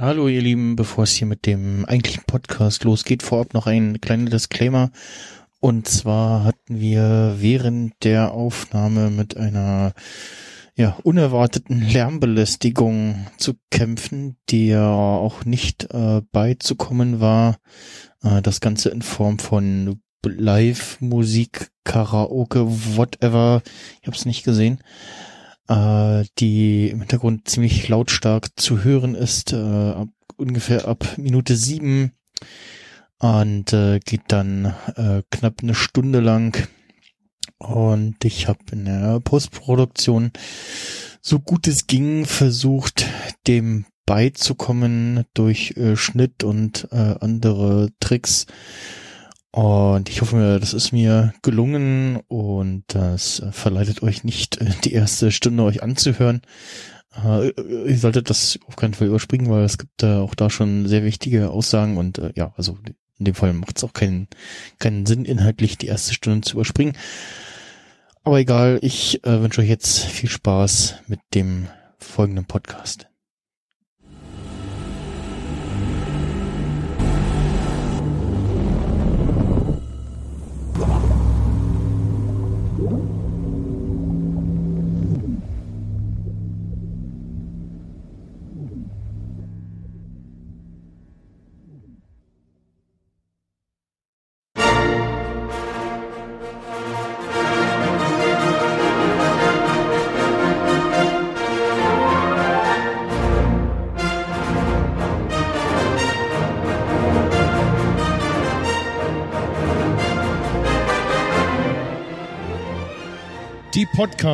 Hallo ihr Lieben, bevor es hier mit dem eigentlichen Podcast losgeht, vorab noch ein kleiner Disclaimer. Und zwar hatten wir während der Aufnahme mit einer ja, unerwarteten Lärmbelästigung zu kämpfen, der auch nicht äh, beizukommen war. Äh, das Ganze in Form von Live-Musik, Karaoke, whatever. Ich habe es nicht gesehen äh, die im Hintergrund ziemlich lautstark zu hören ist, äh, ab, ungefähr ab Minute sieben und äh, geht dann äh, knapp eine Stunde lang. Und ich habe in der Postproduktion so gut es ging versucht, dem beizukommen durch äh, Schnitt und äh, andere Tricks. Und ich hoffe, das ist mir gelungen und das verleitet euch nicht, die erste Stunde euch anzuhören. Äh, ihr solltet das auf keinen Fall überspringen, weil es gibt äh, auch da schon sehr wichtige Aussagen und äh, ja, also in dem Fall macht es auch keinen, keinen Sinn, inhaltlich die erste Stunde zu überspringen. Aber egal, ich äh, wünsche euch jetzt viel Spaß mit dem folgenden Podcast.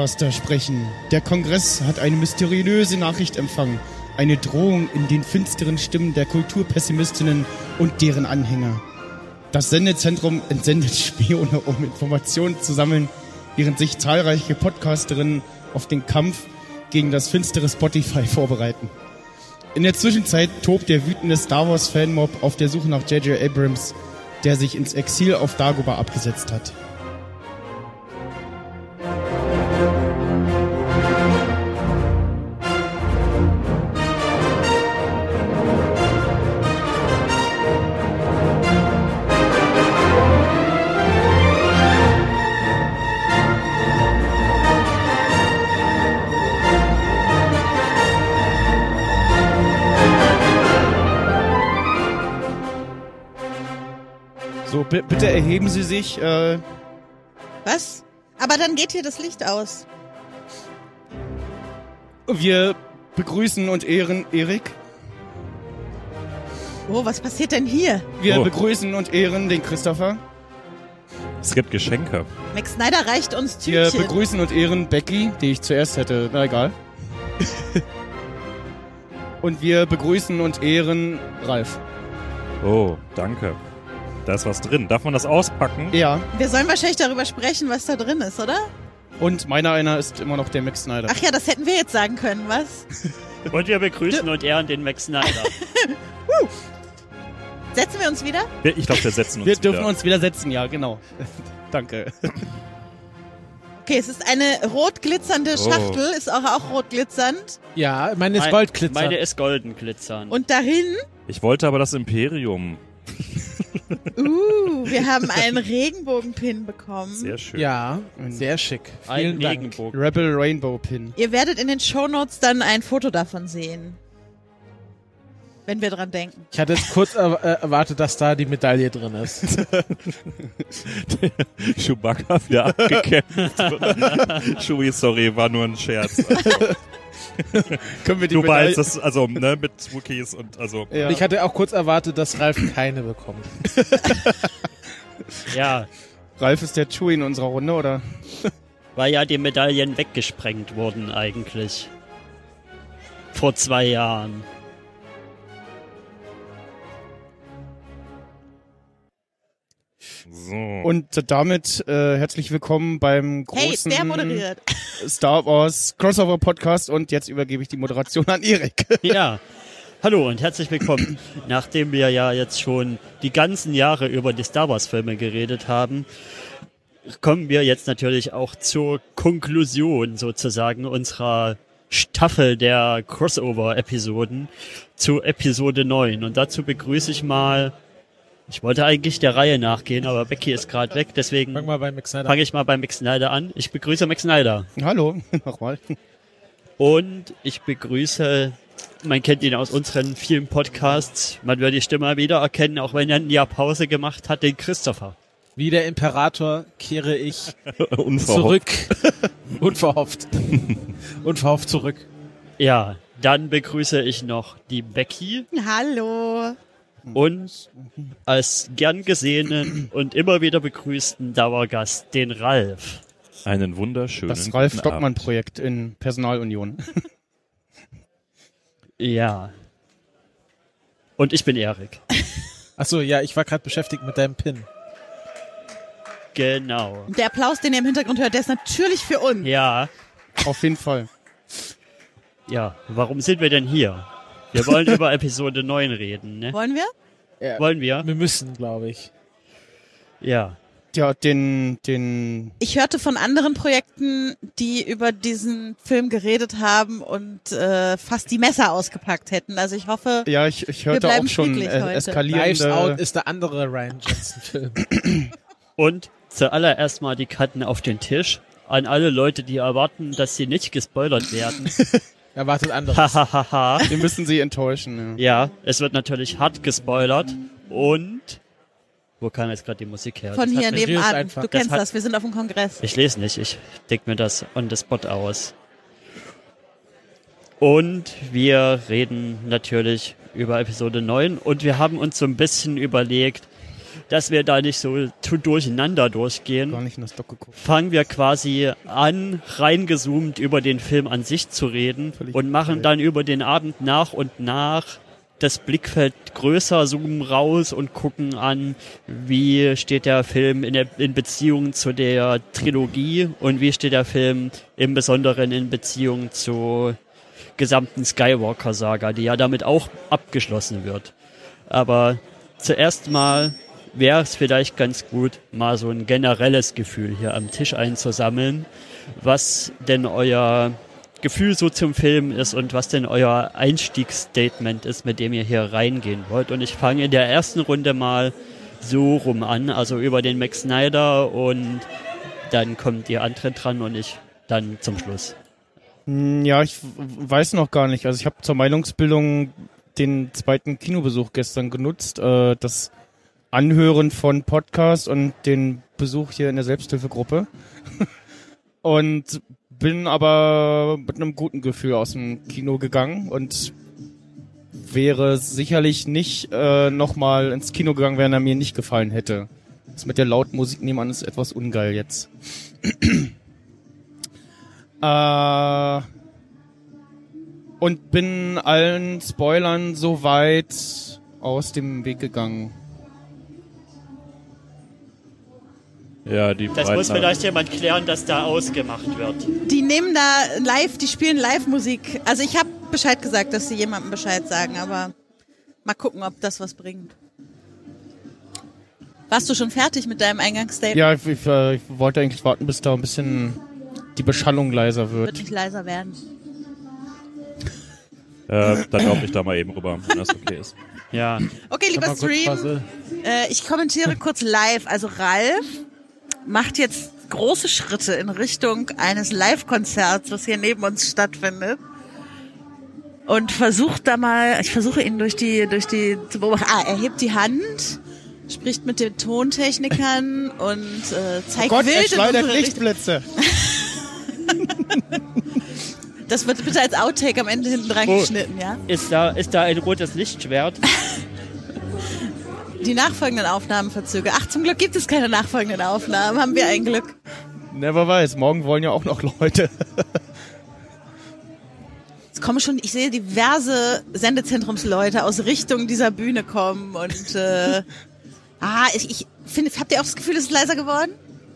Podcaster sprechen. Der Kongress hat eine mysteriöse Nachricht empfangen. Eine Drohung in den finsteren Stimmen der Kulturpessimistinnen und deren Anhänger. Das Sendezentrum entsendet Spione, um Informationen zu sammeln, während sich zahlreiche Podcasterinnen auf den Kampf gegen das finstere Spotify vorbereiten. In der Zwischenzeit tobt der wütende Star Wars Fanmob auf der Suche nach J.J. Abrams, der sich ins Exil auf Dagobah abgesetzt hat. Bitte erheben Sie sich. Äh, Was? Aber dann geht hier das Licht aus. wir begrüßen und ehren Erik. Oh, was passiert denn hier? Wir Oh. begrüßen und ehren den Christopher. Es gibt Geschenke. Max Snyder reicht uns Wir Tütchen. begrüßen und ehren Becky, die ich zuerst hätte. Na egal. und wir begrüßen und ehren Ralf. Oh, danke. Da ist was drin. Darf man das auspacken? Ja. Wir sollen wahrscheinlich darüber sprechen, was da drin ist, oder? Und meiner einer ist immer noch der Max Snyder. Ach ja, das hätten wir jetzt sagen können, was? Und wir begrüßen und ehren den Max Snyder. Setzen wir uns wieder? Wir- Ich glaube, wir setzen uns wir dürfen wieder. uns wieder setzen, ja, genau. Danke. Okay, es ist eine rot glitzernde Oh. Schachtel, ist auch, auch rot glitzernd. Ja, meine ist Mein- Goldglitzer. Meine ist golden glitzern. Und dahin, Ich wollte aber das Imperium. uh, wir haben einen Regenbogenpin bekommen. Sehr schön. ja, sehr schick. ein Vielen Dank. Regenbogen. Rebel Rainbow Pin. Ihr werdet in den Shownotes dann ein Foto davon sehen. Wenn wir dran denken. Ich hatte jetzt kurz er äh, erwartet, dass da die Medaille drin ist. Chewbacca wieder abgekämpft. Chewie, sorry, war nur ein Scherz. Können wir die Du Medaille- weißt, das, also, ne, mit Wookiees und, also, Ja. Ich hatte auch kurz erwartet, dass Ralf keine bekommt. Ja, Ralf ist der Chewie in unserer Runde, oder? weil ja die Medaillen weggesprengt wurden eigentlich. Vor zwei Jahren. So. Und damit äh, herzlich willkommen beim Hey, großen moderiert. Star Wars Crossover Podcast und jetzt übergebe ich die Moderation an Erik. Ja. Hallo und herzlich willkommen. Nachdem wir ja jetzt schon die ganzen Jahre über die Star Wars Filme geredet haben, kommen wir jetzt natürlich auch zur Konklusion sozusagen unserer Staffel der Crossover-Episoden zu Episode 9. Und dazu begrüße ich mal, ich wollte eigentlich der Reihe nachgehen, aber Becky ist gerade weg, deswegen fange ich mal bei Max Snyder an. Ich begrüße Max Snyder. Hallo, nochmal. Und ich begrüße, man kennt ihn aus unseren vielen Podcasts, man wird die Stimme wieder erkennen, auch wenn er ein Jahr Pause gemacht hat, den Christopher. Wie der Imperator kehre ich Unverhofft. zurück. Unverhofft. Unverhofft zurück. Ja, dann begrüße ich noch die Becky Hallo. Und als gern gesehenen und immer wieder begrüßten Dauergast, den Ralf. Einen wunderschönen Das Ralf. Stockmann-Projekt in Personalunion. Ja. Und ich bin Erik. Achso, ja, ich war gerade beschäftigt mit deinem Pin. Genau. Der Applaus, den ihr im Hintergrund hört, der ist natürlich für uns. Ja, Auf jeden Fall. ja. Warum sind wir denn hier? Wir wollen über Episode 9 reden, ne? Wollen wir? Wollen wir? Wir müssen, glaube ich. Ja. Ja, den, den, Ich hörte von anderen Projekten, die über diesen Film geredet haben und äh, fast die Messer ausgepackt hätten. Also ich hoffe, ja, ich, ich hörte auch schon äh, heute. Knives Out eskalierende, ist der andere Ryan Johnson-Film. Und zuallererst mal die Karten auf den Tisch. An alle Leute, die erwarten, dass sie nicht gespoilert werden. Erwartet anderes. Wir müssen sie enttäuschen. Ja. ja, es wird natürlich hart gespoilert. Und wo kam jetzt gerade die Musik her? von Das hier nebenan. einfach. Du Das kennst hat- das, wir sind auf dem Kongress. Ich lese nicht, ich denk mir das on the spot aus. Und wir reden natürlich über Episode 9 und wir haben uns so ein bisschen überlegt, dass wir da nicht so zu durcheinander durchgehen. Gar nicht in das Doc geguckt. fangen wir quasi an, reingezoomt über den Film an sich zu reden Völlig und machen dann über den Abend nach und nach das Blickfeld größer, zoomen raus und gucken an, wie steht der Film in, der, in Beziehung zu der Trilogie und wie steht der Film im Besonderen in Beziehung zur gesamten Skywalker-Saga, die ja damit auch abgeschlossen wird. Aber zuerst mal wäre es vielleicht ganz gut, mal so ein generelles Gefühl hier am Tisch einzusammeln, was denn euer Gefühl so zum Film ist und was denn euer Einstiegsstatement ist, mit dem ihr hier reingehen wollt. Und ich fange in der ersten Runde mal so rum an, also über den Max Snyder und dann kommt ihr andere dran und ich dann zum Schluss. Hm, Ja, ich weiß noch gar nicht. Also ich habe zur Meinungsbildung den zweiten Kinobesuch gestern genutzt, äh, das Anhören von Podcast und den Besuch hier in der Selbsthilfegruppe. und bin aber mit einem guten Gefühl aus dem Kino gegangen und wäre sicherlich nicht äh, nochmal ins Kino gegangen, wenn er mir nicht gefallen hätte. Das mit der lauten Musik nebenan ist etwas ungeil jetzt. Äh, und bin allen Spoilern soweit aus dem Weg gegangen. Ja, die Das muss vielleicht jemand klären, dass da ausgemacht wird. Die nehmen da live, die spielen Live-Musik. Also ich habe Bescheid gesagt, dass sie jemandem Bescheid sagen, aber mal gucken, ob das was bringt. Warst du schon fertig mit deinem Eingangsstatement? Ja, ich, ich, äh, ich wollte eigentlich warten, bis da ein bisschen die Beschallung leiser Wird wird. nicht leiser werden. Äh, dann laufe ich da mal eben rüber, wenn das okay ist. Ja, Okay, lieber Stream, äh, ich kommentiere kurz live. Also Ralf macht jetzt große Schritte in Richtung eines Live-Konzerts, was hier neben uns stattfindet. Und versucht da mal, ich versuche ihn durch die, durch die zu beobachten. Ah, er hebt die Hand, spricht mit den Tontechnikern und äh, zeigt Gott, er wild in schleudert. Lichtblitze. Das wird bitte als Outtake am Ende hinten reingeschnitten, ja? ist da, ist da ein rotes Lichtschwert? Die nachfolgenden Aufnahmen verzögert. Ach, zum Glück gibt es keine nachfolgenden Aufnahmen. Haben wir ein Glück. Never weiß, morgen wollen ja auch noch Leute. Es kommen schon, ich sehe diverse Sendezentrumsleute aus Richtung dieser Bühne kommen und äh, ah, ich, ich finde, habt ihr auch das Gefühl, es ist leiser geworden?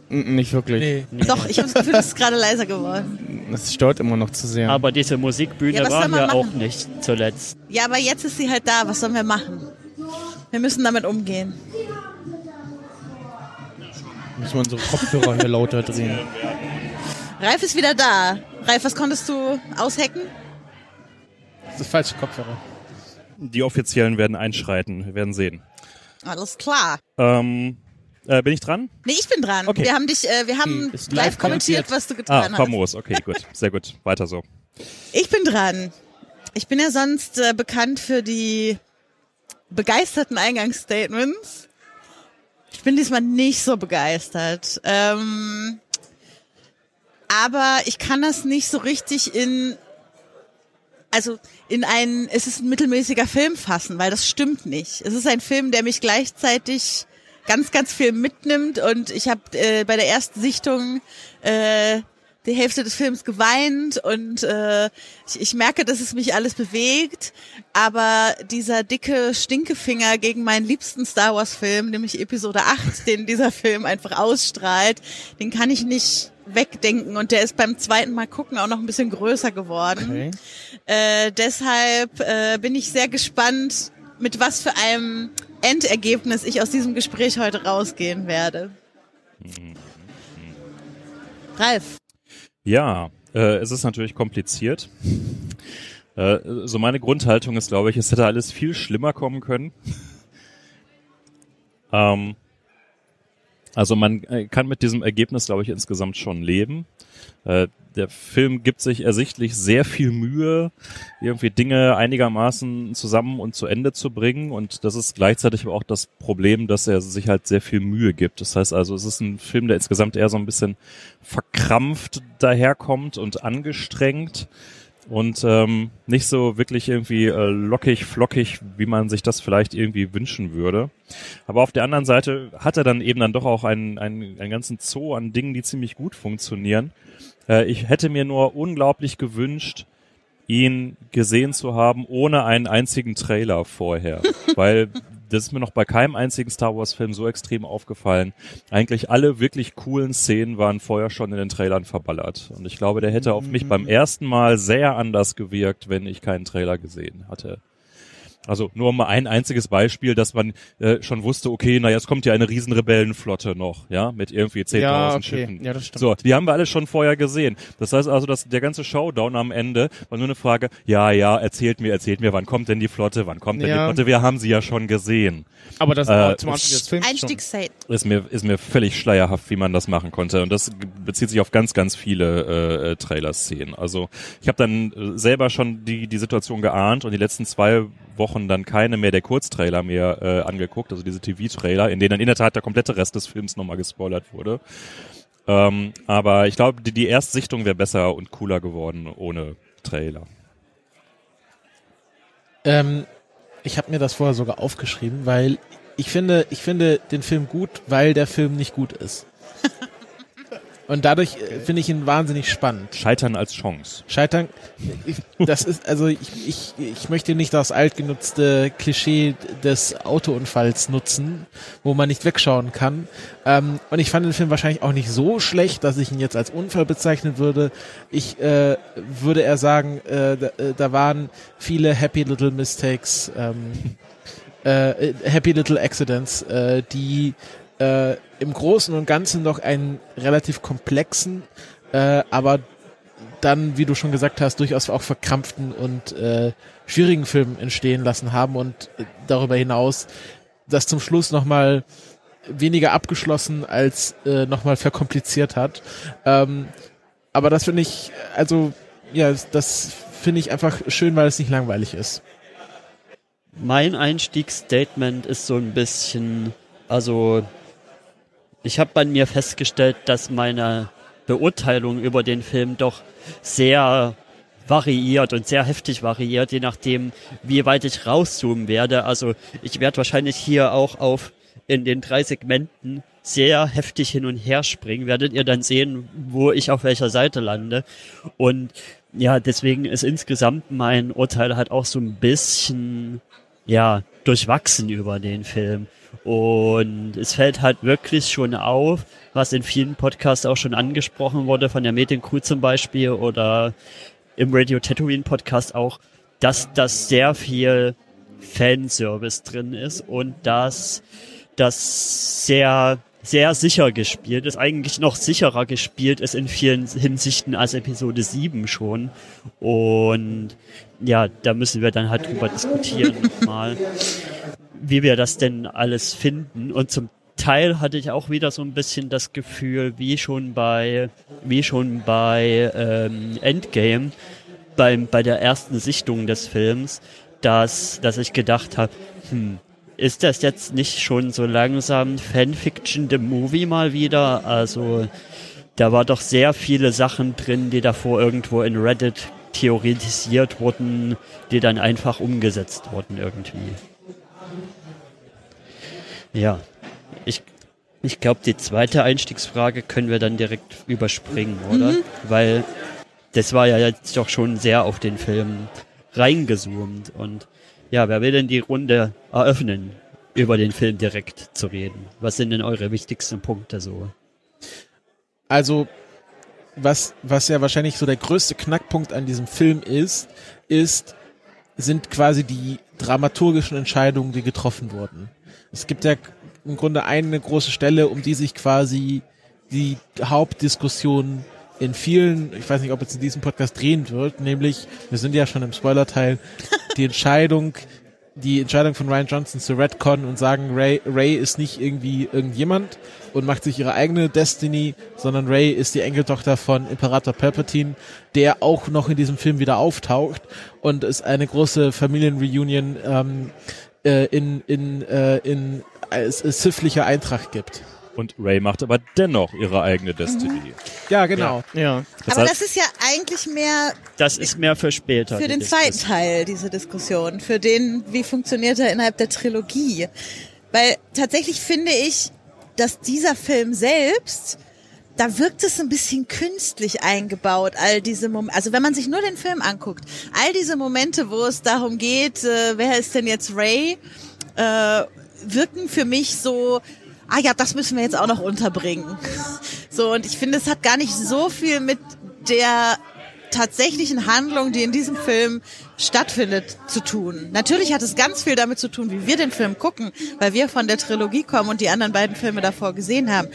Nicht wirklich. Nee. Doch, ich habe das Gefühl, es ist gerade leiser geworden. Das stört immer noch zu sehr. Aber diese Musikbühne Ja, war ja auch nicht zuletzt. Ja, aber jetzt ist sie halt da. Was sollen wir machen? Wir müssen damit umgehen. Müssen wir unsere Kopfhörer hier lauter drehen. Ralf ist wieder da. Ralf, was konntest du aushacken? Das ist falsche Kopfhörer. Die Offiziellen werden einschreiten. Wir werden sehen. Alles klar. Ähm, äh, bin ich dran? Nee, ich bin dran. Okay. Wir haben dich, äh, wir haben ist live live kommentiert, was du Ah, getan hast. famos. Okay, gut. Sehr gut. Weiter so. Ich bin dran. Ich bin ja sonst äh, bekannt für die begeisterten Eingangsstatements. Ich bin diesmal nicht so begeistert. Ähm, aber ich kann das nicht so richtig in, also in einen, es ist ein mittelmäßiger Film fassen, weil das stimmt nicht. Es ist ein Film, der mich gleichzeitig ganz, ganz viel mitnimmt und ich habe äh, bei der ersten Sichtung äh, die Hälfte des Films geweint und äh, ich, ich merke, dass es mich alles bewegt, aber dieser dicke Stinkefinger gegen meinen liebsten Star Wars Film, nämlich Episode 8, den dieser Film einfach ausstrahlt, den kann ich nicht wegdenken und der ist beim zweiten Mal gucken auch noch ein bisschen größer geworden. Okay. Äh, deshalb äh, bin ich sehr gespannt, mit was für einem Endergebnis ich aus diesem Gespräch heute rausgehen werde. Ralf. Ja, äh, es ist natürlich kompliziert. Äh, so meine Grundhaltung ist, glaube ich, es hätte alles viel schlimmer kommen können. ähm, also man äh, kann mit diesem Ergebnis, glaube ich, insgesamt schon leben. Äh, der Film gibt sich ersichtlich sehr viel Mühe, irgendwie Dinge einigermaßen zusammen und zu Ende zu bringen. Und das ist gleichzeitig aber auch das Problem, dass er sich halt sehr viel Mühe gibt. Das heißt also, es ist ein Film, der insgesamt eher so ein bisschen verkrampft daherkommt und angestrengt und ähm, nicht so wirklich irgendwie äh, lockig, flockig, wie man sich das vielleicht irgendwie wünschen würde. Aber auf der anderen Seite hat er dann eben dann doch auch einen, einen, einen ganzen Zoo an Dingen, die ziemlich gut funktionieren. Äh, ich hätte mir nur unglaublich gewünscht, ihn gesehen zu haben ohne einen einzigen Trailer vorher, weil das ist mir noch bei keinem einzigen Star Wars Film so extrem aufgefallen. Eigentlich alle wirklich coolen Szenen waren vorher schon in den Trailern verballert und ich glaube, der hätte auf mich beim ersten Mal sehr anders gewirkt, wenn ich keinen Trailer gesehen hatte. Also nur mal ein einziges Beispiel, dass man äh, schon wusste, okay, na jetzt kommt ja eine riesen Rebellenflotte noch, ja, mit irgendwie 10.000 Ja, okay. Schiffen. Ja, das stimmt. So, die haben wir alle schon vorher gesehen. Das heißt also, dass der ganze Showdown am Ende war nur eine Frage, ja, ja, erzählt mir, erzählt mir, wann kommt denn die Flotte, wann kommt denn Ja. die Flotte? Wir haben sie ja schon gesehen. Aber das Äh, war zum Anfang des Films schon. Einstiegsfate. Ist mir, ist mir völlig schleierhaft, wie man das machen konnte. Und das bezieht sich auf ganz, ganz viele äh, äh, Trailer-Szenen. Also ich habe dann äh, selber schon die, die Situation geahnt und die letzten zwei Wochen dann keine mehr der Kurztrailer mehr äh, angeguckt, also diese TV-Trailer, in denen dann in der Tat der komplette Rest des Films nochmal gespoilert wurde. Ähm, aber ich glaube, die, die Erstsichtung wäre besser und cooler geworden ohne Trailer. Ähm, ich habe mir das vorher sogar aufgeschrieben, weil ich finde, ich finde den Film gut, weil der Film nicht gut ist. Und dadurch äh, finde ich ihn wahnsinnig spannend. Scheitern als Chance. Scheitern, ich, das ist, also ich, ich, ich möchte nicht das altgenutzte Klischee des Autounfalls nutzen, wo man nicht wegschauen kann. Ähm, und ich fand den Film wahrscheinlich auch nicht so schlecht, dass ich ihn jetzt als Unfall bezeichnen würde. Ich äh, würde eher sagen, äh, da, äh, da waren viele Happy Little Mistakes, ähm, äh, Happy Little Accidents, äh, die äh, im Großen und Ganzen noch einen relativ komplexen, äh, aber dann, wie du schon gesagt hast, durchaus auch verkrampften und äh, schwierigen Film entstehen lassen haben und äh, darüber hinaus das zum Schluss nochmal weniger abgeschlossen als äh, nochmal verkompliziert hat. Ähm, aber das finde ich, also ja, das finde ich einfach schön, weil es nicht langweilig ist. Mein Einstiegsstatement ist so ein bisschen, also ich habe bei mir festgestellt, dass meine Beurteilung über den Film doch sehr variiert und sehr heftig variiert, je nachdem, wie weit ich rauszoomen werde. Also ich werde wahrscheinlich hier auch auf in den drei Segmenten sehr heftig hin und her springen. Werdet ihr dann sehen, wo ich auf welcher Seite lande. Und ja, deswegen ist insgesamt mein Urteil halt auch so ein bisschen ja, durchwachsen über den Film. Und es fällt halt wirklich schon auf, was in vielen Podcasts auch schon angesprochen wurde, von der Mediencrew zum Beispiel oder im Radio Tatooine Podcast auch, dass das sehr viel Fanservice drin ist und dass das sehr sehr sicher gespielt ist, eigentlich noch sicherer gespielt ist in vielen Hinsichten als Episode 7 schon. Und ja, da müssen wir dann halt drüber diskutieren nochmal, wie wir das denn alles finden. Und zum Teil hatte ich auch wieder so ein bisschen das Gefühl, wie schon bei, wie schon bei ähm, Endgame, beim, bei der ersten Sichtung des Films, dass, dass ich gedacht habe, hm, ist das jetzt nicht schon so langsam Fanfiction the Movie mal wieder? Also da war doch sehr viele Sachen drin, die davor irgendwo in Reddit theoretisiert wurden, die dann einfach umgesetzt wurden irgendwie. Ja, ich, ich glaube, die zweite Einstiegsfrage können wir dann direkt überspringen, oder? Weil das war ja jetzt doch schon sehr auf den Film reingezoomt. Und ja, wer will denn die Runde eröffnen, über den Film direkt zu reden? Was sind denn eure wichtigsten Punkte so? Also, was, was ja wahrscheinlich so der größte Knackpunkt an diesem Film ist, ist, sind quasi die dramaturgischen Entscheidungen, die getroffen wurden. Es gibt ja im Grunde eine große Stelle, um die sich quasi die Hauptdiskussion in vielen, ich weiß nicht, ob jetzt in diesem Podcast drehen wird, nämlich, wir sind ja schon im Spoiler-Teil, die Entscheidung, die Entscheidung von Ryan Johnson zu Redcon und sagen, Ray, Ray ist nicht irgendwie irgendjemand und macht sich ihre eigene Destiny, sondern Ray ist die Enkeltochter von Imperator Palpatine, der auch noch in diesem Film wieder auftaucht und es eine große Familienreunion ähm, äh, in in äh, in äh, sifflicher Eintracht gibt. Und Ray macht aber dennoch ihre eigene Destiny. Ja, genau. Ja. Das Aber heißt- das ist ja eigentlich mehr Das ist mehr für später. für den zweiten. Teil, diese Diskussion. Für den, wie funktioniert er innerhalb der Trilogie. Weil tatsächlich finde ich, dass dieser Film selbst, da wirkt es ein bisschen künstlich eingebaut, all diese Momente. Also wenn man sich nur den Film anguckt, all diese Momente, wo es darum geht, äh, wer ist denn jetzt Ray, äh, wirken für mich so, ah ja, das müssen wir jetzt auch noch unterbringen. So, und ich finde, es hat gar nicht so viel mit der tatsächlichen Handlung, die in diesem Film stattfindet, zu tun. Natürlich hat es ganz viel damit zu tun, wie wir den Film gucken, weil wir von der Trilogie kommen und die anderen beiden Filme davor gesehen haben.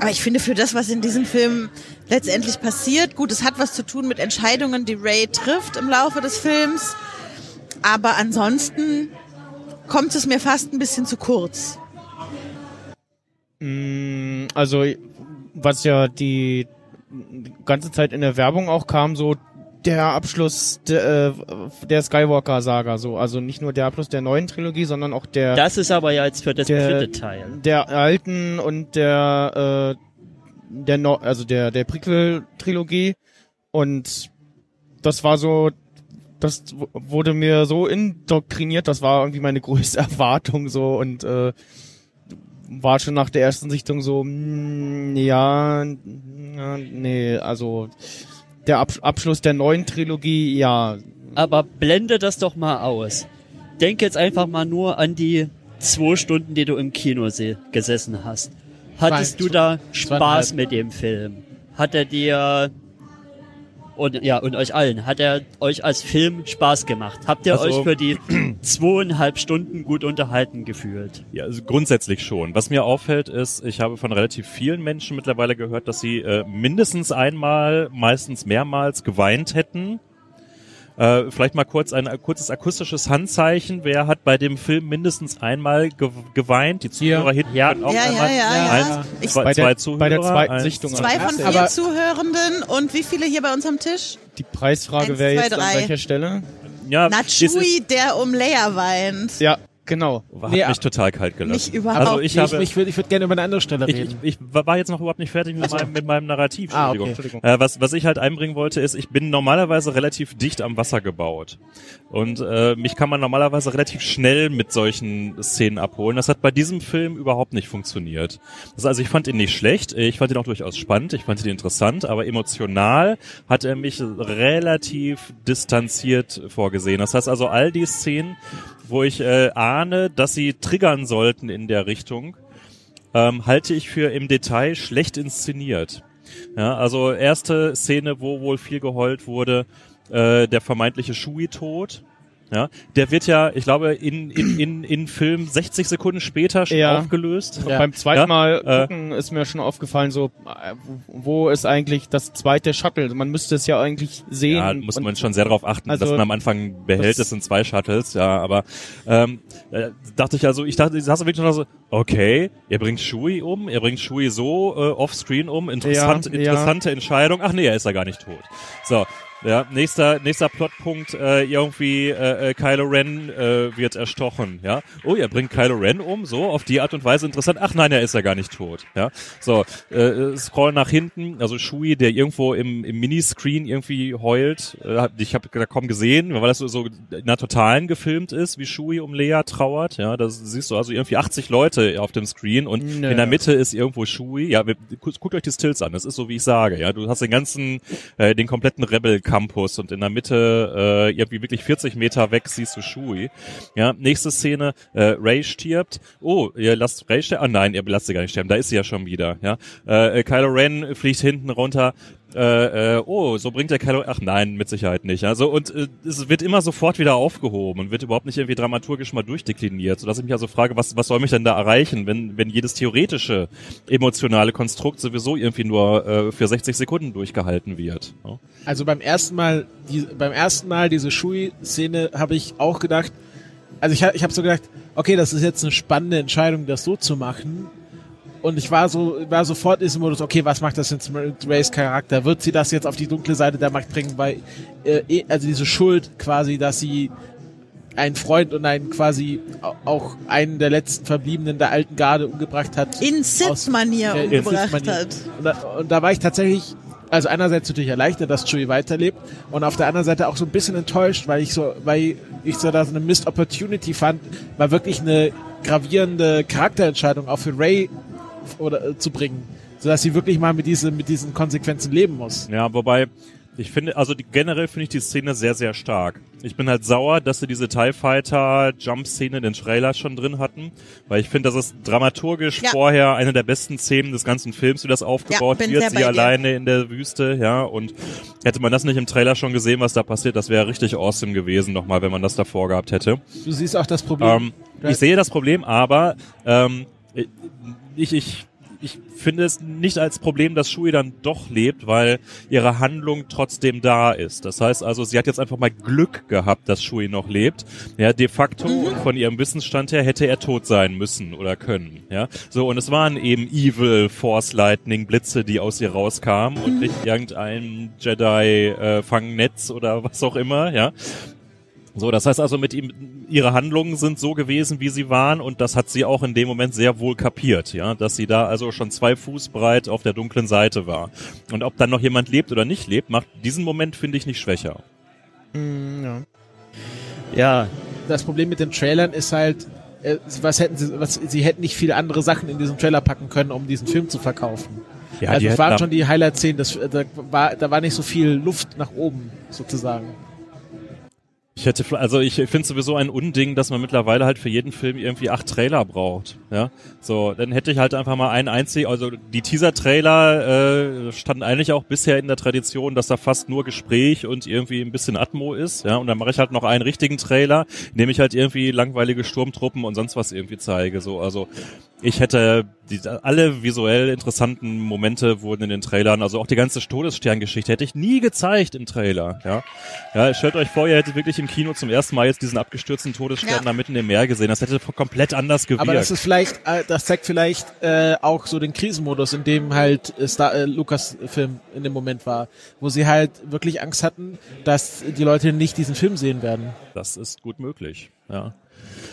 Aber ich finde, für das, was in diesem Film letztendlich passiert, gut, es hat was zu tun mit Entscheidungen, die Ray trifft im Laufe des Films. Aber ansonsten kommt es mir fast ein bisschen zu kurz. Mm, Also, was ja die ganze Zeit in der Werbung auch kam, so der Abschluss der, äh, der Skywalker-Saga, so. Also nicht nur der Abschluss der neuen Trilogie, sondern auch der, Das ist aber ja jetzt für das Der- dritte Teil. der alten und der, äh, der, no also der, der Prequel-Trilogie. Und das war so, das wurde mir so indoktriniert, das war irgendwie meine größte Erwartung so und äh, war schon nach der ersten Sichtung so, mm, ja, ja, nee, also der Ab Abschluss der neuen Trilogie, ja, Aber blende das doch mal aus. Denk jetzt einfach mal nur an die zwei Stunden, die du im Kino se- gesessen hast. Hattest Zwei- du da Spaß mit dem Film? Hat er dir und ja und euch allen hat er euch als Film Spaß gemacht? Habt ihr Also- euch für die zweieinhalb Stunden gut unterhalten gefühlt? Ja, also grundsätzlich schon. Was mir auffällt ist, ich habe von relativ vielen Menschen mittlerweile gehört, dass sie äh, mindestens einmal, meistens mehrmals geweint hätten. Äh, vielleicht mal kurz ein kurzes akustisches Handzeichen. Wer hat bei dem Film mindestens einmal ge geweint? Die Zuhörer hinten Ja. können auch Ja, ja, einmal. ja, ja. Eins, Ich- zwei, Bei der- zwei Zuhörer. bei der zweiten Sichtung. Zwei von vier Aber- Zuhörenden und wie viele hier bei uns am Tisch? die Preisfrage wäre jetzt an drei. welcher Stelle? Ja, Na, es ist- Chewie, der um Leia weint. Ja, genau. hat Nee, mich total kalt gelassen. Mich überhaupt Also ich Nee, habe, ich, ich würde ich würd gerne über eine andere Stelle ich, reden. ich, ich war jetzt noch überhaupt nicht fertig mit, meinem, mit meinem Narrativ. Ah, Entschuldigung. okay. Entschuldigung. Äh, was, was ich halt einbringen wollte, ist, ich bin normalerweise relativ dicht am Wasser gebaut. Und äh, mich kann man normalerweise relativ schnell mit solchen Szenen abholen. Das hat bei diesem Film überhaupt nicht funktioniert. Das, also ich fand ihn nicht schlecht, ich fand ihn auch durchaus spannend, ich fand ihn interessant, aber emotional hat er mich relativ distanziert vorgesehen. Das heißt also, all die Szenen, wo ich äh, ahne, dass sie triggern sollten in der Richtung, ähm, halte ich für im Detail schlecht inszeniert. Ja, also erste Szene, wo wohl viel geheult wurde, äh, der vermeintliche Shui-Tod. Ja, der wird ja, ich glaube, in, in, in, in Film 60 Sekunden später schon Ja. aufgelöst. Ja. Beim zweiten Ja, Mal äh, gucken ist mir schon aufgefallen, so äh, wo ist eigentlich das zweite Shuttle? Man müsste es ja eigentlich sehen. Ja, muss man schon sehr darauf achten, Also, dass man am Anfang behält, das- es sind zwei Shuttles, ja, aber ähm, äh, dachte ich also, ich dachte, ich saß wirklich noch so, okay, er bringt Shui um, er bringt Shui so äh, offscreen um, interessant, Ja, interessante Entscheidung, ach nee, er ist ja gar nicht tot. So, ja, nächster, nächster Plotpunkt, äh, irgendwie äh, äh, Kylo Ren äh, wird erstochen, ja. Oh, er bringt Kylo Ren um, so, auf die Art und Weise interessant. Ach nein, er ist ja gar nicht tot, ja. So, äh, scroll nach hinten, also Shui, der irgendwo im, im Miniscreen irgendwie heult, äh, hab- ich habe da kaum gesehen, weil das so, so in einer totalen gefilmt ist, wie Shui um Lea trauert, ja. Da siehst du also irgendwie 80 Leute auf dem Screen und Nö. in der Mitte ist irgendwo Shui, ja, guckt euch die Stills an, das ist so, wie ich sage, ja. Du hast den ganzen, äh, den kompletten Rebel Campus und in der Mitte äh, irgendwie wirklich 40 Meter weg siehst du Shui. Ja, nächste Szene, äh, Ray stirbt. Oh, ihr lasst Ray sterben? Ah nein, ihr lasst sie gar nicht sterben, da ist sie ja schon wieder. Ja, äh, Kylo Ren fliegt hinten runter. Äh, äh, oh, so bringt der Kylo, ach nein, mit Sicherheit nicht. Also und äh, es wird immer sofort wieder aufgehoben und wird überhaupt nicht irgendwie dramaturgisch mal durchdekliniert, sodass ich mich also frage, was was soll mich denn da erreichen, wenn wenn jedes theoretische emotionale Konstrukt sowieso irgendwie nur äh, für 60 Sekunden durchgehalten wird. Ja? Also beim ersten Mal, die, beim ersten Mal diese Shui-Szene habe ich auch gedacht, also ich, ich habe so gedacht, okay, das ist jetzt eine spannende Entscheidung, das so zu machen. Und ich war so, war sofort in diesem Modus, okay, was macht das jetzt mit Rays Charakter? Wird sie das jetzt auf die dunkle Seite der Macht bringen? Weil, äh, eh- also diese Schuld quasi, dass sie einen Freund und einen quasi au- auch einen der letzten Verbliebenen der alten Garde umgebracht hat. In Sith-Manier umgebracht Sith-Manier. hat. Und da, und da war ich tatsächlich, also einerseits natürlich erleichtert, dass Chewie weiterlebt und auf der anderen Seite auch so ein bisschen enttäuscht, weil ich so, weil ich so da so eine Missed Opportunity fand, war wirklich eine gravierende Charakterentscheidung auch für Ray oder äh, zu bringen, sodass sie wirklich mal mit diesen mit diesen Konsequenzen leben muss. Ja, wobei ich finde, also die, generell finde ich die Szene sehr, sehr stark. Ich bin halt sauer, dass sie diese TIE Fighter Jump Szene in den Trailer schon drin hatten, weil ich finde, das ist dramaturgisch Ja. vorher eine der besten Szenen des ganzen Films, wie das aufgebaut bin wird, sie bei dir. alleine in der Wüste, ja, und hätte man das nicht im Trailer schon gesehen, was da passiert, das wäre richtig awesome gewesen nochmal, wenn man das davor gehabt hätte. Du siehst auch das Problem. Ähm, ich sehe das Problem, aber ähm, ich, ich, ich finde es nicht als Problem, dass Shui dann doch lebt, weil ihre Handlung trotzdem da ist. Das heißt also, sie hat jetzt einfach mal Glück gehabt, dass Shui noch lebt. Ja, de facto und von ihrem Wissensstand her hätte er tot sein müssen oder können. Ja, so und es waren eben Evil Force Lightning Blitze, die aus ihr rauskamen und nicht irgendein Jedi äh, Fangnetz oder was auch immer. Ja, so, das heißt also, mit ihm, ihre Handlungen sind so gewesen, wie sie waren, und das hat sie auch in dem Moment sehr wohl kapiert, ja, dass sie da also schon zwei Fuß breit auf der dunklen Seite war. Und ob dann noch jemand lebt oder nicht lebt, macht diesen Moment, finde ich, nicht schwächer. Mm, ja. Ja, das Problem mit den Trailern ist halt, äh, was hätten sie, was, sie hätten nicht viele andere Sachen in diesen Trailer packen können, um diesen Film zu verkaufen. Ja, also es waren schon die Highlight-Szenen, das, da war, da war nicht so viel Luft nach oben, sozusagen. Ich hätte, also ich finde sowieso ein Unding, dass man mittlerweile halt für jeden Film irgendwie acht Trailer braucht. Ja, so dann hätte ich halt einfach mal einen einzigen. Also die Teaser-Trailer äh, standen eigentlich auch bisher in der Tradition, dass da fast nur Gespräch und irgendwie ein bisschen Atmo ist. Ja, und dann mache ich halt noch einen richtigen Trailer, in dem ich halt irgendwie langweilige Sturmtruppen und sonst was irgendwie zeige. So, also ich hätte die, alle visuell interessanten Momente wurden in den Trailern, also auch die ganze Todessterngeschichte hätte ich nie gezeigt im Trailer. Ja, ja stellt euch vor, ihr hättet wirklich im Kino zum ersten Mal jetzt diesen abgestürzten Todesstern Ja. da mitten im Meer gesehen. Das hätte komplett anders gewirkt. Aber das ist vielleicht, äh, das zeigt vielleicht äh, auch so den Krisenmodus, in dem halt äh, Star, äh, Lukas Film in dem Moment war, wo sie halt wirklich Angst hatten, dass die Leute nicht diesen Film sehen werden. Das ist gut möglich, ja.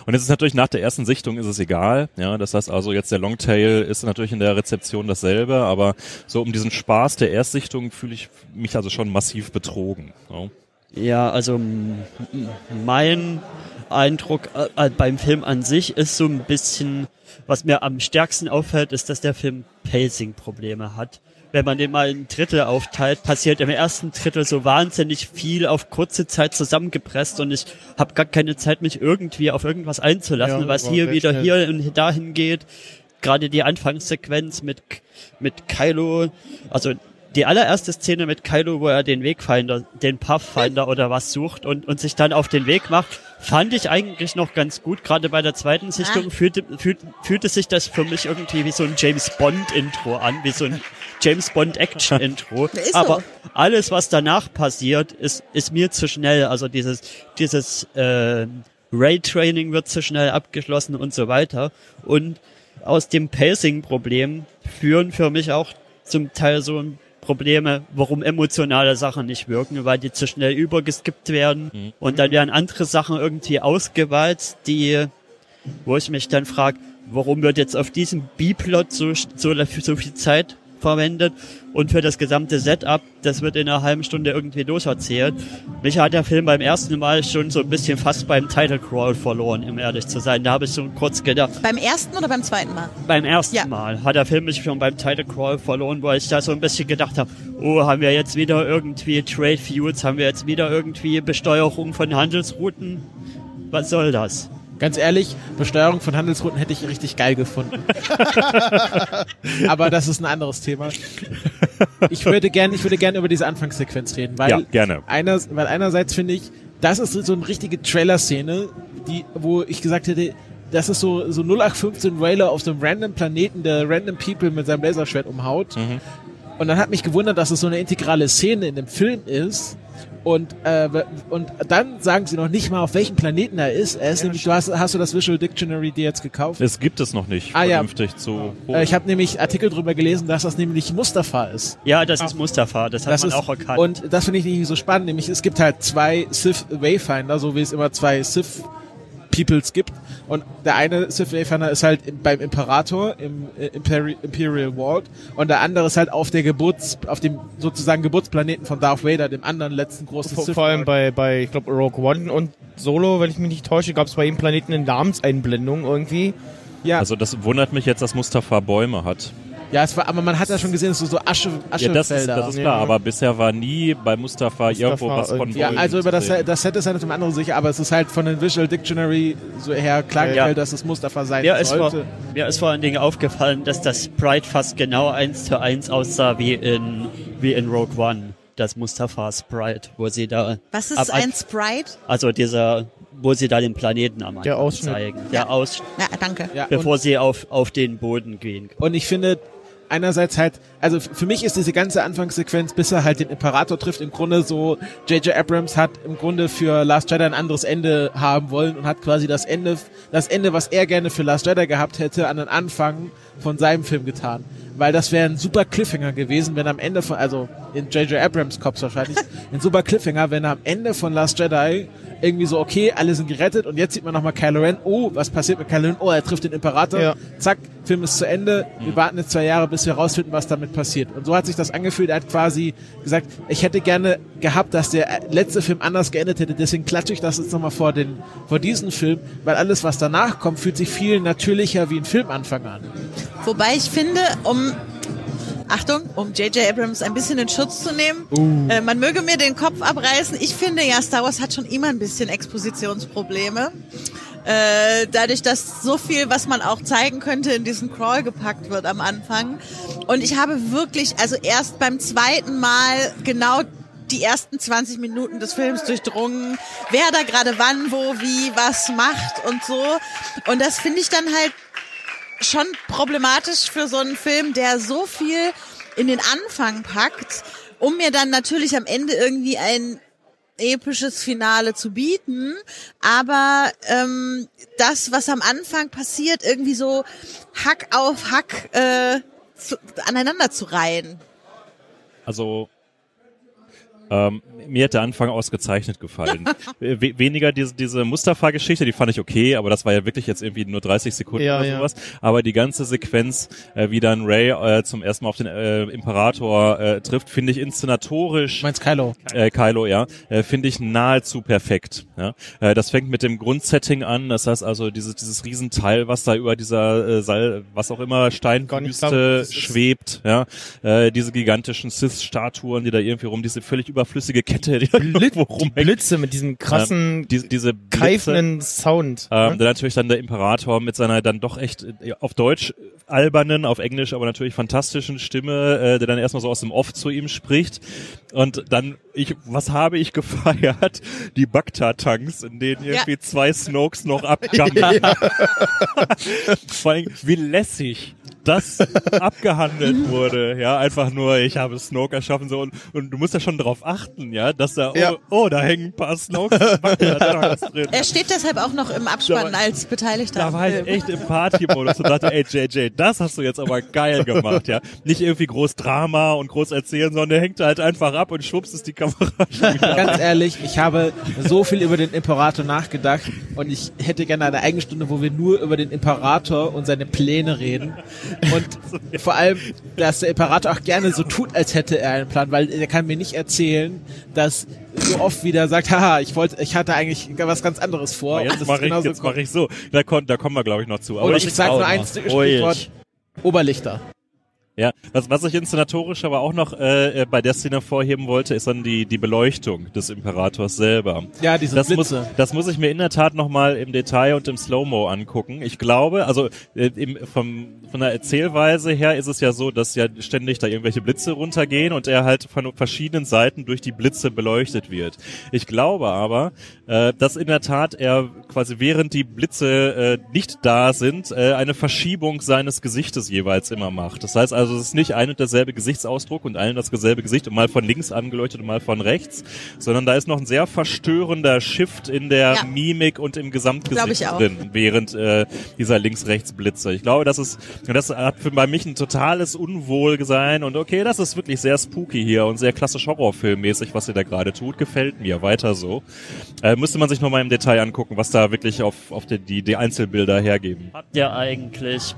Und jetzt ist natürlich nach der ersten Sichtung ist es egal, ja. Das heißt also jetzt der Longtail ist natürlich in der Rezeption dasselbe, aber so um diesen Spaß der Erstsichtung fühle ich mich also schon massiv betrogen. Ja. Ja, also mein Eindruck äh, äh, beim Film an sich ist so ein bisschen, was mir am stärksten auffällt, ist, dass der Film Pacing-Probleme hat. Wenn man den mal in Drittel aufteilt, passiert im ersten Drittel so wahnsinnig viel auf kurze Zeit zusammengepresst und ich habe gar keine Zeit, mich irgendwie auf irgendwas einzulassen, Ja, was hier wieder schnell. hier und dahin geht. Gerade die Anfangssequenz mit, mit Kylo, also die allererste Szene mit Kylo, wo er den Wegfinder, den Pathfinder oder was sucht und, und sich dann auf den Weg macht, fand ich eigentlich noch ganz gut. Gerade bei der zweiten Sichtung fühlte, fühlte, fühlte sich das für mich irgendwie wie so ein James Bond Intro an, wie so ein James Bond Action Intro. So. Aber alles, was danach passiert, ist, ist mir zu schnell. Also dieses, dieses äh, Raytraining wird zu schnell abgeschlossen und so weiter. Und aus dem Pacing-Problem führen für mich auch zum Teil so Probleme, warum emotionale Sachen nicht wirken, weil die zu schnell übergeskippt werden. Und dann werden andere Sachen irgendwie ausgewalzt, die, wo ich mich dann frage, warum wird jetzt auf diesem B-Plot so, so, so viel Zeit verwendet und für das gesamte Setup, das wird in einer halben Stunde irgendwie loserzählt. Mich hat der Film beim ersten Mal schon so ein bisschen fast beim Title Crawl verloren, um ehrlich zu sein. Da habe ich so kurz gedacht, Beim ersten oder beim zweiten Mal? beim ersten Ja. Mal hat der Film mich schon beim Title Crawl verloren, weil ich da so ein bisschen gedacht habe, oh, haben wir jetzt wieder irgendwie Trade Feuds, haben wir jetzt wieder irgendwie Besteuerung von Handelsrouten? Was soll das? Ganz ehrlich, Besteuerung von Handelsrouten hätte ich richtig geil gefunden. Aber das ist ein anderes Thema. Ich würde gern, ich würde gern über diese Anfangssequenz reden, weil, Ja, gerne. Einer, weil einerseits finde ich, das ist so eine richtige Trailer-Szene, die, wo ich gesagt hätte, das ist so, so 0815 Railer auf so einem random Planeten, der random People mit seinem Laserschwert umhaut. Und dann hat mich gewundert, dass es so eine integrale Szene in dem Film ist. Und, äh, und dann sagen sie noch nicht mal, auf welchem Planeten er ist. Er ist nämlich, du hast, hast du das Visual Dictionary dir jetzt gekauft? Es gibt es noch nicht Ah, ja. vernünftig zu Äh, ich habe nämlich Artikel drüber gelesen, dass das nämlich Mustafa ist. Ja, das ist Mustafa, das hat Das man ist, auch erkannt. Und das finde ich nicht so spannend, nämlich es gibt halt zwei Sith Wayfinder, so wie es immer zwei Sith Peoples gibt. Und der eine Sith Wayfinder ist halt im, beim Imperator im äh, Imperi Imperial Vault und der andere ist halt auf der Geburts, auf dem sozusagen Geburtsplaneten von Darth Vader, dem anderen letzten großen Vor, Sith vor allem bei, bei, ich glaube, Rogue One und Solo, wenn ich mich nicht täusche, gab es bei jedem Planeten eine Namenseinblendung irgendwie. ja, Also das wundert mich jetzt, dass Mustafa Bäume hat. Ja, es war, aber man hat ja schon gesehen, es ist so Asche, Ja, das ist, Aschefelder. das ist klar, aber bisher war nie bei Mustafa, irgendwo was von. Ja, also über das, das Set ist ja nicht im anderen sicher, aber es ist halt von den Visual Dictionary so her klargestellt, dass es Mustafa sein mir, ist vor, sollte. mir ist vor allen Dingen aufgefallen, dass das Sprite fast genau eins zu eins aussah wie in, wie in Rogue One. Das Mustafa Sprite, wo sie da. Was ab- ist ein Sprite? Also dieser, wo sie da den Planeten am Anfang zeigen. Der Ausschnitt, Ja, danke. Ja, bevor sie auf, auf den Boden gehen. und ich finde, einerseits halt, also für mich ist diese ganze Anfangssequenz, bis er halt den Imperator trifft, im Grunde so, J.J. Abrams hat im Grunde für Last Jedi ein anderes Ende haben wollen und hat quasi das Ende, das Ende, was er gerne für Last Jedi gehabt hätte, an den Anfang von seinem Film getan. Weil das wäre ein super Cliffhanger gewesen, wenn am Ende von, also in J.J. Abrams Cops wahrscheinlich, ein super Cliffhanger, wenn am Ende von Last Jedi irgendwie so, okay, alle sind gerettet und jetzt sieht man nochmal Kylo Ren, oh, was passiert mit Kylo Ren? Oh, er trifft den Imperator, Ja. zack, Film ist zu Ende, wir warten jetzt zwei Jahre, bis wir rausfinden, was damit passiert. Und so hat sich das angefühlt, er hat quasi gesagt, ich hätte gerne gehabt, dass der letzte Film anders geendet hätte, deswegen klatsche ich das jetzt nochmal vor den, vor diesen Film, weil alles, was danach kommt, fühlt sich viel natürlicher wie ein Filmanfang an. Wobei ich finde, um Achtung, um J.J. Abrams ein bisschen in Schutz zu nehmen. Uh. Äh, man möge mir den Kopf abreißen. Ich finde ja, Star Wars hat schon immer ein bisschen Expositionsprobleme. Äh, dadurch, dass so viel, was man auch zeigen könnte, in diesen Crawl gepackt wird am Anfang. Und ich habe wirklich, also erst beim zweiten Mal genau die ersten 20 Minuten des Films durchdrungen, wer da gerade wann, wo, wie, was macht und so. Und das finde ich dann halt schon problematisch für so einen Film, der so viel in den Anfang packt, um mir dann natürlich am Ende irgendwie ein episches Finale zu bieten, aber ähm, das, was am Anfang passiert, irgendwie so Hack auf Hack äh, zu, aneinander zu reihen. Also ähm, mir hat der Anfang ausgezeichnet gefallen. We weniger diese, diese Mustafa-Geschichte, die fand ich okay, aber das war ja wirklich jetzt irgendwie nur 30 Sekunden Ja, oder ja. sowas. Aber die ganze Sequenz, äh, wie dann Ray äh, zum ersten Mal auf den äh, Imperator äh, trifft, finde ich inszenatorisch meinst Kylo? äh, Kylo, ja, äh, finde ich nahezu perfekt. Ja? Äh, das fängt mit dem Grundsetting an, das heißt also dieses, dieses Riesenteil, was da über dieser äh, Seil, was auch immer Steinwüste schwebt, ja, äh, diese gigantischen Sith-Statuen, die da irgendwie rum, diese völlig silberflüssige Kette, die Die rumhängt. Blitze mit diesem krassen, diese, diese Blitze, keifenden Sound. ähm, ne? dann natürlich dann der Imperator mit seiner dann doch echt äh, auf Deutsch albernen, auf Englisch aber natürlich fantastischen Stimme, äh, der dann erstmal so aus dem Off zu ihm spricht. Und dann, ich, was habe ich gefeiert? Die Bagdad-Tanks, in denen irgendwie zwei Snokes noch abgammeln. Vor allem, wie lässig das abgehandelt wurde, ja, einfach nur, ich habe Snoke erschaffen, so, und, und du musst ja schon darauf achten, ja, dass da, Ja. oh, oh, da hängen ein paar Snokes drin. Er steht deshalb auch noch im Abspann Da- als Beteiligter. Da war ich Film. echt im Party-Modus und dachte, ey JJ, das hast du jetzt aber geil gemacht, ja. Nicht irgendwie groß Drama und groß erzählen, sondern der hängt halt einfach ab und schwupps ist die Kamera schon wieder. Ganz ehrlich, ich habe so viel über den Imperator nachgedacht und ich hätte gerne eine eigene Stunde, wo wir nur über den Imperator und seine Pläne reden. Und vor allem, dass der Imperator auch gerne so tut, als hätte er einen Plan, weil er kann mir nicht erzählen, dass so oft wieder sagt, haha, ich wollte, ich hatte eigentlich was ganz anderes vor. Aber jetzt mache ich, jetzt mach ich so. Da, kon, da kommen wir, glaube ich, noch zu. Aber Und das ich sage nur ein Stichwort, Oberlichter. Ja, was, was ich inszenatorisch aber auch noch äh, äh, bei der Szene vorheben wollte, ist dann die, die Beleuchtung des Imperators selber. Ja, diese Das muss, Blitze. das muss ich mir in der Tat nochmal im Detail und im Slow-Mo angucken. Ich glaube, also äh, im, vom, von der Erzählweise her ist es ja so, dass ja ständig da irgendwelche Blitze runtergehen und er halt von verschiedenen Seiten durch die Blitze beleuchtet wird. Ich glaube aber, äh, dass in der Tat er quasi während die Blitze äh, nicht da sind, äh, eine Verschiebung seines Gesichtes jeweils immer macht. Das heißt also, es ist nicht ein und derselbe Gesichtsausdruck und ein und dasselbe Gesicht und mal von links angeleuchtet und mal von rechts, sondern da ist noch ein sehr verstörender Shift in der Ja. Mimik und im Gesamtgesicht drin, während äh, dieser links-rechts-Blitze. Ich glaube, das ist, das hat für bei mich ein totales Unwohlsein und okay, das ist wirklich sehr spooky hier und sehr klassisch Horrorfilmmäßig, was ihr da gerade tut, gefällt mir weiter so. Äh, müsste man sich nochmal im Detail angucken, was da wirklich auf, auf die, die, die Einzelbilder hergeben. Habt ihr eigentlich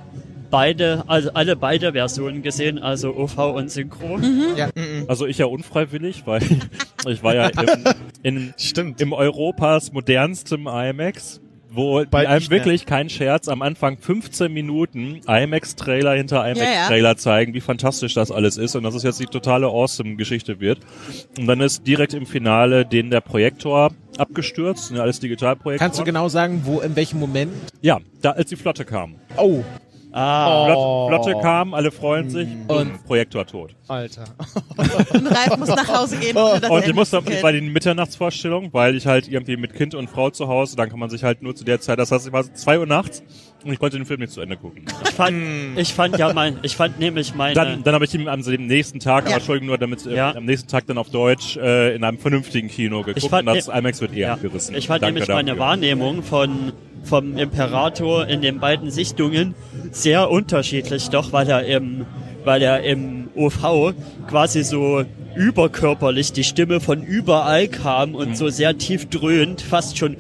beide, also alle beide Versionen gesehen, also OV und Synchro? Ja. Also ich ja unfreiwillig, weil ich war ja im, in, Stimmt. im Europas modernstem IMAX, wo Bald einem wirklich kein Scherz am Anfang 15 Minuten IMAX-Trailer hinter ja. IMAX-Trailer zeigen, wie fantastisch das alles ist und dass es jetzt die totale Awesome-Geschichte wird. Und dann ist direkt im Finale den der Projektor abgestürzt, ja alles Digitalprojektoren. Kannst du genau sagen, wo, in welchem Moment? Ja, da als die Flotte kam. Oh, Ah, Oh. Flotte, kam, alle freuen sich und Und- Projektor tot. Alter. Und Ralf muss nach Hause gehen. das Und ich kennen. bei den Mitternachtsvorstellungen, weil ich halt irgendwie mit Kind und Frau zu Hause, dann kann man sich halt nur zu der Zeit, das heißt, ich war zwei Uhr nachts und ich konnte den Film nicht zu Ende gucken. ich fand, ich fand ja mein, ich fand nämlich meine, Dann, dann habe ich ihn am dem nächsten Tag, Ja. aber Entschuldigung nur, damit äh, Ja. am nächsten Tag dann auf Deutsch äh, in einem vernünftigen Kino geguckt fand und das ne- IMAX wird eher ja, abgerissen. ich fand Danke nämlich meine dafür. Wahrnehmung von vom Imperator in den beiden Sichtungen sehr unterschiedlich, doch weil er im weil er im OV quasi so überkörperlich die Stimme von überall kam und so sehr tief dröhnt, fast schon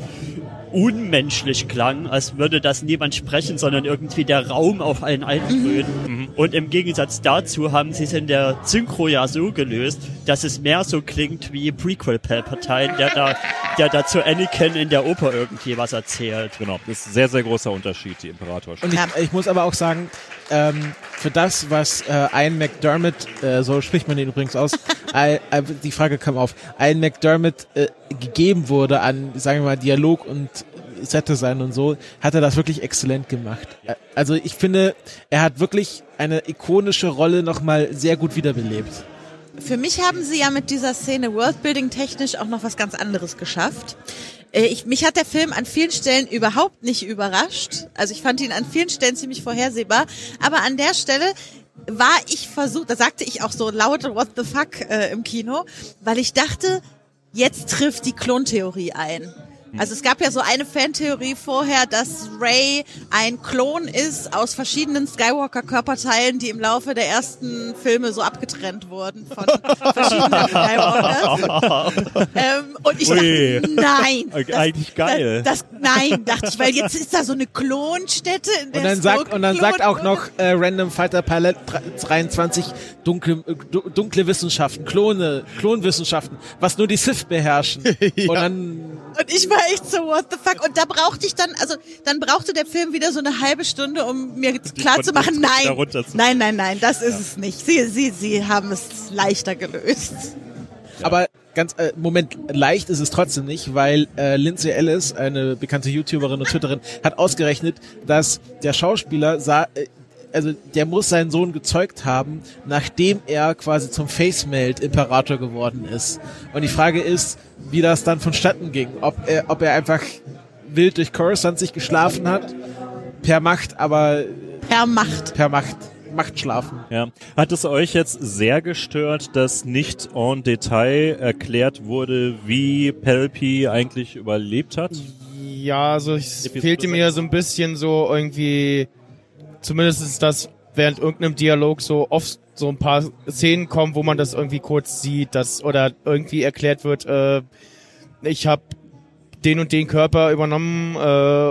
unmenschlich klang, als würde das niemand sprechen, sondern irgendwie der Raum auf einen eindröhnen. Und im Gegensatz dazu haben sie es in der Synchro ja so gelöst, dass es mehr so klingt wie Prequel Palpatine, der da, der da zu Anakin in der Oper irgendwie was erzählt. Genau, das ist ein sehr, sehr großer Unterschied, die Imperator. Und ich, ich muss aber auch sagen, ähm, für das, was äh, Ian McDermott, äh, so spricht man den übrigens aus, I, I, die Frage kam auf, Ian McDermott äh, gegeben wurde an, sagen wir mal, Dialog und Set-Design und so, hat er das wirklich exzellent gemacht. Also ich finde, er hat wirklich eine ikonische Rolle nochmal sehr gut wiederbelebt. Für mich haben sie ja mit dieser Szene Worldbuilding technisch auch noch was ganz anderes geschafft. Äh, Ich, mich hat der Film an vielen Stellen überhaupt nicht überrascht. Also ich fand ihn an vielen Stellen ziemlich vorhersehbar. Aber an der Stelle war ich versucht, da sagte ich auch so laut What the fuck äh, im Kino, weil ich dachte, jetzt trifft die Klontheorie ein. Also es gab ja so eine Fantheorie vorher, dass Ray ein Klon ist aus verschiedenen Skywalker-Körperteilen, die im Laufe der ersten Filme so abgetrennt wurden von verschiedenen Skywalkers. ähm, und ich Ui. dachte, nein. Eig- eigentlich geil. Das, das, nein, dachte ich, weil jetzt ist da so eine Klonstätte. In der Und dann sagt, und dann sagt auch noch äh, Random Fighter Pilot 23 dunkle, äh, du- dunkle Wissenschaften, Klone, Klonwissenschaften, was nur die Sith beherrschen. Und dann Und ich war echt so, what the fuck? Und da brauchte ich dann, also dann brauchte der Film wieder so eine halbe Stunde, um mir klar zu machen, Konflikte nein, nein, nein, nein, das ist es nicht. Sie, sie, sie haben es leichter gelöst. Aber ganz äh, Moment leicht ist es trotzdem nicht, weil äh, Lindsay Ellis, eine bekannte YouTuberin und Twitterin, hat ausgerechnet, dass der Schauspieler sah, äh, also der muss seinen Sohn gezeugt haben, nachdem er quasi zum Face-Melt Imperator geworden ist. Und die Frage ist, wie das dann vonstatten ging. Ob er, ob er einfach wild durch Coruscant sich geschlafen hat, per Macht, aber Per Macht. per Macht, Macht schlafen. Ja. Hat es euch jetzt sehr gestört, dass nicht en Detail erklärt wurde, wie Pelpi eigentlich überlebt hat? Ja, also es fehlte mir so ein bisschen so irgendwie, zumindest ist das während irgendeinem Dialog so oft so ein paar Szenen kommen, wo man das irgendwie kurz sieht, dass oder irgendwie erklärt wird, äh, ich habe den und den Körper übernommen äh,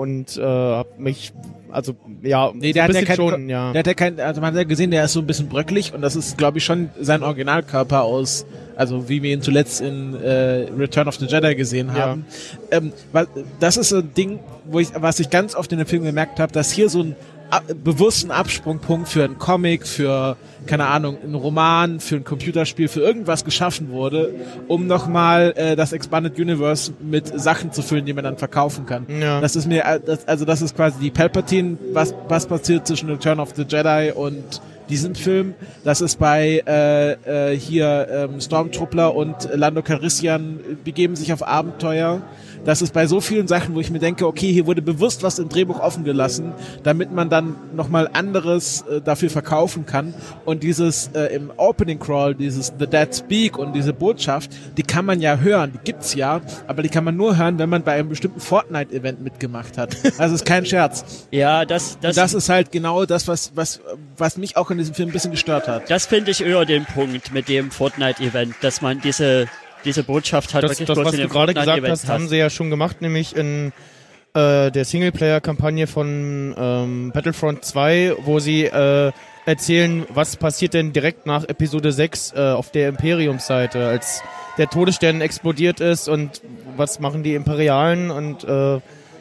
und äh, hab mich also ja Nee, so der ein hat ja kein, schon ja der hat ja kein, also man hat ja gesehen, der ist so ein bisschen bröckelig und das ist, glaube ich, schon sein Originalkörper aus, also wie wir ihn zuletzt in äh, Return of the Jedi gesehen Ja. haben. Ähm, weil, das ist so ein Ding, wo ich, was ich ganz oft in dem Film gemerkt habe, dass hier so ein a- bewussten Absprungpunkt für einen Comic, für, keine Ahnung, einen Roman, für ein Computerspiel, für irgendwas geschaffen wurde, um nochmal äh, das Expanded Universe mit Sachen zu füllen, die man dann verkaufen kann. Ja. Das ist mir, äh, das, also das ist quasi die Palpatine, was, was passiert zwischen Return of the Jedi und diesem Film. Das ist bei äh, äh, hier ähm, Stormtruppler und Lando Calrissian begeben sich auf Abenteuer. Das ist bei so vielen Sachen, wo ich mir denke, okay, hier wurde bewusst was im Drehbuch offen gelassen, damit man dann nochmal anderes äh, dafür verkaufen kann. Und dieses äh, im Opening Crawl, dieses The Dead Speak und diese Botschaft, die kann man ja hören, die gibt's ja, aber die kann man nur hören, wenn man bei einem bestimmten Fortnite-Event mitgemacht hat. Also ist kein Scherz. Ja, das, das, Und das ist halt genau das, was, was, was mich auch in diesem Film ein bisschen gestört hat. das finde ich eher den Punkt mit dem Fortnite-Event, dass man diese, diese Botschaft halt das, wirklich das was du gerade gesagt Fortnite-Event hast, haben sie ja schon gemacht, nämlich in äh, der Singleplayer-Kampagne von ähm, Battlefront 2, wo sie äh, erzählen, was passiert denn direkt nach Episode 6 äh, auf der Imperium-Seite, als der Todesstern explodiert ist und was machen die Imperialen und äh,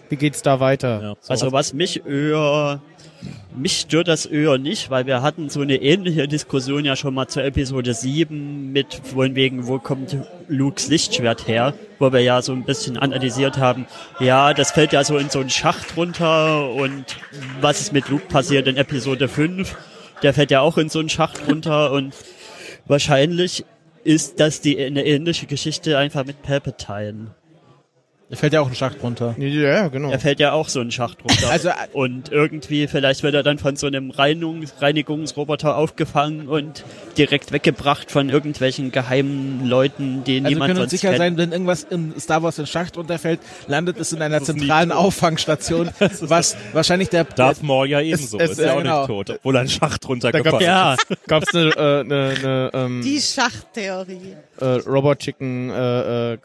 wie geht's da weiter? Ja. So. Also was mich eher, mich stört das eher nicht, weil wir hatten so eine ähnliche Diskussion ja schon mal zur Episode 7 mit von wegen, wo kommt Lukes Lichtschwert her, wo wir ja so ein bisschen analysiert haben, ja, das fällt ja so in so einen Schacht runter und was ist mit Luke passiert in Episode 5, der fällt ja auch in so einen Schacht runter und wahrscheinlich ist das die eine ähnliche Geschichte einfach mit Palpatine. Da fällt ja auch ein Schacht runter. ja, ja, genau. Er fällt ja auch so einen Schacht runter. Also, äh, und irgendwie, vielleicht wird er dann von so einem Reinungs Reinigungsroboter aufgefangen und direkt weggebracht von irgendwelchen geheimen Leuten, die Also niemand können uns sonst sicher kennt. sein, wenn irgendwas in Star Wars in Schacht runterfällt, landet es in einer ist zentralen. Auffangstation, was wahrscheinlich der Darth Maul ja ebenso, es- ist ja ja, auch genau. nicht tot, obwohl er einen Schacht runtergefallen ist. Ja, gab's eine, äh, eine, eine ähm, Die Schachttheorie. Äh, Robot Chicken äh, äh,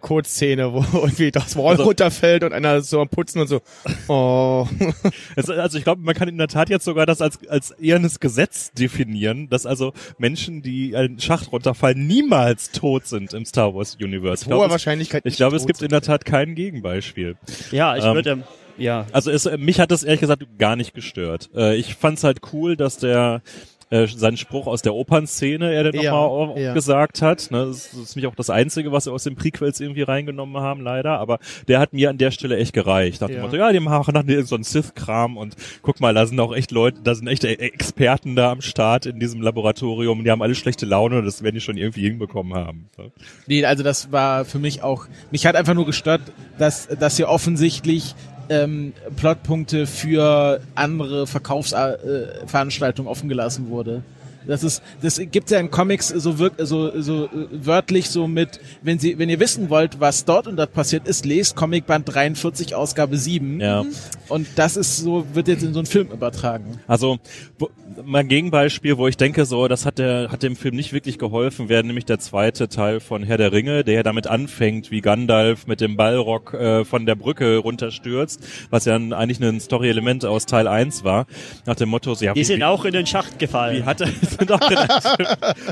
Code-Szene, wo irgendwie das Wall Also- runterfällt und einer so am Putzen und so, oh. Also ich glaube, man kann in der Tat jetzt sogar das als, als ehernes Gesetz definieren, dass also Menschen, die einen Schacht runterfallen, niemals tot sind im Star Wars Universe. Ich hoher glaube, es, Wahrscheinlichkeit. ich glaube, es gibt sind. in der Tat kein Gegenbeispiel. ja, ich Ähm, würde, ja. Also es, mich hat das ehrlich gesagt gar nicht gestört. Äh, ich fand's halt cool, dass der äh, seinen Spruch aus der Opernszene er dann Ja, nochmal ja. gesagt hat. Ne, das ist nämlich auch das Einzige, was wir aus den Prequels irgendwie reingenommen haben, leider. Aber der hat mir an der Stelle echt gereicht. Nach dem Ja. Motto, ja, die machen nach so einen Sith-Kram und guck mal, da sind auch echt Leute, da sind echte Experten da am Start in diesem Laboratorium. Die haben alle schlechte Laune und das werden die schon irgendwie hinbekommen haben. Ne? Nee, also das war für mich auch, mich hat einfach nur gestört, dass, dass hier offensichtlich ähm, Plotpunkte für andere Verkaufsveranstaltungen äh, offen gelassen wurde. Das ist, das gibt's ja in Comics so, wirk so, so äh, wörtlich so mit, wenn Sie, wenn ihr wissen wollt, was dort und dort passiert ist, lest Comicband 43 Ausgabe 7. Ja. Und das ist so, wird jetzt in so einen Film übertragen. Also wo, mein Gegenbeispiel, wo ich denke, so, das hat der hat dem Film nicht wirklich geholfen, wäre nämlich der zweite Teil von Herr der Ringe, der ja damit anfängt, wie Gandalf mit dem Ballrock äh, von der Brücke runterstürzt, was ja ein, eigentlich ein Story-Element aus Teil 1 war, nach dem Motto, so, ja, Die wie, sind wie, auch in den Schacht wie gefallen. hat er sind auch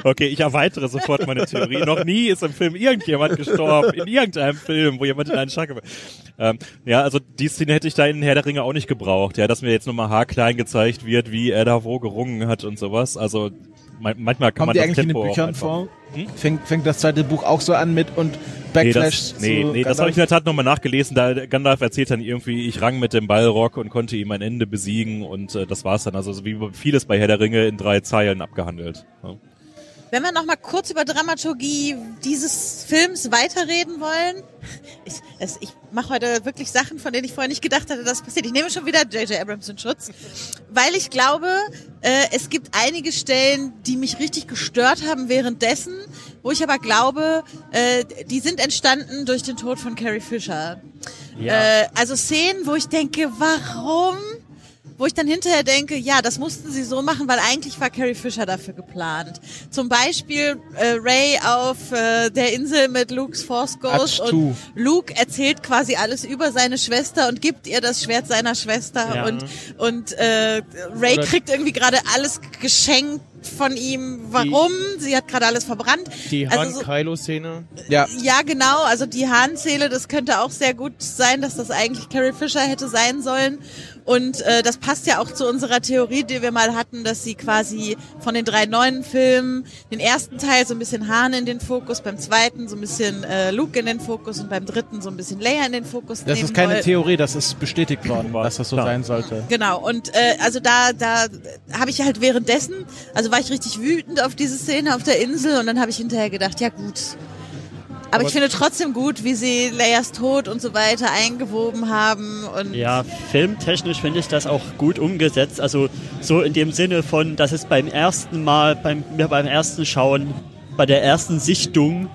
Okay, ich erweitere sofort meine Theorie. Noch nie ist im Film irgendjemand gestorben, in irgendeinem Film, wo jemand in einen Schach ähm, Ja, also die Szene hätte ich da in Herr der Ringe auch nicht gebraucht, ja, dass mir jetzt nochmal haarklein gezeigt wird, wie er da wo gerungen hat und sowas. Also manchmal kann Kommt man die das eigentlich in den Tempo Büchern vor? Hm? Fängt, fängt das zweite Buch auch so an mit und Nee, Backlash das, nee, nee, das habe ich in der Tat nochmal nachgelesen. Da Gandalf erzählt dann irgendwie, ich rang mit dem Ballrock und konnte ihm ein Ende besiegen und äh, das war's dann. Also so wie vieles bei Herr der Ringe in drei Zeilen abgehandelt. Ja. Wenn wir noch mal kurz über Dramaturgie dieses Films weiterreden wollen. Ich, es, ich mache heute wirklich Sachen, von denen ich vorher nicht gedacht hatte, dass passiert. Ich nehme schon wieder J.J. Abrams in Schutz, weil ich glaube, äh, es gibt einige Stellen, die mich richtig gestört haben währenddessen, wo ich aber glaube, äh, die sind entstanden durch den Tod von Carrie Fisher. Äh, also Szenen, wo ich denke, warum? Wo ich dann hinterher denke, ja, das mussten sie so machen, weil eigentlich war Carrie Fisher dafür geplant. Zum Beispiel äh, Ray auf äh, der Insel mit Lukes Force Ghost und. Luke erzählt quasi alles über seine Schwester und gibt ihr das Schwert seiner Schwester Ja. und und äh, Ray Oder- kriegt irgendwie gerade alles geschenkt von ihm. Warum? Sie hat gerade alles verbrannt. Die Also so- Han-Kylo-Szene. Ja, ja, genau. Also die Hahnzähle, das könnte auch sehr gut sein, dass das eigentlich Carrie Fisher hätte sein sollen. Und äh, das passt ja auch zu unserer Theorie, die wir mal hatten, dass sie quasi von den drei neuen Filmen den ersten Teil so ein bisschen Hahn in den Fokus, beim zweiten so ein bisschen äh, Luke in den Fokus und beim dritten so ein bisschen Leia in den Fokus das nehmen ist keine woll- Theorie, das ist bestätigt worden, War dass das so klar. sein sollte. Genau, und äh, also da, da habe ich halt währenddessen, also war ich richtig wütend auf diese Szene auf der Insel und dann habe ich hinterher gedacht, ja gut. Aber, Aber- ich finde trotzdem gut, wie sie Leias Tod und so weiter eingewoben haben und Ja, filmtechnisch finde ich das auch gut umgesetzt. Also so in dem Sinne von, dass es beim ersten Mal, beim, mir beim ersten Schauen, bei der ersten Sichtung,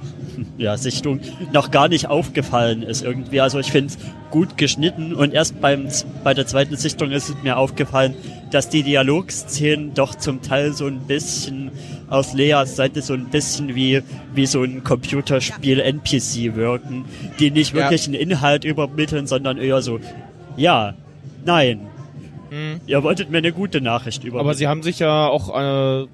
ja, Sichtung, noch gar nicht aufgefallen ist irgendwie. Also ich finde es gut geschnitten und erst beim, bei der zweiten Sichtung ist es mir aufgefallen, dass die Dialogszenen doch zum Teil so ein bisschen aus Leas Seite so ein bisschen wie, wie so ein Computerspiel-NPC wirken, die nicht Ja. wirklich einen Inhalt übermitteln, sondern eher so, ja, nein. Ihr wolltet mir eine gute Nachricht übermitteln. Aber sie haben sich ja auch, äh,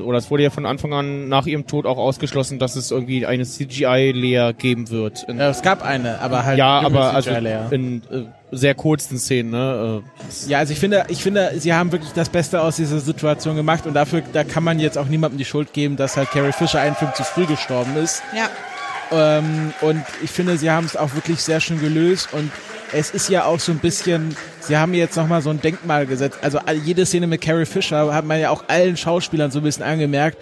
oder es wurde ja von Anfang an nach ihrem Tod auch ausgeschlossen, dass es irgendwie eine CGI-Leer geben wird. In, Ja, es gab eine, aber halt ja, aber also CGI-Layer. in äh, sehr kurzen Szenen, ne? Äh, Ja, also ich finde, ich finde, sie haben wirklich das Beste aus dieser Situation gemacht und dafür, da kann man jetzt auch niemandem die Schuld geben, dass halt Carrie Fisher einen Film zu früh gestorben ist. ja. Ähm, und ich finde, sie haben es auch wirklich sehr schön gelöst und es ist ja auch so ein bisschen, sie haben jetzt nochmal so ein Denkmal gesetzt. Also jede Szene mit Carrie Fisher hat man ja auch allen Schauspielern so ein bisschen angemerkt.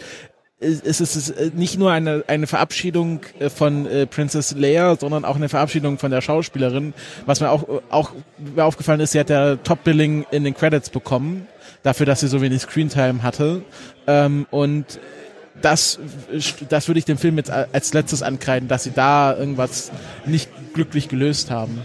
Es ist nicht nur eine, eine Verabschiedung äh, von äh, Princess Leia, sondern auch eine Verabschiedung von der Schauspielerin. Was mir auch, auch mir aufgefallen ist, sie hat ja Top-Billing in den Credits bekommen, dafür, dass sie so wenig Screentime hatte. Ähm, und das, das würde ich dem Film jetzt als letztes ankreiden, dass sie da irgendwas nicht glücklich gelöst haben.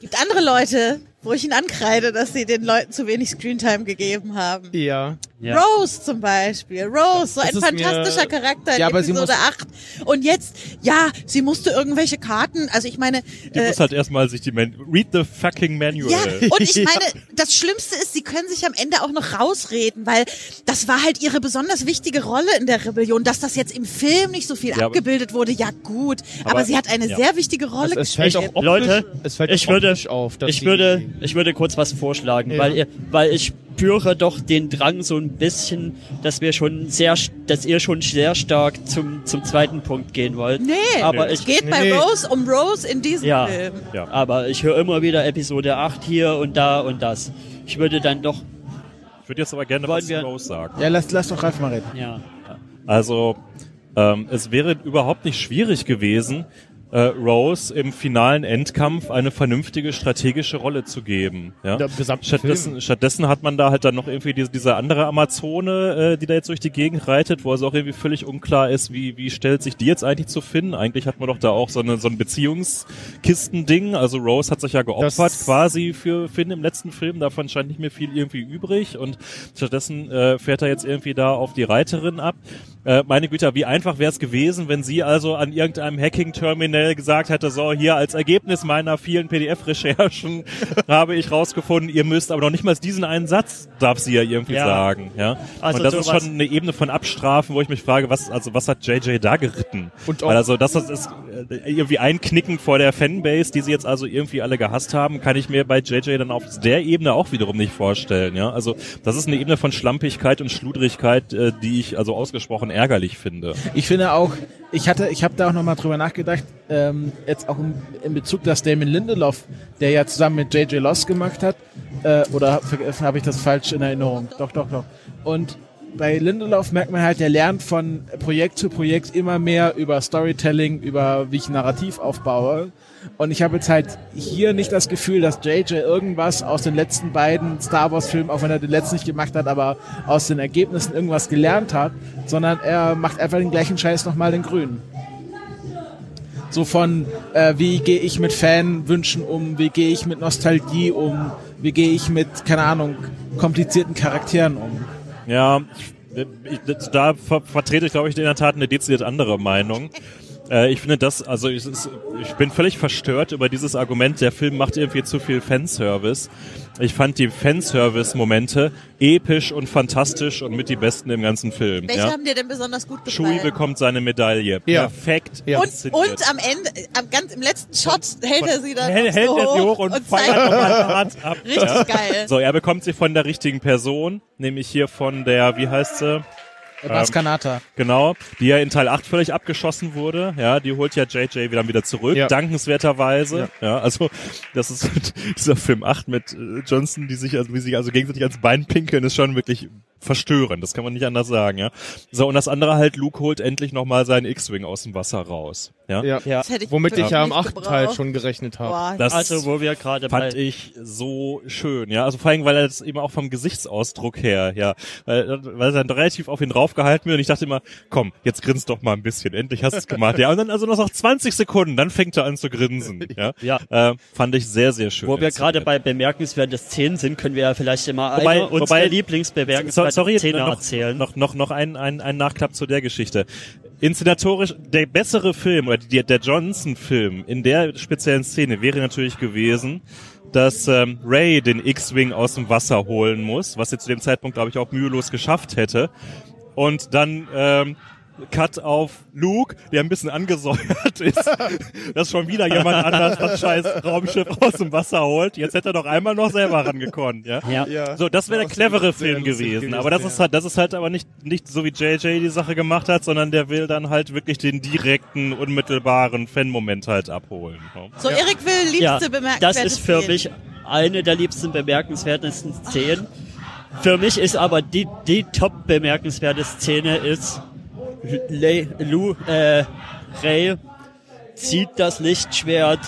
Gibt andere Leute, wo ich ihn ankreide, dass sie den Leuten zu wenig Screentime gegeben haben. ja. Ja. Rose zum Beispiel. Rose, so Das ein fantastischer Charakter in Ja, aber sie Episode muss- 8. Und jetzt, ja, sie musste irgendwelche Karten, also ich meine, Die äh, muss halt erstmal sich die Man Read the fucking manual. ja, und ich meine, das Schlimmste ist, sie können sich am Ende auch noch rausreden, weil das war halt ihre besonders wichtige Rolle in der Rebellion. Dass das jetzt im Film nicht so viel Ja, abgebildet wurde, ja gut. Aber, Aber- sie hat eine ja. sehr wichtige Rolle Es, es fällt auch gespielt. optisch, Leute, es fällt ich würde- auf. Dass Ich würde, ich würde kurz was vorschlagen, Ja. weil ihr, weil ich spüre doch den Drang so ein bisschen, dass wir schon sehr, dass ihr schon sehr stark zum, zum zweiten Punkt gehen wollt. Nee, aber es ich, geht bei nee. Rose um Rose in diesem Ja. Film. Ja. aber ich höre immer wieder Episode 8 hier und da und das. Ich würde dann doch, Ich würde jetzt aber gerne was wir- zu Rose sagen. Ja, lass, lass doch Ralf mal reden. ja. Also ähm, es wäre überhaupt nicht schwierig gewesen, äh, Rose im finalen Endkampf eine vernünftige strategische Rolle zu geben. Ja? Stattdessen, Film. stattdessen hat man da halt dann noch irgendwie diese, diese andere Amazone, äh, die da jetzt durch die Gegend reitet, wo es auch irgendwie völlig unklar ist, wie, wie stellt sich die jetzt eigentlich zu Finn. Eigentlich hat man doch da auch so, eine, so ein Beziehungskistending. Also Rose hat sich ja geopfert Das- quasi für Finn im letzten Film. Davon scheint nicht mehr viel irgendwie übrig und stattdessen äh, fährt er jetzt irgendwie da auf die Reiterin ab. Äh, meine Güte, wie einfach wäre es gewesen, wenn sie also an irgendeinem Hacking-Terminal gesagt hätte, so hier als Ergebnis meiner vielen PDF-Recherchen habe ich rausgefunden, ihr müsst aber noch nicht mal diesen einen Satz darf sie ja irgendwie Ja. sagen. Ja? Also Und das ist schon eine Ebene von Abstrafen, wo ich mich frage, was also was hat JJ da geritten? Und Weil also das ist ist, äh, irgendwie einknicken vor der Fanbase, die sie jetzt also irgendwie alle gehasst haben, kann ich mir bei JJ dann auf der Ebene auch wiederum nicht vorstellen. Ja, also das ist eine Ebene von Schlampigkeit und Schludrigkeit, äh, die ich also ausgesprochen ärgerlich finde. Ich finde auch, ich hatte, ich habe da auch nochmal drüber nachgedacht, ähm, jetzt auch in, in Bezug, dass Damon Lindelof, der ja zusammen mit JJ Loss gemacht hat, äh, oder habe ich das falsch in Erinnerung? Doch, doch, doch. Und bei Lindelof merkt man halt, der lernt von Projekt zu Projekt immer mehr über Storytelling, über wie ich Narrativ aufbaue. Und ich habe jetzt halt hier nicht das Gefühl, dass JJ irgendwas aus den letzten beiden Star Wars Filmen, auch wenn er den letzten nicht gemacht hat, aber aus den Ergebnissen irgendwas gelernt hat, sondern er macht einfach den gleichen Scheiß nochmal in grün. So von, äh, wie gehe ich mit Fanwünschen um, wie gehe ich mit Nostalgie um, wie gehe ich mit, keine Ahnung, komplizierten Charakteren um. Ja, ich, da ver vertrete ich, glaube ich, in der Tat eine dezidiert andere Meinung. Äh, ich finde das, also ich, ich bin völlig verstört über dieses Argument, der Film macht irgendwie zu viel Fanservice. Ich fand die Fanservice-Momente episch und fantastisch und mit die besten im ganzen Film. Welche Ja? haben dir denn besonders gut Chewie gefallen? bekommt seine Medaille. Ja. Perfekt Ja. und, und am Ende, am ganz im letzten Shot hält er sie dann hält, hält so er sie hoch und, feiert zeigt nochmal Rad ab. Richtig Ja. geil. So, er bekommt sie von der richtigen Person, nämlich hier von der, wie heißt sie? Was Kanata. Genau, die ja in Teil 8 völlig abgeschossen wurde. Ja, die holt ja JJ wieder wieder zurück, Ja. dankenswerterweise. Ja. also das ist dieser Film 8 mit äh, Johnson, die sich also wie sich also gegenseitig ans Bein pinkeln, ist schon wirklich verstörend. Das kann man nicht anders sagen, ja. So und das andere halt Luke holt endlich noch mal seinen X-Wing aus dem Wasser raus. Ja. Ja. Ja. Das hätte ich Womit ich ja nicht achten Teil schon gerechnet habe. Das Also wo wir gerade bei fand ich so schön, ja. Also vor allem, weil er das eben auch vom Gesichtsausdruck her, ja, weil, weil er dann relativ auf ihn draufgehalten wird und ich dachte immer, komm, jetzt grinst doch mal ein bisschen, endlich hast du es gemacht. Ja, und dann also noch so 20 Sekunden, dann fängt er an zu grinsen, ja. Ja. Äh, fand ich sehr, sehr schön. Wo wir gerade bei bemerkenswerten Szenen sind, können wir ja vielleicht immer Wobei- eine unserer So, Lieblingsbemerkenswerten sorry, Szene noch, erzählen. noch, noch, noch ein, ein, ein Nachklapp zu der Geschichte. Inszenatorisch, der bessere Film, oder die, der Johnson-Film in der speziellen Szene wäre natürlich gewesen, dass ähm, Ray den X-Wing aus dem Wasser holen muss, was sie zu dem Zeitpunkt, glaube ich, auch mühelos geschafft hätte. Und dann ähm, Cut auf Luke, der ein bisschen angesäuert ist, dass schon wieder jemand anders das scheiß Raumschiff aus dem Wasser holt. Jetzt hätte er doch einmal noch selber rangekonnt, ja? Ja. Ja. So, das wäre der clevere Film gewesen. gewesen, Aber das ja. ist halt, das ist halt aber nicht, nicht so wie JJ die Sache gemacht hat, sondern der will dann halt wirklich den direkten, unmittelbaren Fan-Moment halt abholen. ne? So, Erik will liebste Ja, bemerkenswerte das ist für Szenen. mich eine der liebsten bemerkenswertesten Szenen. Für mich ist aber die, die top bemerkenswerte Szene ist, Le, Lu, äh, Ray zieht das Lichtschwert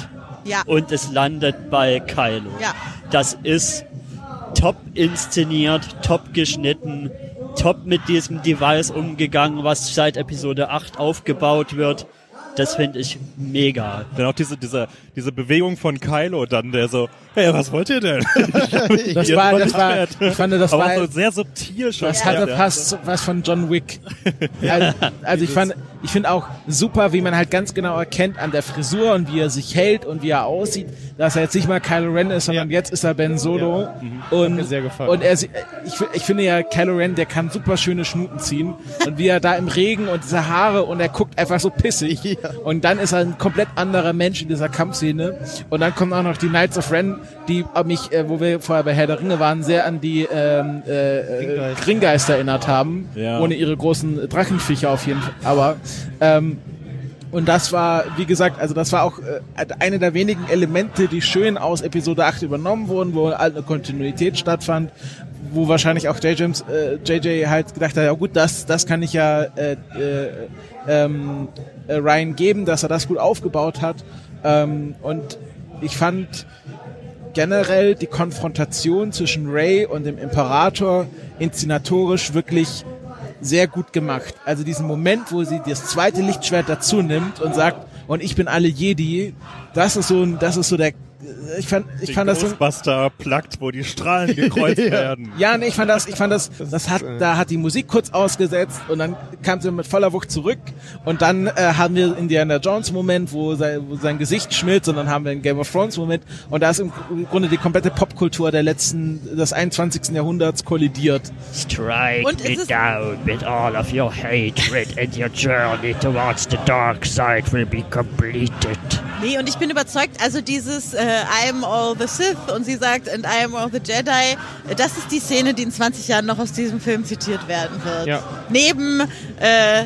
Ja. und es landet bei Kylo. Ja. Das ist top inszeniert, top geschnitten, top mit diesem Device umgegangen, was seit Episode 8 aufgebaut wird. Das finde ich mega. Dann auch diese, diese, diese Bewegung von Kylo dann, der so, hey, was wollt ihr denn? Das Ihr war, das war, ich fand, das aber war, so sehr subtil schon. Das hatte Ja. fast was von John Wick. Also, also ich fand, ich finde auch super, wie man halt ganz genau erkennt an der Frisur und wie er sich hält und wie er aussieht, dass er jetzt nicht mal Kylo Ren ist, sondern jetzt ist er Ben Solo. Und, mir sehr gefallen. und er, ich, ich finde ja, Kylo Ren, der kann super schöne Schnuten ziehen. Und wie er da im Regen und diese Haare und er guckt einfach so pissig. Und dann ist er ein komplett anderer Mensch in dieser Kampfszene. Und dann kommen auch noch die Knights of Ren, die mich, äh, wo wir vorher bei Herr der Ringe waren, sehr an die ähm, äh, Ringgeister. Ringgeister erinnert haben. Ja. Ohne ihre großen Drachenviecher auf jeden Fall. Aber ähm, und das war, wie gesagt, also das war auch äh, eine der wenigen Elemente, die schön aus Episode 8 übernommen wurden, wo halt eine Kontinuität stattfand, wo wahrscheinlich auch J. James, äh, JJ halt gedacht hat, ja gut, das, das kann ich ja äh, äh, ähm, äh, Ryan geben, dass er das gut aufgebaut hat. Ähm, und ich fand generell die Konfrontation zwischen Ray und dem Imperator inszenatorisch wirklich sehr gut gemacht. Also diesen Moment, wo sie das zweite Lichtschwert dazu nimmt und sagt, und ich bin alle Jedi, das ist so ein, das ist so der ich fand, ich Den fand das so, Ghostbuster plagt, wo die Strahlen gekreuzt werden. ja, nee, ich fand das, ich fand das, das hat, da hat die Musik kurz ausgesetzt und dann kam sie mit voller Wucht zurück und dann äh, haben wir Indiana Jones Moment, wo sein, wo sein Gesicht schmilzt und dann haben wir einen Game of Thrones Moment und da ist im Grunde die komplette Popkultur der letzten, des 21. Jahrhunderts kollidiert. Strike Und me down with all of your hatred and your journey towards the dark side will be completed. Nee, und ich bin überzeugt, also dieses äh, I am all the Sith und sie sagt and I am all the Jedi, das ist die Szene, die in 20 Jahren noch aus diesem Film zitiert werden wird. Ja. Neben äh,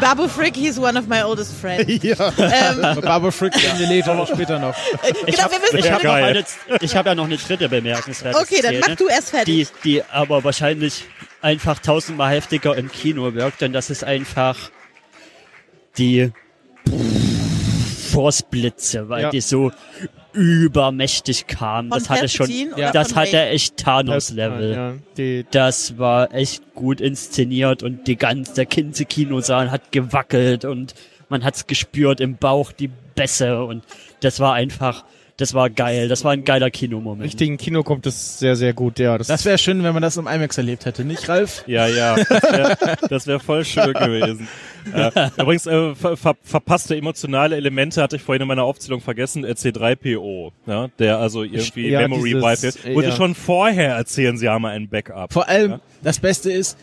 Babu Frick, he's one of my oldest friends. Ja. ähm, Barbara Frick in the later später noch. äh, Ich genau, habe wir wissen ich hab eine, ich hab ja noch eine dritte bemerkenswerte Okay, dann Szene, mach du erst fertig. die, die aber wahrscheinlich einfach tausendmal heftiger im Kino wirkt, denn das ist einfach die Force-Blitze, weil Ja. die so übermächtig kamen. Von Das hatte schon, oder das hatte echt Thanos-Level. Ja, Das war echt gut inszeniert und die ganze, der ganze Kinosaal hat gewackelt und man hat's gespürt im Bauch, die Bässe und das war einfach, das war geil. Das war ein geiler Kinomoment. richtigen Kino kommt es sehr, sehr gut, ja. Das, Das wäre schön, wenn man das im IMAX erlebt hätte, nicht Ralf? Ja, ja, das wäre das wär voll schön gewesen. Äh, übrigens, äh, ver ver verpasste emotionale Elemente hatte ich vorhin in meiner Aufzählung vergessen, äh, C3PO, ja, der also irgendwie Ja, Memory dieses, Wipe äh, Wollte ja. schon vorher erzählen, sie haben ein Backup. Vor allem, Ja. das Beste ist,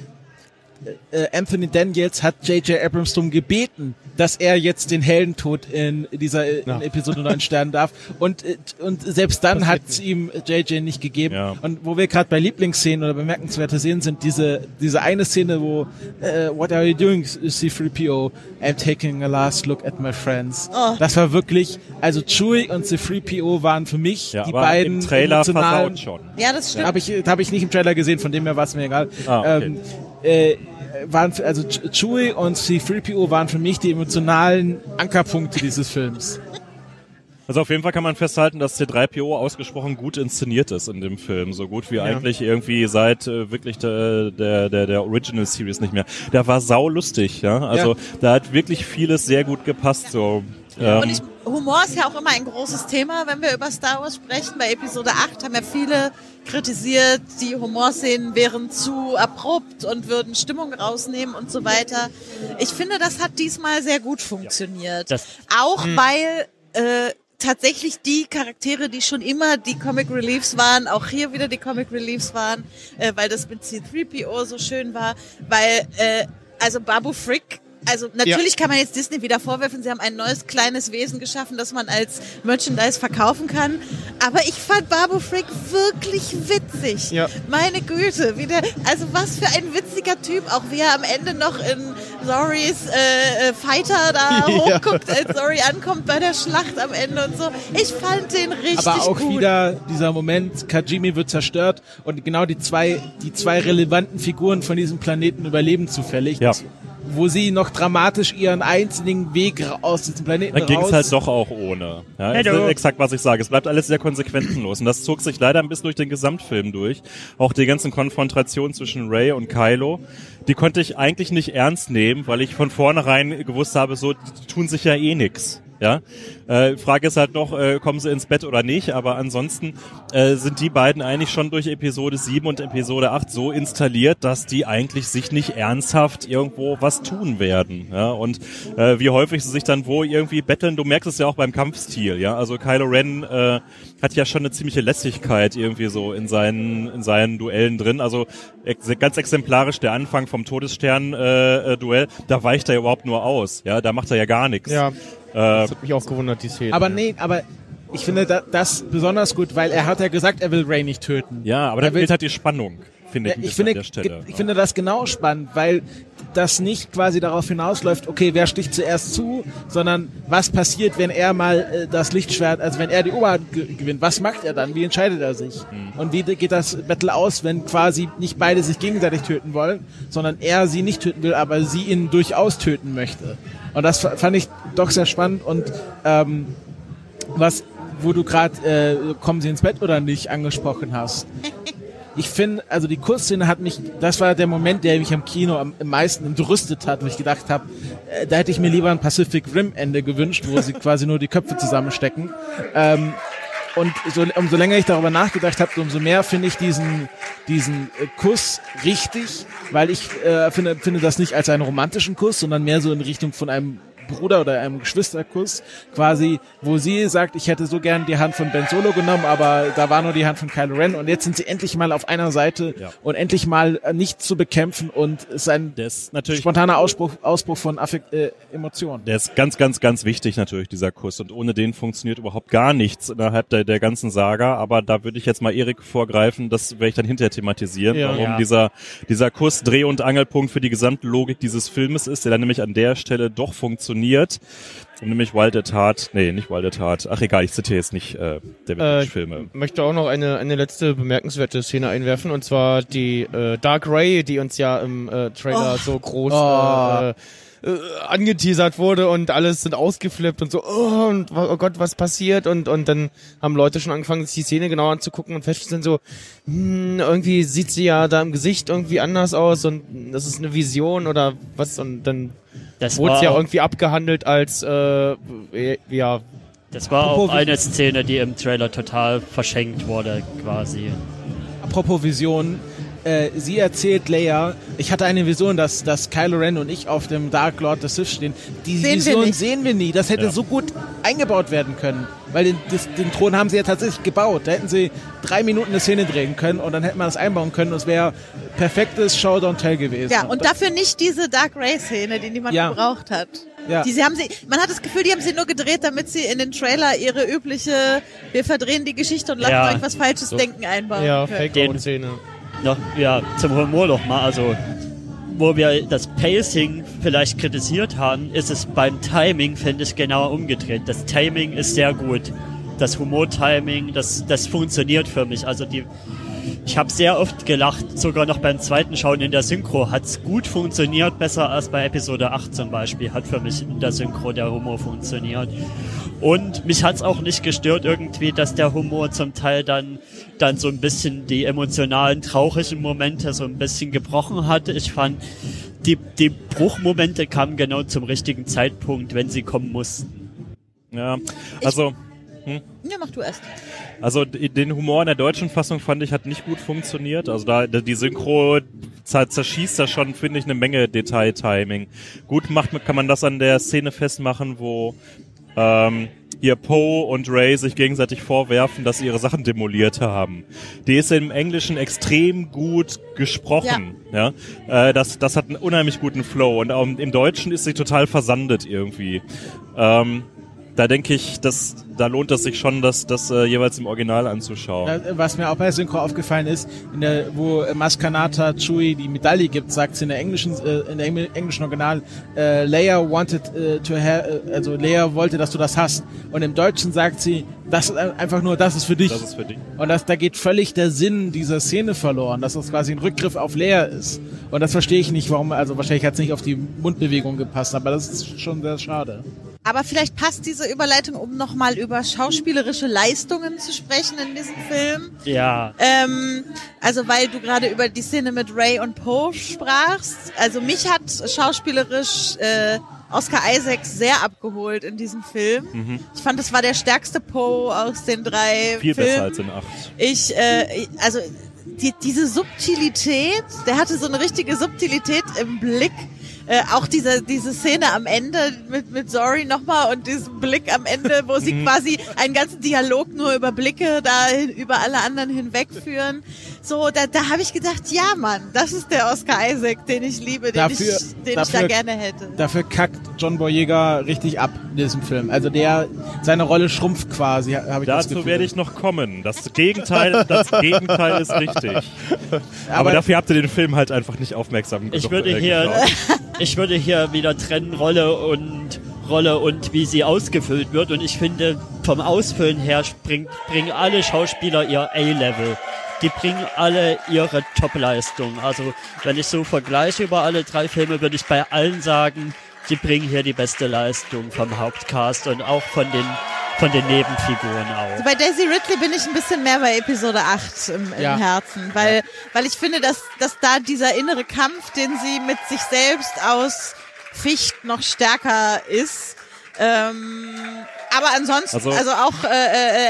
äh, Anthony Daniels hat J.J. Abrams darum gebeten, dass er jetzt den Heldentod in dieser äh, in Ja. Episode 9 sterben darf. Und, äh, und selbst dann hat es ihm J.J. nicht gegeben. Ja. Und wo wir gerade bei Lieblingsszenen oder bemerkenswerte Szenen sind, diese, diese eine Szene, wo äh, What are you doing, C3PO? I'm taking a last look at my friends. Oh. Das war wirklich, also Chewie und C3PO waren für mich Ja, die aber beiden im Trailer emotionalen schon. ja, das stimmt. habe ich, hab ich nicht im Trailer gesehen, von dem her war es mir egal. Ah, okay. ähm, äh, waren also Ch- Chewie und C3PO waren für mich die emotionalen Ankerpunkte dieses Films. Also auf jeden Fall kann man festhalten, dass C3PO ausgesprochen gut inszeniert ist in dem Film. So gut wie eigentlich irgendwie seit äh, wirklich der, der, der, der Original Series nicht mehr. Der war sau lustig, ja. Also Ja. da hat wirklich vieles sehr gut gepasst. So. Ähm, Und ich, Humor ist ja auch immer ein großes Thema, wenn wir über Star Wars sprechen. Bei Episode 8 haben ja viele kritisiert, die Humorszenen wären zu abrupt und würden Stimmung rausnehmen und so weiter. Ich finde, das hat diesmal sehr gut funktioniert. Das- auch weil äh, tatsächlich die Charaktere, die schon immer die Comic Reliefs waren, auch hier wieder die Comic Reliefs waren, äh, weil das mit C3PO so schön war, weil äh, also Babu Frick also natürlich kann man jetzt Disney wieder vorwerfen, sie haben ein neues kleines Wesen geschaffen, das man als Merchandise verkaufen kann. Aber ich fand Babu Frick wirklich witzig. Ja. Meine Güte, wie der, also was für ein witziger Typ, auch wie er am Ende noch in Zorys äh, äh, Fighter da Ja. hochguckt, als Zori ankommt bei der Schlacht am Ende und so. Ich fand den richtig Aber auch gut. wieder dieser Moment, Kajimi wird zerstört und genau die zwei, die zwei relevanten Figuren von diesem Planeten überleben zufällig. Ja. Wo sie noch dramatisch ihren einzigen Weg aus diesem Planeten Da ging es halt doch auch ohne. Ja, das ist exakt, was ich sage. Es bleibt alles sehr konsequenzenlos. Und das zog sich leider ein bisschen durch den Gesamtfilm durch. Auch die ganzen Konfrontationen zwischen Ray und Kylo, die konnte ich eigentlich nicht ernst nehmen, weil ich von vornherein gewusst habe, so, die tun sich ja eh nix. Ja, äh, Frage ist halt noch, äh, kommen sie ins Bett oder nicht, aber ansonsten äh, sind die beiden eigentlich schon durch Episode 7 und Episode 8 so installiert, dass die eigentlich sich nicht ernsthaft irgendwo was tun werden. Ja, und äh, wie häufig sie sich dann wo irgendwie betteln, du merkst es ja auch beim Kampfstil, ja. Also Kylo Ren äh, hat ja schon eine ziemliche Lässigkeit irgendwie so in seinen, in seinen Duellen drin. Also ex ganz exemplarisch der Anfang vom Todesstern-Duell, äh, Duell, da weicht er überhaupt nur aus. Ja, da macht er ja gar nichts. ja, Äh, das hat mich auch gewundert, die Szene. Aber nee, aber ich finde da, das besonders gut, weil er hat ja gesagt, er will Ray nicht töten. ja, aber Er will- fehlt halt die Spannung, finde ich, Ja, ich, finde, an der Stelle. ich finde das genau spannend, weil das nicht quasi darauf hinausläuft, okay, wer sticht zuerst zu, sondern was passiert, wenn er mal äh, das Lichtschwert, also wenn er die Oberhand ge gewinnt, was macht er dann, wie entscheidet er sich? Mhm. Und wie geht das Battle aus, wenn quasi nicht beide sich gegenseitig töten wollen, sondern er sie nicht töten will, aber sie ihn durchaus töten möchte. Und das fa- fand ich doch sehr spannend und ähm, was, wo du gerade äh, kommen sie ins Bett oder nicht angesprochen hast. Ich finde, also die Kursszene hat mich, das war der Moment, der mich am Kino am, am meisten entrüstet hat, wo ich gedacht habe, äh, da hätte ich mir lieber ein Pacific Rim Ende gewünscht, wo sie quasi nur die Köpfe zusammenstecken. Ähm, und so, umso länger ich darüber nachgedacht habe, umso mehr finde ich diesen, diesen äh, Kuss richtig, weil ich äh, finde, finde das nicht als einen romantischen Kuss, sondern mehr so in Richtung von einem Bruder oder einem Geschwisterkuss, quasi, wo sie sagt, ich hätte so gern die Hand von Ben Solo genommen, aber da war nur die Hand von Kylo Ren und jetzt sind sie endlich mal auf einer Seite Ja. und endlich mal äh, nicht zu bekämpfen und es ist ein ist natürlich spontaner Ausspruch, Ausbruch von Affekt, äh, Emotionen. Der ist ganz, ganz, ganz wichtig natürlich, dieser Kuss. Und ohne den funktioniert überhaupt gar nichts innerhalb der, der ganzen Saga. Aber da würde ich jetzt mal Erik vorgreifen, das werde ich dann hinterher thematisieren, Ja. warum Ja. dieser, dieser Kuss Dreh- und Angelpunkt für die gesamte Logik dieses Filmes ist, der dann nämlich an der Stelle doch funktioniert. Und nämlich Wild at Heart, nee, nicht Wild at Heart. Ach egal, ich zitiere jetzt nicht äh, David Äh, Lynch-Filme. möchte auch noch eine, eine letzte bemerkenswerte Szene einwerfen und zwar die äh, Dark Ray, die uns ja im äh, Trailer Oh. so groß Oh. äh, äh, angeteasert wurde und alles sind ausgeflippt und so, oh, und, oh Gott, was passiert? Und, und dann haben Leute schon angefangen, sich die Szene genau anzugucken und feststellen so, hm, irgendwie sieht sie ja da im Gesicht irgendwie anders aus und das ist eine Vision oder was und dann Das wurde war, es ja irgendwie abgehandelt als, äh, ja, das war auch eine Szene, die im Trailer total verschenkt wurde, quasi. Apropos Vision, äh, sie erzählt Leia, ich hatte eine Vision, dass, dass Kylo Ren und ich auf dem Dark Lord des Sith stehen. Die Sehen wir Vision nicht. sehen wir nie. Das hätte Ja. so gut eingebaut werden können. Weil den, das, den Thron haben sie ja tatsächlich gebaut. Da hätten sie drei Minuten eine Szene drehen können und dann hätte man das einbauen können und es wäre perfektes Show Don't Tell gewesen. Ja, und dafür nicht diese Dark Ray-Szene, die niemand Ja. gebraucht hat. Ja. Die, sie haben sie, man hat das Gefühl, die haben sie nur gedreht, damit sie in den Trailer ihre übliche, wir verdrehen die Geschichte und lassen Ja. euch was Falsches denken einbauen. ja. Fake-Szene. Noch, ja, zum Humor noch mal, also wo wir das Pacing vielleicht kritisiert haben, ist es beim Timing, finde ich, genau umgedreht. Das Timing ist sehr gut. Das Humor-Timing, das, das funktioniert für mich. Also die, ich habe sehr oft gelacht, sogar noch beim zweiten Schauen in der Synchro hat's gut funktioniert, besser als bei Episode 8 zum Beispiel, hat für mich in der Synchro der Humor funktioniert. Und mich hat's auch nicht gestört irgendwie, dass der Humor zum Teil dann, dann so ein bisschen die emotionalen, traurigen Momente so ein bisschen gebrochen hat. Ich fand, die, die Bruchmomente kamen genau zum richtigen Zeitpunkt, wenn sie kommen mussten. Ja, also... Ja, mach du erst. Also den Humor in der deutschen Fassung fand ich hat nicht gut funktioniert. Also da die Synchro zer- zerschießt da schon, finde ich, eine Menge Detail-Timing. Gut macht kann man das an der Szene festmachen, wo ähm, hier Poe und Ray sich gegenseitig vorwerfen, dass sie ihre Sachen demoliert haben. Die ist im Englischen extrem gut gesprochen. Ja, Äh, das das hat einen unheimlich guten Flow und auch im Deutschen ist sie total versandet irgendwie. Ähm, da denke ich, dass da lohnt es sich schon, das, das äh, jeweils im Original anzuschauen. Äh, Was mir auch bei Synchro aufgefallen ist, in der, wo Maskanata Chewie die Medaille gibt, sagt sie in der englischen, äh, in der Engl- englischen Original, äh, Leia wanted äh, to have, äh, also Leia wollte, dass du das hast. Und im Deutschen sagt sie, das ist einfach nur, das ist für dich. Das ist für dich. Und das, da geht völlig der Sinn dieser Szene verloren, dass das quasi ein Rückgriff auf Leia ist. Und das verstehe ich nicht, warum, also wahrscheinlich hat es nicht auf die Mundbewegung gepasst, aber das ist schon sehr schade. Aber vielleicht passt diese Überleitung, um nochmal über schauspielerische Leistungen zu sprechen in diesem Film. Ja, Ähm, also weil du gerade über die Szene mit Ray und Poe sprachst. Also mich hat schauspielerisch äh, Oscar Isaacs sehr abgeholt in diesem Film. Ich fand, es war der stärkste Poe aus den drei Viel Filmen. besser als in 8. Ich, äh, also die, diese Subtilität, der hatte so eine richtige Subtilität im Blick. Äh, auch diese, diese Szene am Ende mit, mit Zori nochmal und diesem Blick am Ende, wo sie quasi einen ganzen Dialog nur über Blicke da hin, über alle anderen hinwegführen. So, da, da habe ich gedacht, ja Mann, das ist der Oscar Isaac, den ich liebe, den, Dafür- ich, den ich dafür- da gerne hätte. Dafür kackt John Boyega richtig ab in diesem Film. Also der, seine Rolle schrumpft quasi, habe ich Dazu werde ich noch kommen. Das Gegenteil, das Gegenteil ist richtig. Aber, Aber- dafür habt ihr den Film halt einfach nicht aufmerksam ich würde äh, hier, ich würde hier wieder trennen Rolle und Rolle und wie sie ausgefüllt wird. Und ich finde, vom Ausfüllen her springt, bringen alle Schauspieler ihr A-Level. Die bringen alle ihre Top-Leistung. Also, wenn ich so vergleiche über alle drei Filme, würde ich bei allen sagen, die bringen hier die beste Leistung vom Hauptcast und auch von den, von den Nebenfiguren auch. Bei Daisy Ridley bin ich ein bisschen mehr bei Episode 8 im, im Ja. Herzen, weil, weil ich finde, dass, dass da dieser innere Kampf, den sie mit sich selbst ausficht, noch stärker ist. Ähm, Aber ansonsten, Also- also, auch äh,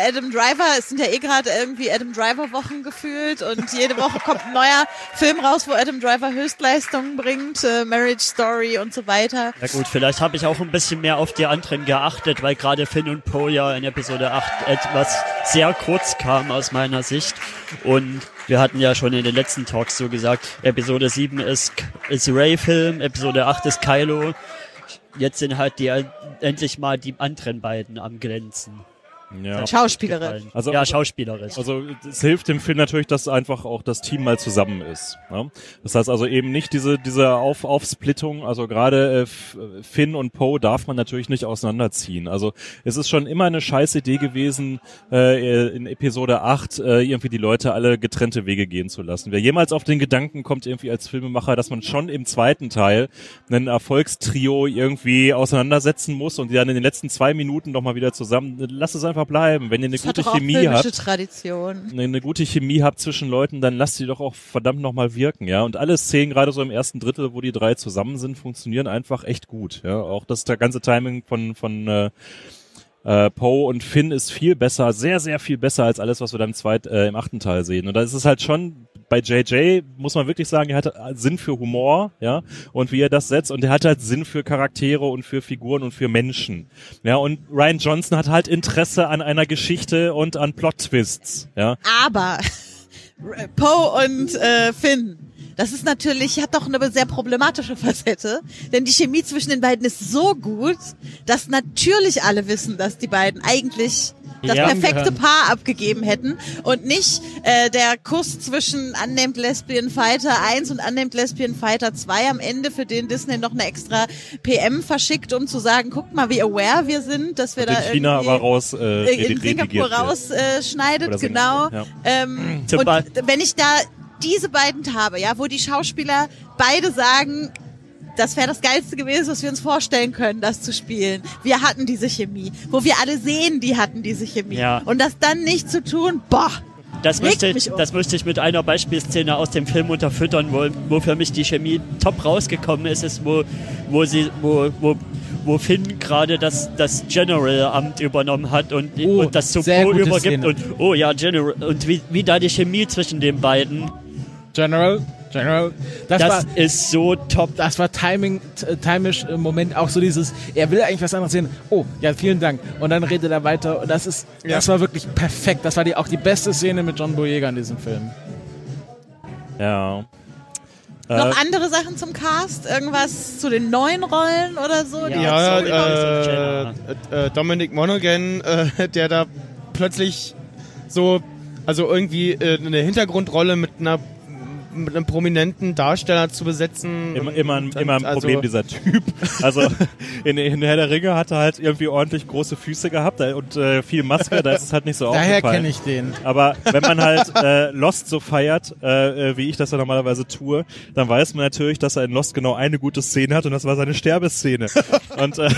äh, Adam Driver, es sind ja eh gerade irgendwie Adam Driver Wochen gefühlt und jede Woche kommt ein neuer Film raus, wo Adam Driver Höchstleistungen bringt, äh, Marriage Story und so weiter. Na gut, vielleicht habe ich auch ein bisschen mehr auf die anderen geachtet, weil gerade Finn und Poe ja in Episode 8 etwas sehr kurz kam aus meiner Sicht. Und wir hatten ja schon in den letzten Talks so gesagt, Episode 7 ist, ist Ray-Film, Episode 8 ist Kylo. Jetzt sind halt die endlich mal die anderen beiden am Glänzen. Ja. Schauspielerisch. Also- ja, schauspielerisch. Also es hilft dem Film natürlich, dass einfach auch das Team mal zusammen ist. Ja? Das heißt also eben nicht diese diese Auf Aufsplittung. Also gerade äh, Finn und Poe darf man natürlich nicht auseinanderziehen. Also es ist schon immer eine scheiß Idee gewesen, äh, in Episode 8 äh, irgendwie die Leute alle getrennte Wege gehen zu lassen. Wer jemals auf den Gedanken kommt, irgendwie als Filmemacher, dass man schon im zweiten Teil ein Erfolgstrio irgendwie auseinandersetzen muss und die dann in den letzten zwei Minuten noch mal wieder zusammen, lass es einfach bleiben. Wenn ihr eine Das hat gute doch auch Chemie filmische habt, Tradition. eine, eine gute Chemie habt zwischen Leuten, dann lasst die doch auch verdammt nochmal wirken, ja. Und alle Szenen, gerade so im ersten Drittel, wo die drei zusammen sind, funktionieren einfach echt gut, ja. Auch das der ganze Timing von, von äh, äh, Poe und Finn ist viel besser, sehr, sehr viel besser als alles, was wir dann im, zweit, äh, im achten Teil sehen. Und da ist es halt schon, bei JJ muss man wirklich sagen, er hat Sinn für Humor, ja, und wie er das setzt, und er hat halt Sinn für Charaktere und für Figuren und für Menschen. Ja, und Ryan Johnson hat halt Interesse an einer Geschichte und an Plot-Twists, ja. Aber Poe und äh, Finn, das ist natürlich, hat doch eine sehr problematische Facette, denn die Chemie zwischen den beiden ist so gut, dass natürlich alle wissen, dass die beiden eigentlich das Ja. perfekte. Paar abgegeben hätten und nicht äh, der Kuss zwischen Unnamed Lesbian Fighter 1 und Unnamed Lesbian Fighter 2 am Ende, für den Disney noch eine extra PM verschickt, um zu sagen, guck mal, wie aware wir sind, dass wir Den da China irgendwie aber raus äh, in Singapur rausschneidet, äh, genau. Singapur, Ähm, und wenn ich da diese beiden habe, ja, wo die Schauspieler beide sagen, das wäre das Geilste gewesen, was wir uns vorstellen können, das zu spielen. Wir hatten diese Chemie, wo wir alle sehen, die hatten diese Chemie. Ja. Und das dann nicht zu tun, boah, Das müsste, mich um. das müsste ich mit einer Beispielszene aus dem Film unterfüttern, wo, wo für mich die Chemie top rausgekommen ist, ist, wo, wo sie, wo, wo, wo Finn gerade das, das General-Amt übernommen hat und, Oh, und das zu gute übergibt Szene. und, oh ja, General, und wie, wie da die Chemie zwischen den beiden, General, General. Das, das war, ist so top. das war Timing, timisch im Moment auch so dieses, er will eigentlich was anderes sehen. Oh, ja, vielen Dank. Und dann redet er weiter. Und das ist, das war wirklich perfekt. Das war die, auch die beste Szene mit John Boyega in diesem Film. Ja. noch Äh, andere Sachen zum Cast? Irgendwas zu den neuen Rollen oder so? die Ja, Ja, äh, äh, Dominic Monaghan, äh, der da plötzlich so, also irgendwie äh, eine Hintergrundrolle mit einer mit einem prominenten Darsteller zu besetzen. Immer, immer, ein, immer ein also- Problem dieser Typ. Also in, in Herr der Ringe hat er halt irgendwie ordentlich große Füße gehabt äh, und äh, viel Maske, da ist es halt nicht so Daher aufgefallen. kenne ich den. Aber wenn man halt äh, Lost so feiert, äh, äh, wie ich das ja normalerweise tue, dann weiß man natürlich, dass er in Lost genau eine gute Szene hat und das war seine Sterbeszene. und äh,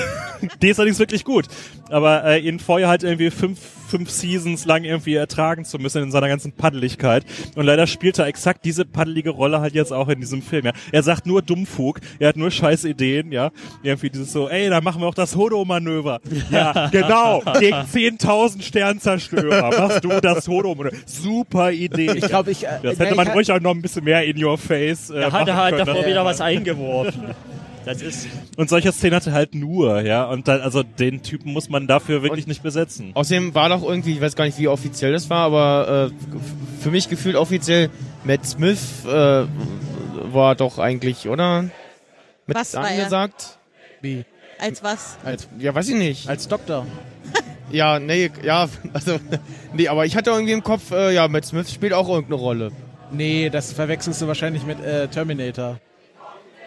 die ist allerdings wirklich gut. Aber äh, ihn vorher halt irgendwie fünf, fünf Seasons lang irgendwie ertragen zu müssen in seiner ganzen Paddeligkeit. Und leider spielt er exakt diese paddelige Rolle halt jetzt auch in diesem Film. Ja. Er sagt nur Dummfug, er hat nur scheiß Ideen, ja. Irgendwie dieses so, ey, dann machen wir auch das Hodo-Manöver. Ja, genau, gegen 10.000 Sternzerstörer machst du das Hodo-Manöver. Super Idee. Ich glaube, ich. äh, das hätte man ruhig auch noch ein bisschen mehr in your face äh, Da hat er machen halt davor Das- wieder was eingeworfen. Das ist, Und solche Szenen hat er halt nur, ja. Und dann, also den Typen muss man dafür wirklich nicht besetzen. Außerdem war doch irgendwie, ich weiß gar nicht, wie offiziell das war, aber äh, für mich gefühlt offiziell Matt Smith äh, war doch eigentlich, oder? Mit Was war er? angesagt? Wie? Als was? Als, ja, weiß ich nicht. Als Doktor. Ja, nee, ja, also, nee, aber ich hatte irgendwie im Kopf, äh, ja, Matt Smith spielt auch irgendeine Rolle. Nee, das verwechselst du wahrscheinlich mit äh, Terminator.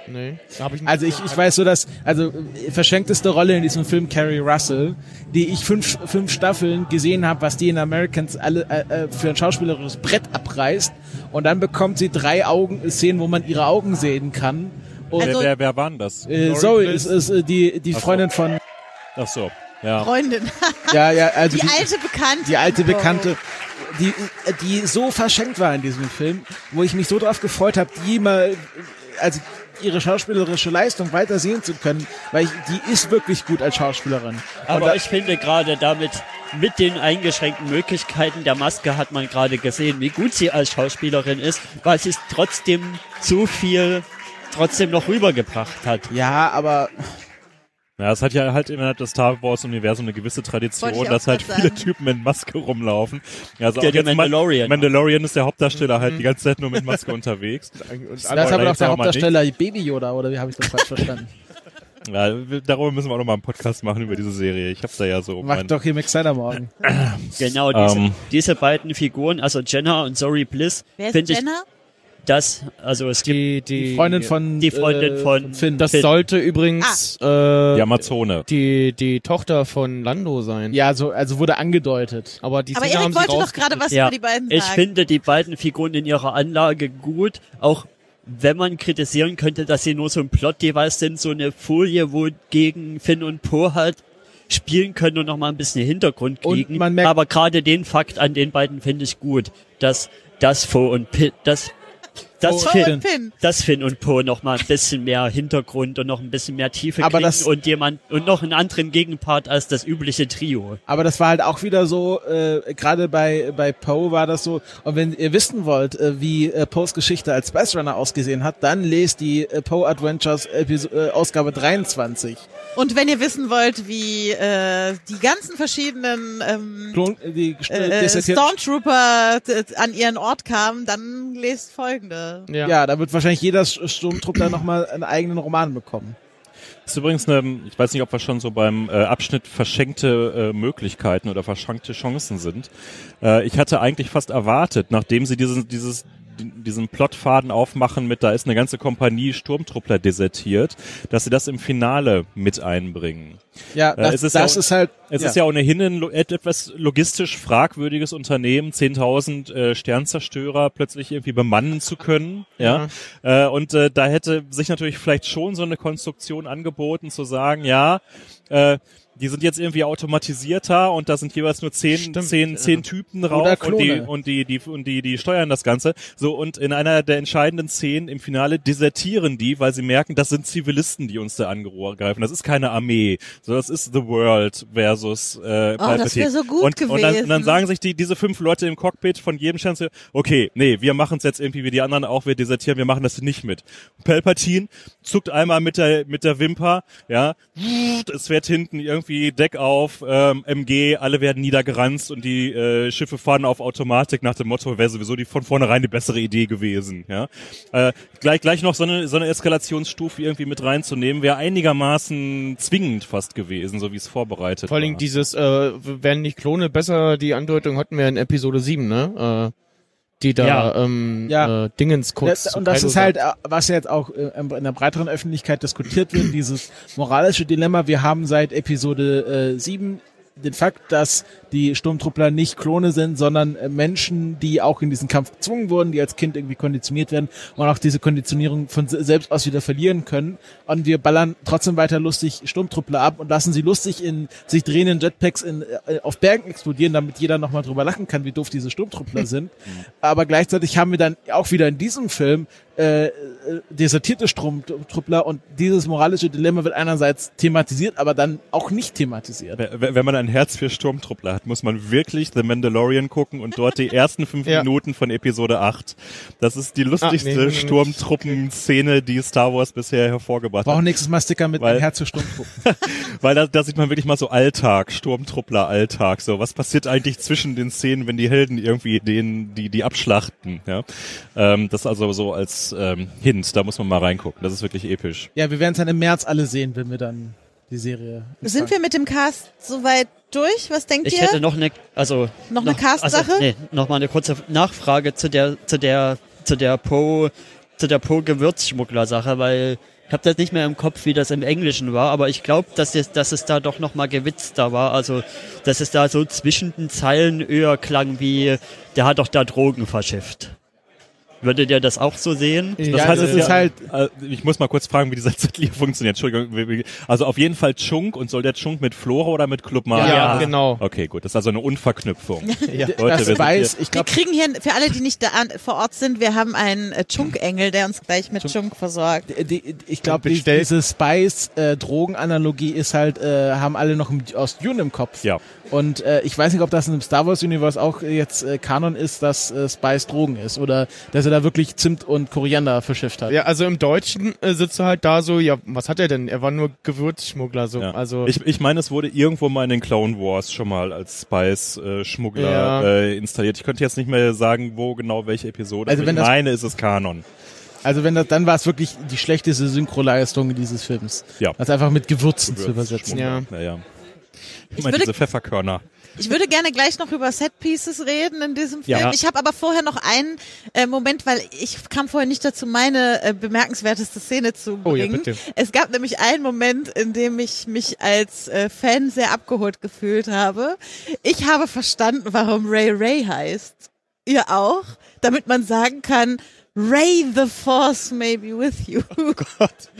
Nee, da hab ich Also ich, ich weiß so, dass, also äh, verschenkteste Rolle in diesem Film Carrie Russell, die ich fünf, fünf Staffeln gesehen habe, was die in Americans alle äh, äh, für ein schauspielerisches Brett abreißt und dann bekommt sie drei Augen Szenen, wo man ihre Augen sehen kann. Und Also- wer, wer, wer war denn das? äh, Zoe ist, ist äh, die, die Ach so. Freundin von, Ach so, ja. Freundin. ja, ja, also Die alte Bekannte. die alte. Bekannte, die, die so verschenkt war in diesem Film, wo ich mich so drauf gefreut habe, die mal, also ihre schauspielerische Leistung weiter sehen zu können, weil ich, die ist wirklich gut als Schauspielerin. Aber da- ich finde gerade damit, mit den eingeschränkten Möglichkeiten der Maske hat man gerade gesehen, wie gut sie als Schauspielerin ist, weil sie es trotzdem so viel trotzdem noch rübergebracht hat. ja, aber Ja, es hat ja halt innerhalb des Star Wars Universum eine gewisse Tradition, dass halt viele sagen. Typen in Maske rumlaufen. Ja, also Der- auch der Mandalorian. Mandalorian ist der Hauptdarsteller halt die ganze Zeit nur mit Maske unterwegs. Und das ist aber doch der Hauptdarsteller Baby Yoda, oder wie habe ich das falsch verstanden? Ja, wir- darüber müssen wir auch nochmal einen Podcast machen über diese Serie. Ich habe da ja so Macht doch hier Max Snyder morgen. Genau, diese, Ähm. diese beiden Figuren, also Jenna und Zoe Bliss, Wer ist finde ich, Jenna? Das, also es gibt Die, die, Die Freundin von, Die Freundin äh, von- Finn. Das Finn. sollte übrigens äh, die Amazone. die, die Tochter von Lando sein. ja, so, also wurde angedeutet. Aber die Aber Szene haben Erik wollte doch gerade was Ja, über die beiden ich sagen. finde die beiden Figuren in ihrer Anlage gut, auch wenn man kritisieren könnte, dass sie nur so ein Plot-Device sind, so eine Folie, wo gegen Finn und Po halt spielen können und nochmal ein bisschen Hintergrund Und kriegen. Aber gerade den Fakt an den beiden finde ich gut, dass das Po und Pin, das, das Po und Finn. Finn. dass Finn und Po noch mal ein bisschen mehr Hintergrund und noch ein bisschen mehr Tiefe Aber kriegen das- und jemand und noch einen anderen Gegenpart als das übliche Trio. Aber das war halt auch wieder so, äh, gerade bei, bei Poe war das so, und wenn ihr wissen wollt, äh, wie äh, Poes Geschichte als Space Runner ausgesehen hat, dann lest die äh, Poe Adventures Episo äh, Ausgabe 23. Und wenn ihr wissen wollt, wie äh, die ganzen verschiedenen ähm, Klon, äh, die äh, desertiert- Stormtrooper t- an ihren Ort kamen, dann lest folgende. Ja. ja, da wird wahrscheinlich jeder Sch- Sturmtruppler nochmal einen eigenen Roman bekommen. ist übrigens eine, ich weiß nicht, ob wir schon so beim äh, Abschnitt verschenkte äh, Möglichkeiten oder verschenkte Chancen sind. Äh, ich hatte eigentlich fast erwartet, nachdem sie diesen, dieses diesen Plotfaden aufmachen mit, da ist eine ganze Kompanie Sturmtruppler desertiert, dass sie das im Finale mit einbringen. Ja, das, es ist das ja- ist halt. Es ist ja ohnehin ein etwas logistisch fragwürdiges Unternehmen, 10.000 äh, Sternzerstörer plötzlich irgendwie bemannen zu können. Ja. Äh, und äh, da hätte sich natürlich vielleicht schon so eine Konstruktion angeboten, zu sagen, ja, äh, die sind jetzt irgendwie automatisierter und da sind jeweils nur zehn, Stimmt, zehn, ja. zehn Typen drauf Oder und die, und die, die, und die, die steuern das Ganze. So, und in einer der entscheidenden Szenen im Finale desertieren die, weil sie merken, das sind Zivilisten, die uns da angreifen. Das ist keine Armee. So, das ist The World versus äh, Oh, das wär so gut und, Und dann, und dann gewesen. sagen sich die, diese fünf Leute im Cockpit von jedem Chance, okay, nee, wir machen es jetzt irgendwie wie die anderen auch, wir desertieren, wir machen das nicht mit. Palpatine zuckt einmal mit der, mit der Wimper, ja, es fährt hinten irgendwie Deck auf, ähm, MG, alle werden niedergeranzt und die äh, Schiffe fahren auf Automatik nach dem Motto, wäre sowieso die von vornherein die bessere Idee gewesen, ja. Äh, gleich, gleich noch so eine, so eine Eskalationsstufe irgendwie mit reinzunehmen, wäre einigermaßen zwingend fast gewesen, so wie es vorbereitet Vor allen Dingen dieses, äh, werden nicht Klone besser, die Andeutung hatten wir in Episode 7, ne? Äh, die da Ja. ähm, Ja. Äh, Dingens kurz. Zu und das ist halt, äh, was jetzt auch äh, in der breiteren Öffentlichkeit diskutiert wird, dieses moralische Dilemma. Wir haben seit Episode äh, 7 den Fakt, dass die Sturmtruppler nicht Klone sind, sondern äh, Menschen, die auch in diesen Kampf gezwungen wurden, die als Kind irgendwie konditioniert werden und auch diese Konditionierung von se- selbst aus wieder verlieren können. Und wir ballern trotzdem weiter lustig Sturmtruppler ab und lassen sie lustig in sich drehenden Jetpacks in, äh, auf Bergen explodieren, damit jeder nochmal drüber lachen kann, wie doof diese Sturmtruppler sind. Aber gleichzeitig haben wir dann auch wieder in diesem Film äh, äh, desertierte Sturmtruppler und dieses moralische Dilemma wird einerseits thematisiert, aber dann auch nicht thematisiert. Wenn wenn man ein Herz für Sturmtruppler hat, muss man wirklich The Mandalorian gucken und dort die ersten fünf Ja. Minuten von Episode 8. Das ist die lustigste Ah, nee, nee. Sturmtruppen-Szene, die Star Wars bisher hervorgebracht Brauchen hat. nächstes Mal Sticker mit Weil- einem Herz für Sturmtruppen. Weil da, da sieht man wirklich mal so Alltag, Sturmtruppler-Alltag. So, was passiert eigentlich zwischen den Szenen, wenn die Helden irgendwie den, die, die abschlachten, ja? Ähm, das also so als ähm, Hint, da muss man mal reingucken. Das ist wirklich episch. ja, wir werden es dann im März alle sehen, wenn wir dann die Serie. Sind wir mit dem Cast soweit durch? Was denkt Ich ihr? hätte noch eine, also Noch eine Cast-Sache? Also, nee, noch mal eine kurze Nachfrage zu der, zu der, zu der Po, zu der Po Gewürzschmuggler-Sache, weil ich habe das nicht mehr im Kopf, wie das im Englischen war, aber ich glaube, dass es, dass es da doch noch mal gewitzter war, also dass es da so zwischen den Zeilen eher klang wie, der hat doch da Drogen verschifft. Würdet ihr das auch so sehen? Das Ja, heißt, das es ist halt- äh, ich muss mal kurz fragen, wie dieser Zettel hier funktioniert. Entschuldigung. Also auf jeden Fall Chunk und soll der Chunk mit Flora oder mit Club Mara? Ja, Ja. genau. Okay, gut. Das ist also eine Unverknüpfung. Ja. Leute, das wir Spice, ich Wir glaube, kriegen hier, für alle, die nicht da an, vor Ort sind, wir haben einen äh, Chunk-Engel, der uns gleich mit Chunk versorgt. die, ich glaube, die, diese Spice-Drogenanalogie ist halt, äh, haben alle noch im, aus Dune im Kopf. Ja. Und äh, ich weiß nicht, ob das in dem Star Wars Universe auch jetzt äh, Kanon ist, dass äh, Spice Drogen ist oder dass er da wirklich Zimt und Koriander verschifft hat. Ja, also im Deutschen äh, sitzt du halt da so, ja, was hat er denn? Er war nur Gewürzschmuggler, so. Ja. Also, ich, ich meine, es wurde irgendwo mal in den Clone Wars schon mal als Spice-Schmuggler Ja. äh, installiert. Ich könnte jetzt nicht mehr sagen, wo genau welche Episode. Also wenn ich das- meine, ist es Kanon. Also wenn das, dann war es wirklich die schlechteste Synchroleistung dieses Films. Ja. Das einfach mit Gewürzen zu übersetzen. Ja. Naja. Ich Ich meine, würde- diese Pfefferkörner. Ich würde gerne gleich noch über Set-Pieces reden in diesem Film. Ja. Ich habe aber vorher noch einen äh, Moment, weil ich kam vorher nicht dazu, meine äh, bemerkenswerteste Szene zu Oh ja, bringen. bitte. Es gab nämlich einen Moment, in dem ich mich als äh, Fan sehr abgeholt gefühlt habe. Ich habe verstanden, warum Ray Ray heißt. Ihr auch? Damit man sagen kann, Ray the Force may be with you. Oh Gott.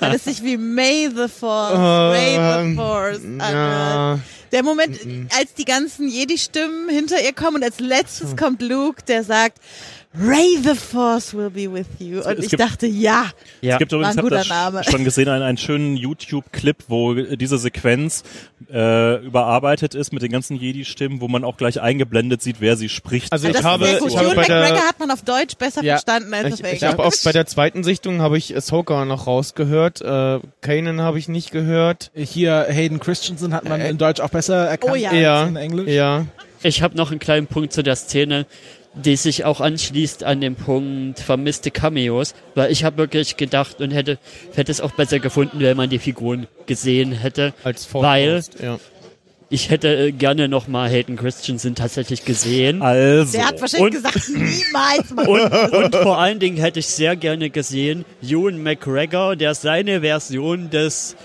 Weil es sich wie May the Force, Ray the Ähm, Force anhört. ja. Der Moment, als die ganzen Jedi-Stimmen hinter ihr kommen und als Hm. letztes kommt Luke, der sagt, Ray the Force will be with you. Und es ich gibt- dachte, ja. Ja. Es gibt übrigens, War ein ich habe guter Name. schon gesehen, einen, einen schönen YouTube-Clip, wo diese Sequenz äh, überarbeitet ist mit den ganzen Jedi-Stimmen, wo man auch gleich eingeblendet sieht, wer sie spricht. Also das ich habe, ich habe bei der, hat man auf Deutsch besser Ja. verstanden als ich, auf ich habe auch Englisch. bei der zweiten Sichtung habe ich Ahsoka noch rausgehört. Äh, Kanan habe ich nicht gehört. Hier Hayden Christensen hat man in Deutsch auch besser erkannt Oh ja. als Ja, in Englisch. ja. Ich habe noch einen kleinen Punkt zu der Szene, die sich auch anschließt an den Punkt vermisste Cameos, weil ich habe wirklich gedacht und hätte, hätte es auch besser gefunden, wenn man die Figuren gesehen hätte. Als Weil ja. ich hätte äh, gerne noch mal Hayden Christensen tatsächlich gesehen. Also, Der hat wahrscheinlich Und- gesagt, niemals. Und, und vor allen Dingen hätte ich sehr gerne gesehen, Ewan McGregor, der seine Version des,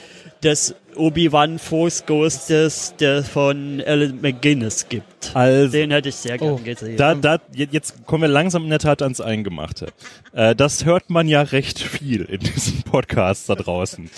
des Obi-Wan Force Ghostes der von Alan McGuinness gibt. also Den hätte ich sehr gerne Oh, gesehen. da, da, je- jetzt kommen wir langsam in der Tat ans Eingemachte. Äh, das hört man ja recht viel in diesem Podcast da draußen.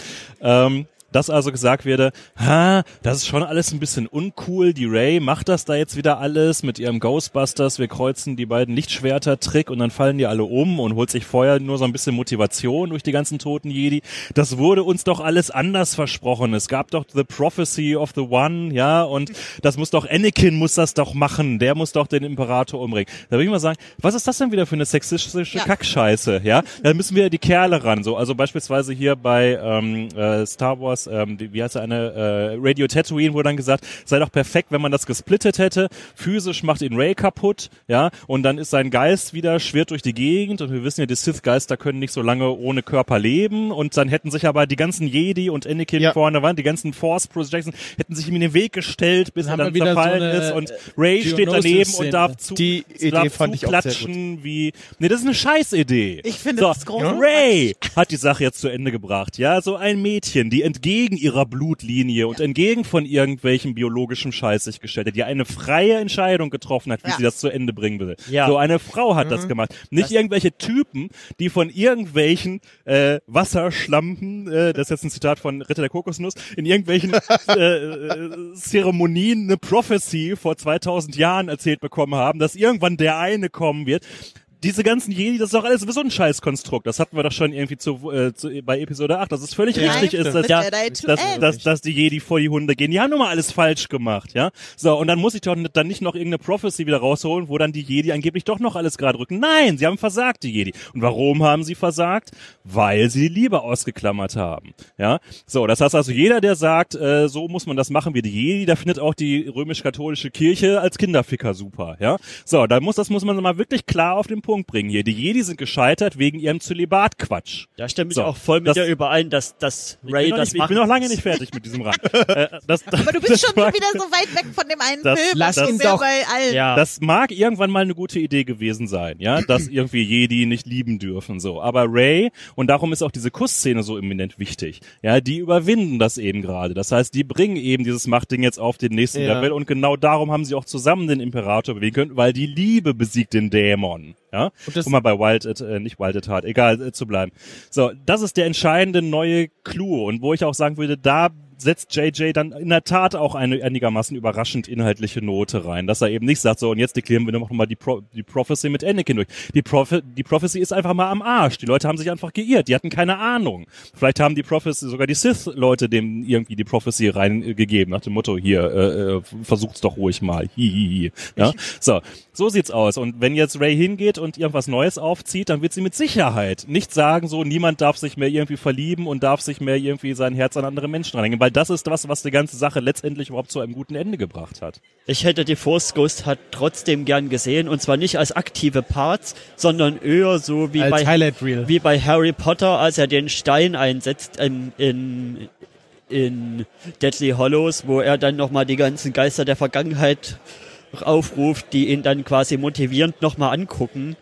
Ähm, dass also gesagt werde, ha, das ist schon alles ein bisschen uncool, die Ray macht das da jetzt wieder alles mit ihrem Ghostbusters, wir kreuzen die beiden Lichtschwerter-Trick und dann fallen die alle um und holt sich vorher nur so ein bisschen Motivation durch die ganzen toten Jedi. Das wurde uns doch alles anders versprochen. Es gab doch The Prophecy of the One, ja, und das muss doch, Anakin muss das doch machen, der muss doch den Imperator umbringen. Da würde ich mal sagen, was ist das denn wieder für eine sexistische Ja. Kackscheiße, ja? Da müssen wir die Kerle ran, so. Also beispielsweise hier bei ähm, äh, Star Wars, ähm, die, wie heißt der eine, äh, Radio Tatooine wurde dann gesagt, sei doch perfekt, wenn man das gesplittet hätte. Physisch macht ihn Ray kaputt, ja, und dann ist sein Geist wieder, schwirrt durch die Gegend und wir wissen ja, die Sith-Geister können nicht so lange ohne Körper leben und dann hätten sich aber die ganzen Jedi und Anakin Ja. vorne waren, die ganzen Force Projections, hätten sich ihm in den Weg gestellt, bis Dann er dann so zerfallen eine, ist und Ray steht daneben Geonosis-Szene. und darf zu, Die Idee darf fand ich auch sehr zuklatschen wie, nee, das ist eine Scheißidee. Ich finde so, das großartig. Ray hat die Sache jetzt zu Ende gebracht, ja, so ein Mädchen, die entgegen ihrer Blutlinie und entgegen von irgendwelchem biologischen Scheiß sich gestellt hat, die eine freie Entscheidung getroffen hat, wie Ja. sie das zu Ende bringen will. Ja. So eine Frau hat das gemacht, nicht irgendwelche Typen, die von irgendwelchen äh, Wasserschlampen, äh, das ist jetzt ein Zitat von Ritter der Kokosnuss, in irgendwelchen äh, äh, Zeremonien eine Prophecy vor 2000 Jahren erzählt bekommen haben, dass irgendwann der eine kommen wird. Diese ganzen Jedi, das ist doch alles sowieso ein Scheißkonstrukt. Das hatten wir doch schon irgendwie zu, äh, zu, bei Episode 8, dass es völlig Ja, richtig ist, dass, ja, dass, dass, dass die Jedi vor die Hunde gehen. Die haben nun mal alles falsch gemacht, ja. So, und dann muss ich doch dann nicht noch irgendeine Prophecy wieder rausholen, wo dann die Jedi angeblich doch noch alles gerade rücken. Nein, sie haben versagt, die Jedi. Und warum haben sie versagt? Weil sie die Liebe ausgeklammert haben, ja. So, das heißt also, jeder, der sagt, äh, so muss man das machen wie die Jedi, der findet auch die römisch-katholische Kirche als Kinderficker super, ja. So, da muss, das muss man mal wirklich klar auf den Punkt bringen hier. Die Jedi sind gescheitert wegen ihrem Zölibat-Quatsch. Da stimme ich So, auch voll mit das- dir überein, dass, dass Ich Ray bin, noch das nicht, ich machen bin noch lange nicht fertig mit diesem Rand. äh, das, das, Aber du bist das schon mag, wieder so weit weg von dem einen Das- Film. lass Das ihn ist ja doch. Bei allen. Ja. Das mag irgendwann mal eine gute Idee gewesen sein, ja, dass irgendwie Jedi nicht lieben dürfen, so. Aber Ray, und darum ist auch diese Kussszene so eminent wichtig, ja, die überwinden das eben gerade. Das heißt, die bringen eben dieses Machtding jetzt auf den nächsten Ja. Level und genau darum haben sie auch zusammen den Imperator bewegen können, weil die Liebe besiegt den Dämon. Ja, Und das- um mal bei Wild at, äh, nicht Wild at Heart, egal äh, zu bleiben. So, das ist der entscheidende neue Clou und wo ich auch sagen würde, da setzt JJ dann in der Tat auch eine einigermaßen überraschend inhaltliche Note rein, dass er eben nicht sagt, so und jetzt deklarieren wir noch mal die, Pro die Prophecy mit Anakin durch. Die, Prophe die Prophecy ist einfach mal am Arsch. Die Leute haben sich einfach geirrt, die hatten keine Ahnung. Vielleicht haben die Prophecy, sogar die Sith-Leute dem irgendwie die Prophecy reingegeben, nach dem Motto, hier, äh, äh, versucht's doch ruhig mal. Hihihi. Ja? So, so sieht's aus. Und wenn jetzt Ray hingeht und irgendwas Neues aufzieht, dann wird sie mit Sicherheit nicht sagen, so niemand darf sich mehr irgendwie verlieben und darf sich mehr irgendwie sein Herz an andere Menschen reinhängen, weil das ist was, was die ganze Sache letztendlich überhaupt zu einem guten Ende gebracht hat. Ich hätte die Force Ghost hat trotzdem gern gesehen und zwar nicht als aktive Parts, sondern eher so wie Als bei Highlight Reel. wie bei Harry Potter, als er den Stein einsetzt in, in, in Deadly Hollows, wo er dann nochmal die ganzen Geister der Vergangenheit aufruft, die ihn dann quasi motivierend nochmal angucken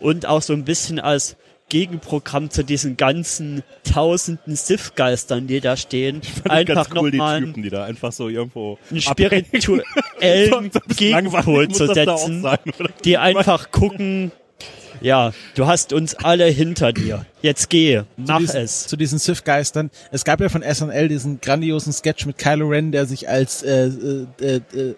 und auch so ein bisschen als Gegenprogramm zu diesen ganzen tausenden Sith-Geistern, die da stehen, einfach Ganz cool, die nochmal Typen, die da einfach so irgendwo einen spirituellen Gegenpol zu setzen, sein, die einfach gucken, ja, du hast uns alle hinter dir. Jetzt geh, mach diesen, es. Zu diesen Sith-Geistern. Es gab ja von SNL diesen grandiosen Sketch mit Kylo Ren, der sich als äh, äh, äh, äh,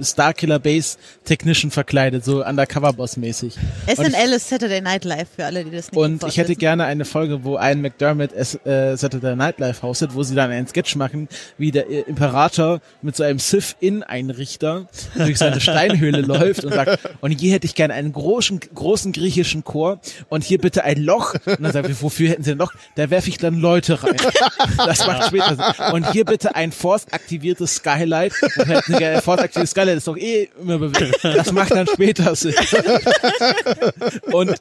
Starkiller, Base Technician verkleidet, so Undercover-Boss-mäßig. SNL ist Saturday Night Live für alle, die das nicht Und ich hätte gerne eine Folge, wo Ian McDermott es, äh, Saturday Night Live hostet, wo sie dann einen Sketch machen, wie der äh, Imperator mit so einem Sith-In-Einrichter durch seine Steinhöhle läuft und sagt, und hier hätte ich gerne einen großen, großen griechischen Chor und hier bitte ein Loch. Und dann sagt er, wofür hätten sie ein Loch? Da werfe ich dann Leute rein. Das macht später Sinn. Und hier bitte ein Force-aktiviertes Skylight. Und hätten sie, ein Force-aktiviertes Skylight ist doch eh immer bewegt. Das macht dann später Sinn. Und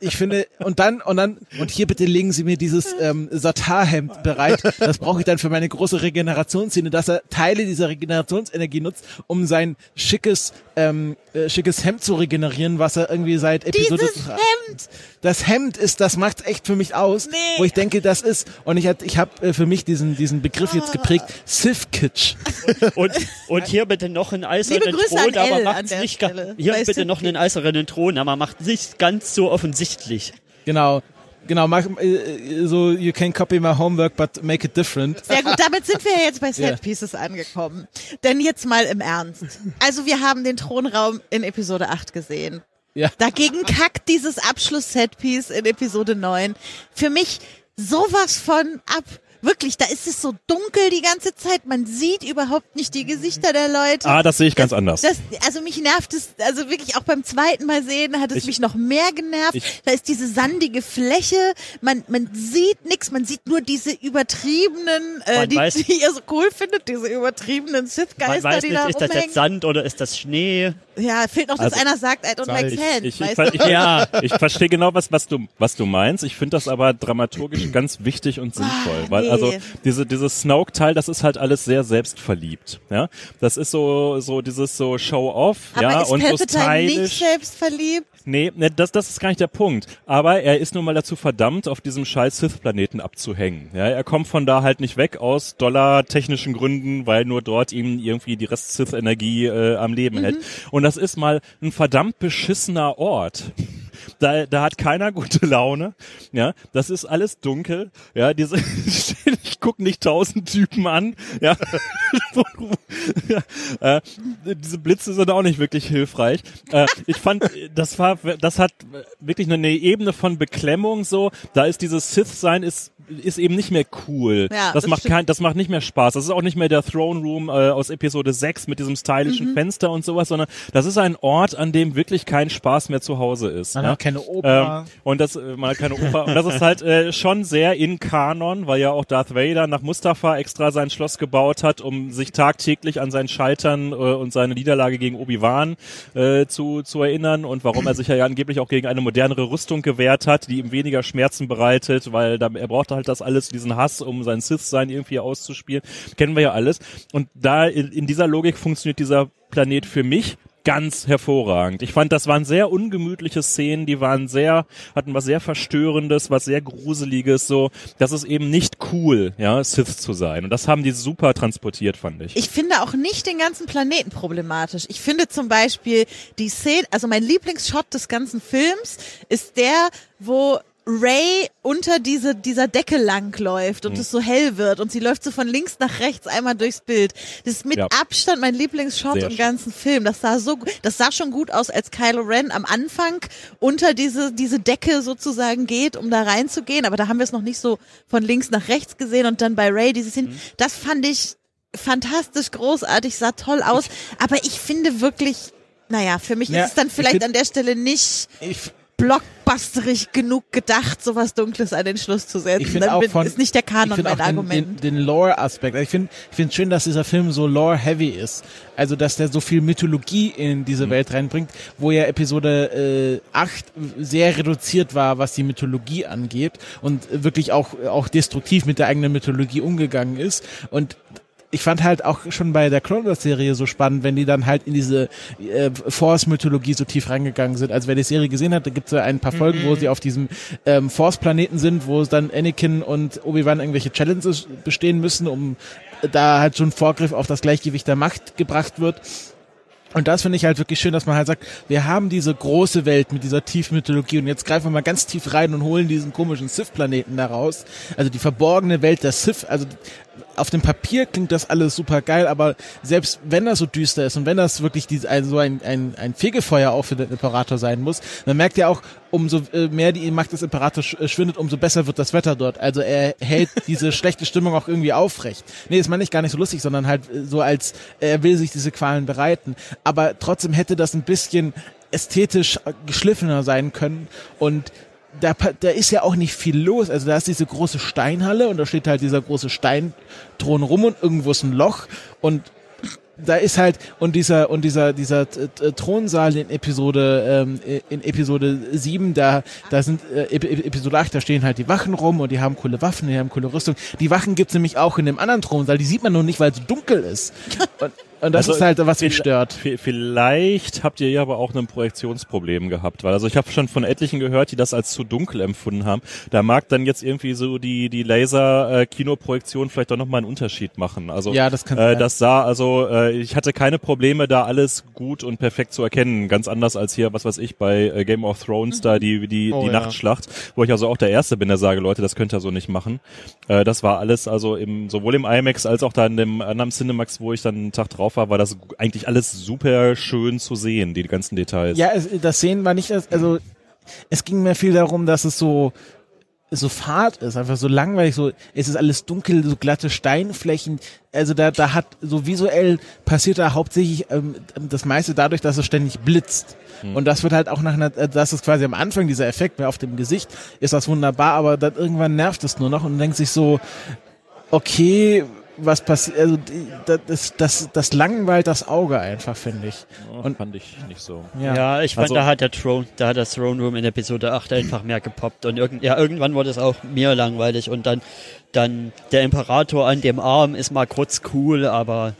ich finde, und dann, und dann, und hier bitte legen Sie mir dieses ähm, Satarhemd bereit. Das brauche ich dann für meine große Regenerationsszene, dass er Teile dieser Regenerationsenergie nutzt, um sein schickes, ähm, äh, schickes Hemd zu regenerieren, was er irgendwie seit Episode Dieses Hemd! das Hemd ist, das macht's echt für mich aus, Nee. wo ich denke, das ist, und ich, hat- ich habe äh, für mich diesen, diesen Begriff jetzt geprägt, Sith-Kitsch. Und, und hier bitte noch einen eisernen Grüße Thron, aber macht's der nicht ga- Stelle. hier bitte noch einen eisernen Thron, aber macht nicht ganz so offensichtlich. Genau. Genau, mach, äh, so, you can copy my homework, but make it different. Sehr gut, damit sind wir ja jetzt bei. Set Pieces angekommen. Denn jetzt mal im Ernst. Also wir haben den Thronraum in Episode 8 gesehen. Ja. Dagegen kackt dieses Abschluss-Setpiece in Episode 9 für mich sowas von ab. Wirklich, da ist es so dunkel die ganze Zeit. Man sieht überhaupt nicht die Gesichter der Leute. Ah, das sehe ich ganz anders. Das, also mich nervt es, also wirklich auch beim zweiten Mal sehen hat es Ich- mich noch mehr genervt. Ich- da ist diese sandige Fläche, man, man sieht nichts, man sieht nur diese übertriebenen, äh, die, weiß- die ihr so cool findet, diese übertriebenen Man Sith-Geister, weiß die nicht, da ist das rumhängen. jetzt Sand oder ist das Schnee? Ja, fehlt noch, dass Also- einer sagt, I don't like ich, sand, ich, ich, weißt ver- du? ich, Ja. ich verstehe genau, was, was, du, was du meinst. Ich finde das aber dramaturgisch ganz wichtig und sinnvoll. Weil nee. Also diese, dieses Snoke-Teil, das ist halt alles sehr selbstverliebt. Ja, Das ist so, so dieses so Show-off ja, ist und so Palpatine nicht stylisch. selbstverliebt? Nee, ne, das, das ist gar nicht der Punkt. Aber er ist nun mal dazu verdammt, auf diesem scheiß Sith-Planeten abzuhängen. Ja, er kommt von da halt nicht weg aus dollar-technischen Gründen, weil nur dort ihm irgendwie die Rest-Sith-Energie äh, am Leben hält. Und das ist mal ein verdammt beschissener Ort. Da, da hat keiner gute Laune. Ja, das ist alles dunkel. Ja, diese, ich guck nicht tausend Typen an. Ja, ja äh, diese Blitze sind auch nicht wirklich hilfreich. Äh, ich fand, das war, das hat wirklich eine Ebene von Beklemmung so. Da ist dieses Sith-Sein ist ist eben nicht mehr cool. Ja, das, das macht stimmt. kein, das macht nicht mehr Spaß. Das ist auch nicht mehr der Throne Room äh, aus Episode 6 mit diesem stylischen Mhm. Fenster und sowas, sondern das ist ein Ort, an dem wirklich kein Spaß mehr zu Hause ist. Man ja? hat keine Oper. Ähm, und das, äh, man hat keine Oper. und das ist halt äh, schon sehr in Kanon, weil ja auch Darth Vader nach Mustafa extra sein Schloss gebaut hat, um sich tagtäglich an sein Scheitern äh, und seine Niederlage gegen Obi-Wan äh, zu, zu erinnern und warum er sich ja angeblich auch gegen eine modernere Rüstung gewehrt hat, die ihm weniger Schmerzen bereitet, weil da, er brauchte halt das alles, diesen Hass, um sein Sith-Sein irgendwie auszuspielen. Kennen wir ja alles. Und da in, in dieser Logik funktioniert dieser Planet für mich ganz hervorragend. Ich fand, das waren sehr ungemütliche Szenen, die waren sehr, hatten was sehr Verstörendes, was sehr Gruseliges, so. Das ist eben nicht cool, ja, Sith zu sein. Und das haben die super transportiert, fand ich. Ich finde auch nicht den ganzen Planeten problematisch. Ich finde zum Beispiel die Szene, also mein Lieblingsshot des ganzen Films ist der, wo Ray unter diese, dieser Decke langläuft und Mhm. es so hell wird und sie läuft so von links nach rechts einmal durchs Bild. Das ist mit Ja. Abstand mein Lieblingsshot Sehr im ganzen Film. Das sah so, das sah schon gut aus, als Kylo Ren am Anfang unter diese, diese Decke sozusagen geht, um da reinzugehen. Aber da haben wir es noch nicht so von links nach rechts gesehen und dann bei Ray dieses hin. Mhm. Das fand ich fantastisch großartig, sah toll aus. Aber ich finde wirklich, naja, für mich Ja, ist es dann ich vielleicht an der Stelle nicht Ich, blockbusterig genug gedacht, sowas Dunkles an den Schluss zu setzen. ich finde auch von, ist nicht der Kanon mein Argument. Den, den Lore-Aspekt. Ich finde, ich finde schön, dass dieser Film so lore-heavy ist. Also, dass der so viel Mythologie in Mhm. diese Welt reinbringt, wo ja Episode äh, 8 sehr reduziert war, was die Mythologie angeht und wirklich auch auch destruktiv mit der eigenen Mythologie umgegangen ist und ich fand halt auch schon bei der Clone Wars Serie so spannend, wenn die dann halt in diese äh, Force-Mythologie so tief reingegangen sind. Also wer die Serie gesehen hat, da gibt es ja ein paar Folgen, wo sie auf diesem ähm, Force-Planeten sind, wo dann Anakin und Obi-Wan irgendwelche Challenges bestehen müssen, um da halt schon Vorgriff auf das Gleichgewicht der Macht gebracht wird. Und das finde ich halt wirklich schön, dass man halt sagt, wir haben diese große Welt mit dieser tiefen Mythologie und jetzt greifen wir mal ganz tief rein und holen diesen komischen Sith-Planeten da raus. Also die verborgene Welt der Sith. Also auf dem Papier klingt das alles super geil, aber selbst wenn das so düster ist und wenn das wirklich diese, also so ein, ein, ein Fegefeuer auch für den Imperator sein muss, man merkt ja auch, umso äh, mehr die Macht des Imperators äh, schwindet, umso besser wird das Wetter dort. Also er hält diese schlechte Stimmung auch irgendwie aufrecht. Nee, das meine ich gar nicht so lustig, sondern halt äh, so als er will sich diese Qualen bereiten. Aber trotzdem hätte das ein bisschen ästhetisch geschliffener sein können und da, da ist ja auch nicht viel los. Also da ist diese große Steinhalle und da steht halt dieser große Steinthron rum und irgendwo ist ein Loch und da ist halt und dieser und dieser dieser T- T- Thronsaal in Episode ähm, in Episode 7 da da sind äh, Ep- Ep- Episode 8 da stehen halt die Wachen rum und die haben coole Waffen die haben coole Rüstung die Wachen gibt's nämlich auch in dem anderen Thronsaal die sieht man nur nicht weil es dunkel ist und, und das Also, ist halt was mich stört vi- Vielleicht habt ihr ja aber auch ein Projektionsproblem gehabt, weil also ich habe schon von etlichen gehört, die das als zu dunkel empfunden haben. Da mag dann jetzt irgendwie so die die Laser äh, Kinoprojektion vielleicht doch noch mal einen Unterschied machen. Also Ja, das kann äh, sein. das sah also äh, ich hatte keine Probleme da alles gut und perfekt zu erkennen, ganz anders als hier was weiß ich bei äh, Game of Thrones da die die Oh, die ja. Nachtschlacht, wo ich also auch der erste bin, der sage, Leute, das könnt ihr so nicht machen. Äh, das war alles also im sowohl im IMAX als auch da in dem anderen Cinemax, wo ich dann einen Tag drauf war, war das eigentlich alles super schön zu sehen, die ganzen Details. Ja, es, das Sehen war nicht, also es ging mir viel darum, dass es so so fad ist, einfach so langweilig, so es ist alles dunkel, so glatte Steinflächen. Also da da hat so visuell passiert da hauptsächlich ähm, das meiste dadurch, dass es ständig blitzt. Und das wird halt auch nach einer, äh, das ist quasi am Anfang dieser Effekt mehr auf dem Gesicht, ist das wunderbar, aber dann irgendwann nervt es nur noch und denkt sich so, okay, was passiert, also die- das, das, das, das langweilt das Auge einfach, finde ich. Und- fand ich nicht so. Ja, ich fand, Also- da hat der Throne, da hat das Throne Room in Episode 8 einfach mehr gepoppt und irgend, ja, irgendwann wurde es auch mir langweilig und dann, dann der Imperator an dem Arm ist mal kurz cool, aber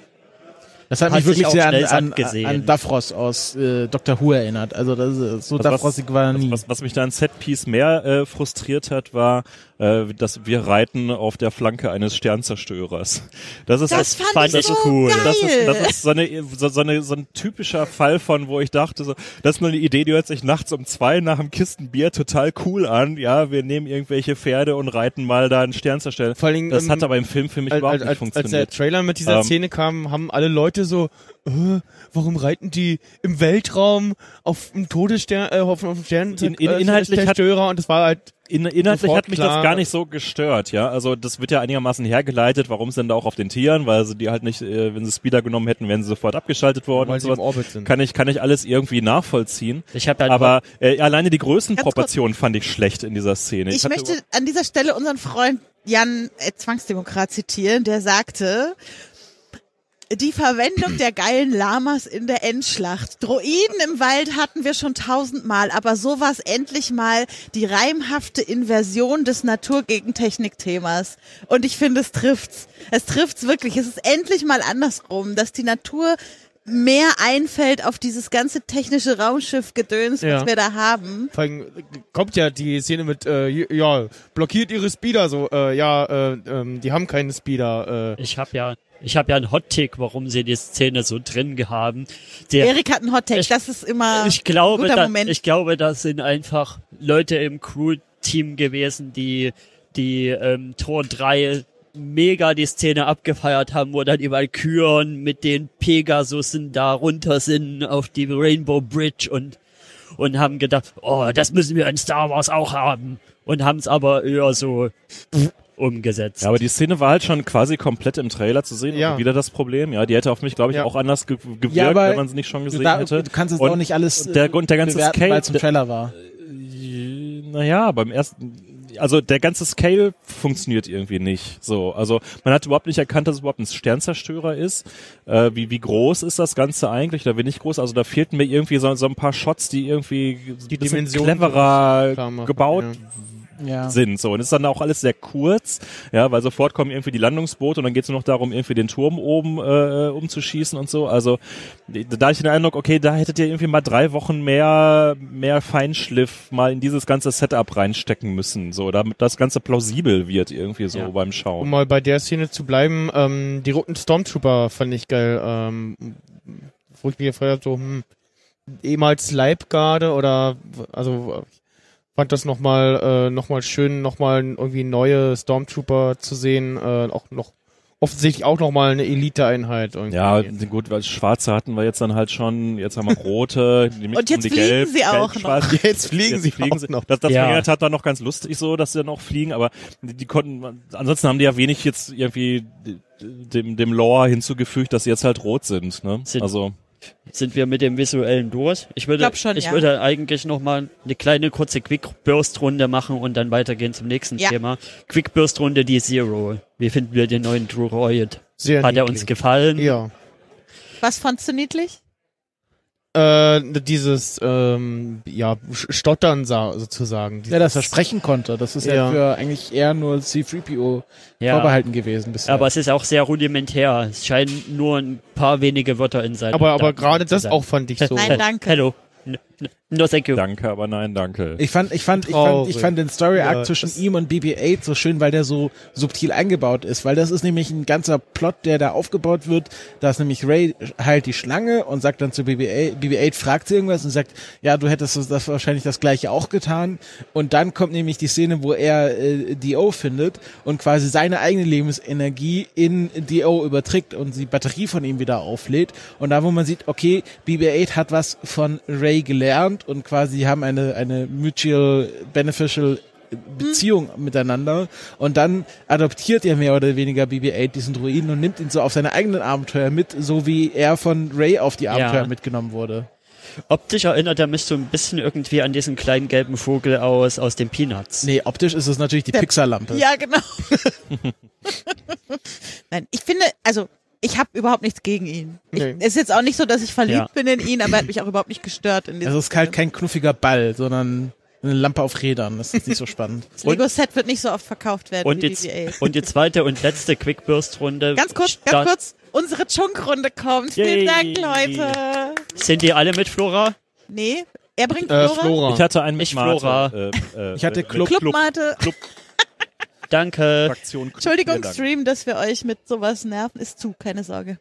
Das hat, Hat mich wirklich sehr an, schnell an, an Davros aus äh, Dr. Who erinnert. Also das ist, so Also Davrosig war er was, nie. was, was mich da an Setpiece mehr äh, frustriert hat, war, äh, dass wir reiten auf der Flanke eines Sternzerstörers. Das ist Das fand, fand ich so cool. geil. das ist, das ist so, eine, so, so, eine, so ein typischer Fall von, wo ich dachte, so, das ist nur eine Idee, die hört sich nachts um zwei nach einem Kistenbier total cool an. Ja, wir nehmen irgendwelche Pferde und reiten mal da einen Sternzerstörer. Vor allen Dingen, Das ähm, hat aber im Film für mich als, überhaupt als, nicht als, als der funktioniert. Trailer mit dieser Ähm, Szene kam, haben alle Leute so, äh, warum reiten die im Weltraum auf einem Todesstern, äh, auf einem Stern, In- in- inhaltlich hat- Zerstörer und das war halt In, inhaltlich hat mich klar. das gar nicht so gestört, ja. Also das wird ja einigermaßen hergeleitet, warum es denn da auch auf den Tieren, weil sie die halt nicht, äh, wenn sie Speeder genommen hätten, wären sie sofort abgeschaltet worden weil und sie im sowas. Orbit sind. Kann ich, kann ich alles irgendwie nachvollziehen. ich habe dann Aber äh, alleine die Größenproportion fand ich schlecht in dieser Szene. Ich hatte möchte an dieser Stelle unseren Freund Jan äh, Zwangsdemokrat zitieren, der sagte, die Verwendung der geilen Lamas in der Endschlacht. Droiden im Wald hatten wir schon tausendmal, aber sowas endlich mal die reimhafte Inversion des Natur-gegen-Technik-Themas. Und ich finde, es trifft's. Es trifft's wirklich. Es ist endlich mal andersrum, dass die Natur mehr einfällt auf dieses ganze technische Raumschiff-Gedöns, Ja. was wir da haben. Vor allem kommt ja die Szene mit, äh, ja, blockiert ihre Speeder so, äh, ja, äh, ähm, die haben keine Speeder. Äh. Ich habe ja, ich habe ja einen Hot-Take, warum sie die Szene so drin haben. Der, Erik hat einen Hottake, Ich- das ist immer ich glaube, guter da, Moment. ich glaube, das sind einfach Leute im Crew-Team gewesen, die die ähm, Tor 3 mega die Szene abgefeiert haben, wo dann die Valkyren mit den Pegasussen da runter sind auf die Rainbow Bridge und und haben gedacht, oh, das müssen wir in Star Wars auch haben und haben es aber eher so umgesetzt. Ja, aber die Szene war halt schon quasi komplett im Trailer zu sehen. Ja. Und wieder das Problem. Ja, die hätte auf mich, glaube ich, Ja. auch anders ge gewirkt, Ja, wenn man sie nicht schon gesehen da, hätte. du kannst es Und auch nicht alles der- und der ganze bewerten, Scale- weil es im Trailer war. Naja, beim ersten, also der ganze Scale funktioniert irgendwie nicht. So, also man hat überhaupt nicht erkannt, dass es überhaupt ein Sternzerstörer ist. Äh, wie wie groß ist das Ganze eigentlich? Da bin ich groß. Also da fehlten mir irgendwie so, so ein paar Shots, die irgendwie Die Dimensionen cleverer gebaut Ja. Sind. So und es ist dann auch alles sehr kurz, ja, weil sofort kommen irgendwie die Landungsboote und dann geht es nur noch darum, irgendwie den Turm oben äh, umzuschießen und so. Also da ich den Eindruck, okay, da hättet ihr irgendwie mal drei Wochen mehr mehr Feinschliff mal in dieses ganze Setup reinstecken müssen, so damit das Ganze plausibel wird irgendwie so Ja. beim Um Schauen. mal bei der Szene zu bleiben, ähm, die roten Stormtrooper fand ich geil. Ähm, wo ich mir gefragt habe, so, hm, ehemals Leibgarde oder, also, ich fand das nochmal, äh, noch mal schön, nochmal irgendwie neue Stormtrooper zu sehen, äh, auch noch, offensichtlich auch nochmal eine Elite-Einheit. irgendwie. Ja, gut, weil Schwarze hatten wir jetzt dann halt schon, jetzt haben wir rote, die mich Und jetzt um die fliegen gelb, sie auch gelb, noch. Jetzt fliegen sie auch noch. Das, das Ja. ja. hat war noch ganz lustig so, dass sie dann auch fliegen, aber die, die konnten, ansonsten haben die ja wenig jetzt irgendwie dem, dem Lore hinzugefügt, dass sie jetzt halt rot sind, ne? Sind- also, Sind wir mit dem visuellen durch? Ich würde, Glaub schon, ich ja. würde eigentlich noch mal eine kleine kurze Quick Burst Runde machen und dann weitergehen zum nächsten Ja. Thema. Quick Burst Runde die Zero. Wie finden wir den neuen Droid? Sehr Hat er niedlich. uns gefallen? Ja. Was fandst du niedlich? Äh, dieses, ähm, ja, Stottern sa- sozusagen. Ja, dass er sprechen konnte. Das ist ja, Ja. für eigentlich eher nur C-3PO Ja. vorbehalten gewesen bisher. Aber es ist auch sehr rudimentär. Es scheinen nur ein paar wenige Wörter in seinem Aber, aber gerade das sein. auch fand ich so. Nein, danke. Hello. No thank you. danke, aber nein, danke. Ich fand, ich fand, ich fand, ich fand den Story Arc Ja, zwischen ihm und BB-8 so schön, weil der so subtil eingebaut ist, weil das ist nämlich ein ganzer Plot, der da aufgebaut wird. Da ist nämlich Ray halt die Schlange und sagt dann zu BB-8, BB-8 fragt sie irgendwas und sagt, ja, du hättest das, das wahrscheinlich das gleiche auch getan. Und dann kommt nämlich die Szene, wo er äh, Dio findet und quasi seine eigene Lebensenergie in Dio überträgt und die Batterie von ihm wieder auflädt. Und da, wo man sieht, okay, BB-8 hat was von Ray gelernt und quasi haben eine, eine mutual beneficial Beziehung miteinander und dann adoptiert er mehr oder weniger BB-8 diesen Druiden und nimmt ihn so auf seine eigenen Abenteuer mit, so wie er von Ray auf die Abenteuer Ja. mitgenommen wurde. Optisch erinnert er mich so ein bisschen irgendwie an diesen kleinen gelben Vogel aus, aus den Peanuts. Nee, optisch ist es natürlich die Pixar-Lampe. Ja, genau. Nein, ich finde, also ich habe überhaupt nichts gegen ihn. Ich, Nee. Es ist jetzt auch nicht so, dass ich verliebt Ja. bin in ihn, aber er hat mich auch überhaupt nicht gestört. In Also es ist halt kein knuffiger Ball, sondern eine Lampe auf Rädern. Das ist nicht so spannend. das Lego-Set wird nicht so oft verkauft werden Und wie die, BB-8. und die zweite und letzte Quick Burst Runde. Ganz kurz, ganz kurz. Unsere Chunk-Runde kommt. Vielen Yay. Dank, Leute. Sind die alle mit Flora? Nee, er bringt Äh, Flora. Flora. Ich hatte einen mit Ich Flora. Äh, äh, Ich hatte äh, Club- Clubmate. Danke. Fraktion. Entschuldigung, Dank. Stream, dass wir euch mit sowas nerven. Ist zu, keine Sorge.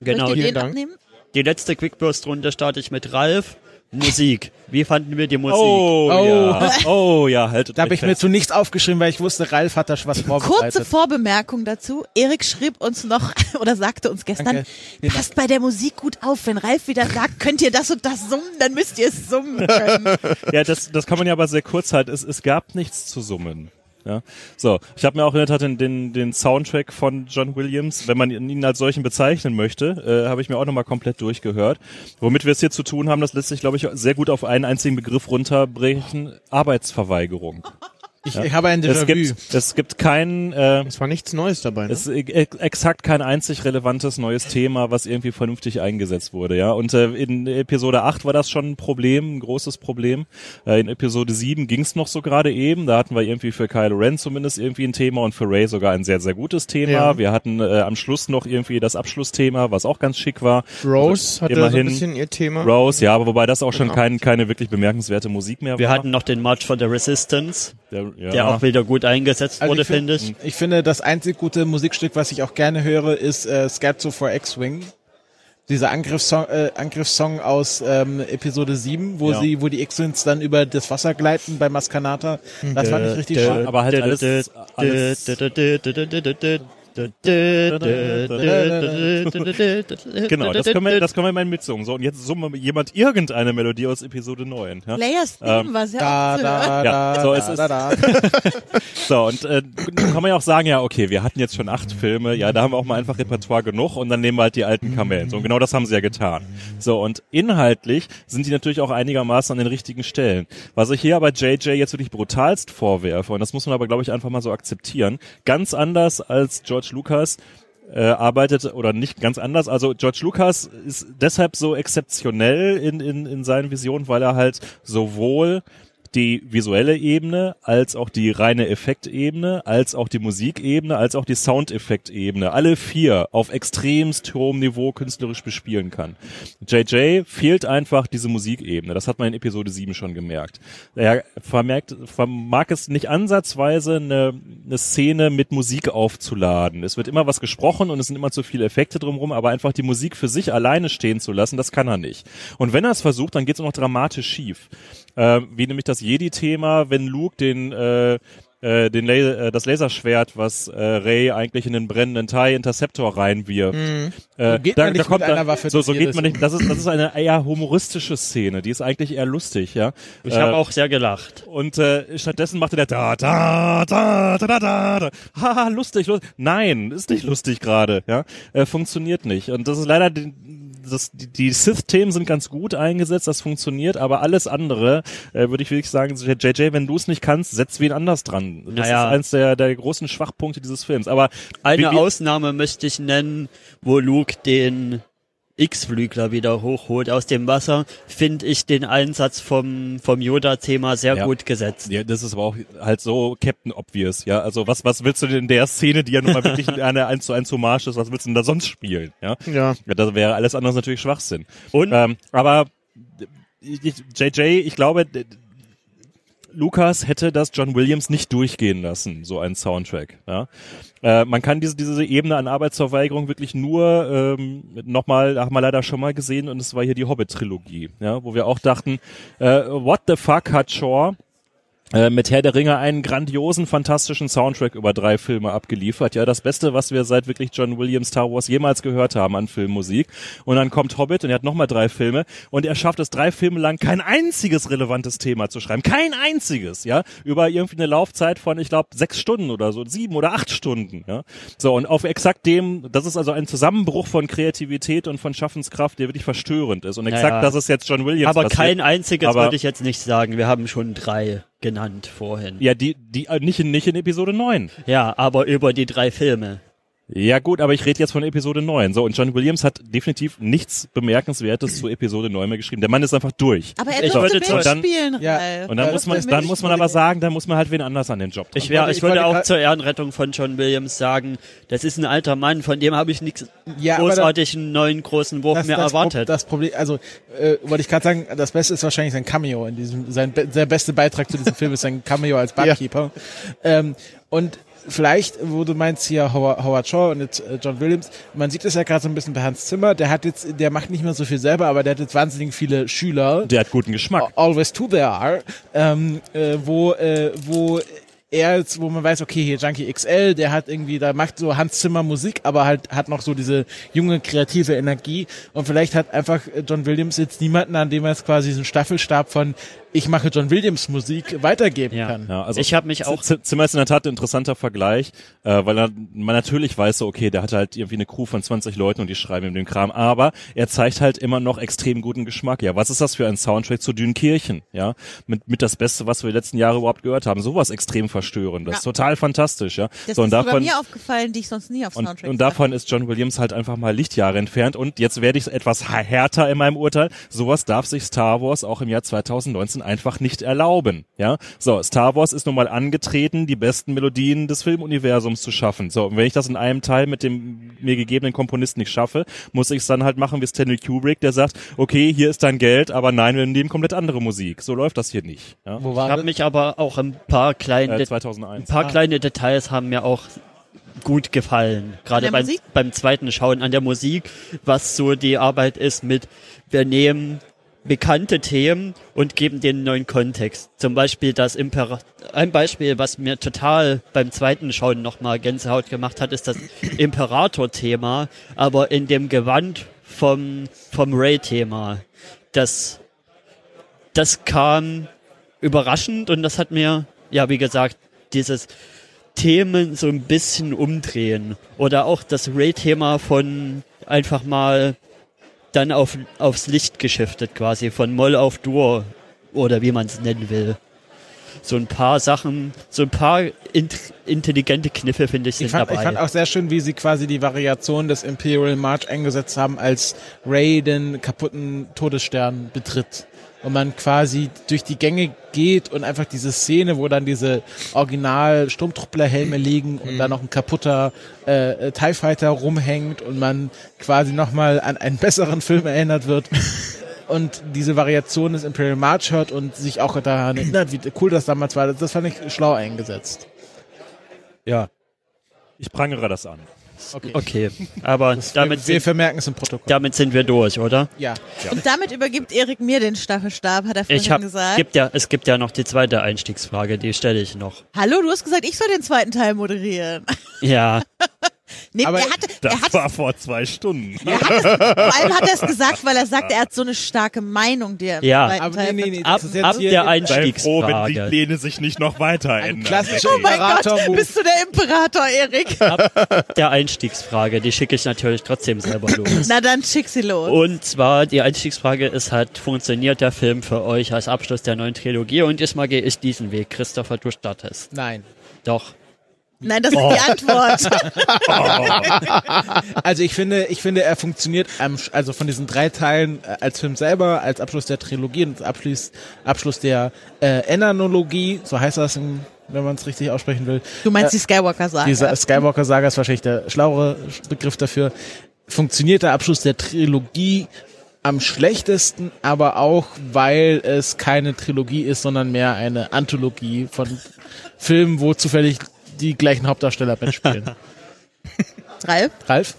Genau. Vielen den Dank. abnehmen? Die letzte Quick Burst Runde starte ich mit Ralf. Musik. Wie fanden wir die Musik? Oh, Oh. ja. Oh ja, haltet Da habe ich mir fest. zu nichts aufgeschrieben, weil ich wusste, Ralf hat da schon was Kurze vorbereitet. Vorbemerkung dazu. Erik schrieb uns noch oder sagte uns gestern, passt bei der Musik gut auf. Wenn Ralf wieder sagt, könnt ihr das und das summen, dann müsst ihr es summen können. Ja, das, das kann man ja aber sehr kurz halten. Es, es gab nichts zu summen. Ja, so. Ich habe mir auch in der Tat den, den, den Soundtrack von John Williams, wenn man ihn als solchen bezeichnen möchte, äh, habe ich mir auch nochmal komplett durchgehört. Womit wir es hier zu tun haben, das lässt sich, glaube ich, sehr gut auf einen einzigen Begriff runterbrechen. Arbeitsverweigerung. Ich, Ja. ich habe ein Es Déjà-vu. gibt, es gibt kein, äh, Es war nichts Neues dabei. Ne? es ist e- exakt kein einzig relevantes neues Thema, was irgendwie vernünftig eingesetzt wurde, ja. Und äh, in Episode 8 war das schon ein Problem, ein großes Problem. Äh, in Episode 7 ging es noch so gerade eben. Da hatten wir irgendwie für Kylo Ren zumindest irgendwie ein Thema und für Ray sogar ein sehr, sehr gutes Thema. Ja. Wir hatten äh, am Schluss noch irgendwie das Abschlussthema, was auch ganz schick war. Rose hatte so ein immerhin bisschen ihr Thema. Rose, ja, aber wobei das auch schon Genau. kein, keine wirklich bemerkenswerte Musik mehr Wir war. hatten noch den March for the Resistance, der, ja. der auch wieder gut eingesetzt Also wurde, ich find- finde ich. Ich finde, das einzig gute Musikstück, was ich auch gerne höre, ist äh, Scherzo for X-Wing. Dieser Angriffssong, äh, Angriffssong aus ähm, Episode 7, wo Ja. sie, wo die X-Wings dann über das Wasser gleiten bei Maskanata. Das fand ich richtig schön. aber halt alles- alles- genau, das können, wir, das können wir mal mitsummen. So, und jetzt summe jemand irgendeine Melodie aus Episode 9. Ja? Layers Theme ähm, war sehr da, da, ja, so, es ist so, und äh, kann man ja auch sagen, ja, okay, wir hatten jetzt schon acht Filme, ja, da haben wir auch mal einfach Repertoire genug und dann nehmen wir halt die alten Kamellen. So, und genau das haben sie ja getan. So, und inhaltlich sind die natürlich auch einigermaßen an den richtigen Stellen. Was ich hier aber JJ jetzt wirklich brutalst vorwerfe, und das muss man aber, glaube ich, einfach mal so akzeptieren, ganz anders als George Lucas, äh, arbeitet oder nicht ganz anders. Also George Lucas ist deshalb so exzeptionell in, in, in seinen Visionen, weil er halt sowohl die visuelle Ebene, als auch die reine Effektebene, als auch die Musikebene, als auch die Soundeffektebene, alle vier auf extremst hohem Niveau künstlerisch bespielen kann. JJ fehlt einfach diese Musikebene. Das hat man in Episode 7 schon gemerkt. Er vermerkt, vermag es nicht ansatzweise eine, eine Szene mit Musik aufzuladen. Es wird immer was gesprochen und es sind immer zu viele Effekte drumherum, aber einfach die Musik für sich alleine stehen zu lassen, das kann er nicht. Und wenn er es versucht, dann geht es auch noch dramatisch schief. Äh, wie nämlich das Jedi-Thema, wenn Luke den äh, äh, den La äh, das Laserschwert, was äh, Ray eigentlich in den brennenden TIE Interceptor reinwirft. Äh, So geht man nicht mit einer Waffe so, so geht man nicht. Das ist, das ist eine eher humoristische Szene. Die ist eigentlich eher lustig, ja. Ich Äh, habe auch sehr gelacht. und äh, stattdessen machte der da da da da da da da haha lustig lustig nein ist nicht lustig gerade ja äh, funktioniert nicht und das ist leider die, das, die, die Sith-Themen sind ganz gut eingesetzt, das funktioniert, aber alles andere äh, würde ich wirklich sagen, JJ, wenn du es nicht kannst, setz wen anders dran. Das Naja. ist eins der, der großen Schwachpunkte dieses Films. Aber Eine wie- wie- Ausnahme möchte ich nennen, wo Luke den X-Flügler wieder hochholt aus dem Wasser, finde ich den Einsatz vom, vom Yoda-Thema sehr Ja. gut gesetzt. Ja, das ist aber auch halt so Captain Obvious, ja. Also was, was willst du denn in der Szene, die ja nun mal wirklich eine 1 zu 1 Hommage ist, was willst du denn da sonst spielen, ja? Ja. Ja, das wäre alles andere natürlich Schwachsinn. Und Ähm, aber JJ, ich glaube, Lukas hätte das John Williams nicht durchgehen lassen, so ein Soundtrack. Ja? Äh, man kann diese, diese Ebene an Arbeitsverweigerung wirklich nur ähm, nochmal, haben wir leider schon mal gesehen, und es war hier die Hobbit-Trilogie, ja, wo wir auch dachten, äh, what the fuck hat Shaw äh, mit Herr der Ringe einen grandiosen, fantastischen Soundtrack über drei Filme abgeliefert. Ja, das Beste, was wir seit wirklich John Williams Star Wars jemals gehört haben an Filmmusik. Und dann kommt Hobbit und er hat nochmal drei Filme und er schafft es drei Filme lang kein einziges relevantes Thema zu schreiben. Kein einziges, ja. Über irgendwie eine Laufzeit von, ich glaube, sechs Stunden oder so, sieben oder acht Stunden, ja. So, und auf exakt dem, das ist also ein Zusammenbruch von Kreativität und von Schaffenskraft, der wirklich verstörend ist. Und exakt Naja. das ist jetzt John Williams aber passiert. kein einziges Aber- würde ich jetzt nicht sagen. Wir haben schon drei genannt vorhin. Ja, die, die, äh, nicht in, nicht in Episode 9. Ja, aber über die drei Filme. Ja gut, aber ich rede jetzt von Episode 9. So, und John Williams hat definitiv nichts Bemerkenswertes zu Episode 9 mehr geschrieben. Der Mann ist einfach durch. Aber er Ich durfte würde zum- mitspielen, Ja, Ralf. Und dann Ja, muss man, dann muss man aber sagen, dann muss man halt wen anders an den Job dran. Ich, wär, ich ich würde auch zur Ehrenrettung von John Williams sagen, das ist ein alter Mann, von dem habe ich nichts Ja, großartig einen neuen großen Wurf mehr das, erwartet. Pro- das Problem, also äh, wollte ich gerade sagen, das Beste ist wahrscheinlich sein Cameo in diesem, sein der beste Beitrag zu diesem Film ist sein Cameo als Barkeeper. Ähm, und vielleicht, wo du meinst hier Howard, Howard Shaw und jetzt äh, John Williams, man sieht es ja gerade so ein bisschen bei Hans Zimmer, der hat jetzt, der macht nicht mehr so viel selber, aber der hat jetzt wahnsinnig viele Schüler. Der hat guten Geschmack. Always Two There Are, ähm, äh, wo, äh, wo er jetzt, wo man weiß, okay, hier Junkie XL, der hat irgendwie, da macht so Hans Zimmer Musik, aber halt hat noch so diese junge kreative Energie und vielleicht hat einfach John Williams jetzt niemanden, an dem er jetzt quasi diesen Staffelstab von ich mache John Williams Musik weitergeben Ja. kann. Ja, also Ich habe mich auch Z- Zimmer ist in der Tat ein interessanter Vergleich, äh, weil er, man natürlich weiß, so, okay, der hat halt irgendwie eine Crew von 20 Leuten und die schreiben ihm den Kram, aber er zeigt halt immer noch extrem guten Geschmack. Ja, was ist das für ein Soundtrack zu Dünkirchen? Ja, mit, mit das Beste, was wir die letzten Jahre überhaupt gehört haben. Sowas extrem verstörendes, Ja. total fantastisch, ja. Das so, und ist davon, mir aufgefallen, die ich sonst nie auf und, Soundtracks und davon ist John Williams halt einfach mal Lichtjahre entfernt. Und jetzt werde ich etwas härter in meinem Urteil. Sowas darf sich Star Wars auch im Jahr 2019 einfach nicht erlauben. Ja, so Star Wars ist nun mal angetreten, die besten Melodien des Filmuniversums zu schaffen. So, und wenn ich das in einem Teil mit dem mir gegebenen Komponisten nicht schaffe, muss ich es dann halt machen wie Stanley Kubrick, der sagt, okay, hier ist dein Geld, aber nein, wir nehmen komplett andere Musik. So läuft das hier nicht. Ja? Wo Ich war habe das? mich aber auch ein paar kleine, Äh, ein 2001. paar kleine Details haben mir auch gut gefallen. Gerade beim, Musik? beim zweiten Schauen an der Musik, was so die Arbeit ist mit, wir nehmen bekannte Themen und geben denen neuen Kontext. Zum Beispiel das Impera ein Beispiel, was mir total beim zweiten Schauen nochmal Gänsehaut gemacht hat, ist das Imperator-Thema, aber in dem Gewand vom, vom Ray-Thema. Das, das kam überraschend und das hat mir, ja, wie gesagt, dieses Themen so ein bisschen umdrehen. Oder auch das Ray-Thema von einfach mal dann auf, aufs Licht geschiftet quasi, von Moll auf Dur oder wie man es nennen will. So ein paar Sachen, so ein paar int intelligente Kniffe finde ich sind Ich fand, dabei. ich fand auch sehr schön, wie sie quasi die Variation des Imperial March eingesetzt haben, als Ray den kaputten Todesstern betritt. Und man quasi durch die Gänge geht und einfach diese Szene, wo dann diese original Sturmtrupplerhelme liegen und dann noch ein kaputter äh, TIE Fighter rumhängt und man quasi nochmal an einen besseren Film erinnert wird. Und diese Variation des Imperial March hört und sich auch daran erinnert, wie cool das damals war, das fand ich schlau eingesetzt. Ja. Ich prangere das an. Okay. okay, aber damit wir sind, vermerken es im Protokoll. damit sind wir durch, oder? Ja. Und damit übergibt Erik mir den Staffelstab, hat er vorhin Ich hab, gesagt. gibt ja, es gibt ja noch die zweite Einstiegsfrage, die stelle ich noch. Hallo, du hast gesagt, ich soll den zweiten Teil moderieren. Ja, Nee, Aber er hatte, Das er hat, war vor zwei Stunden. er hat es, vor allem hat er es gesagt, weil er sagt, er hat so eine starke Meinung, die er im Ja. zweiten Aber Teil nee, nee, nee, ab, das ist jetzt ab hier der Sei froh, wenn die Einstiegsfrage. Pläne sich nicht noch weiter ein ändern. klassischer Oh mein Gott, bist du der Imperator, Erik? Ab der Einstiegsfrage, die schicke ich natürlich trotzdem selber los. Na dann schick sie los. Und zwar, die Einstiegsfrage ist halt, funktioniert der Film für euch als Abschluss der neuen Trilogie? Und diesmal gehe ich diesen Weg. Christopher, du startest. Nein. Doch. Nein, das ist die Antwort. Also ich finde, ich finde, er funktioniert also von diesen drei Teilen äh, als Film selber, als Abschluss der Trilogie und als Abschluss, Abschluss der äh, Enanologie, so heißt das, im, wenn man es richtig aussprechen will. Du meinst die Skywalker-Saga. Diese Skywalker-Saga ist wahrscheinlich der schlauere Begriff dafür. Funktioniert der Abschluss der Trilogie am schlechtesten, aber auch, weil es keine Trilogie ist, sondern mehr eine Anthologie von Filmen, wo zufällig die gleichen Hauptdarsteller mitspielen. Ralf? Ralf?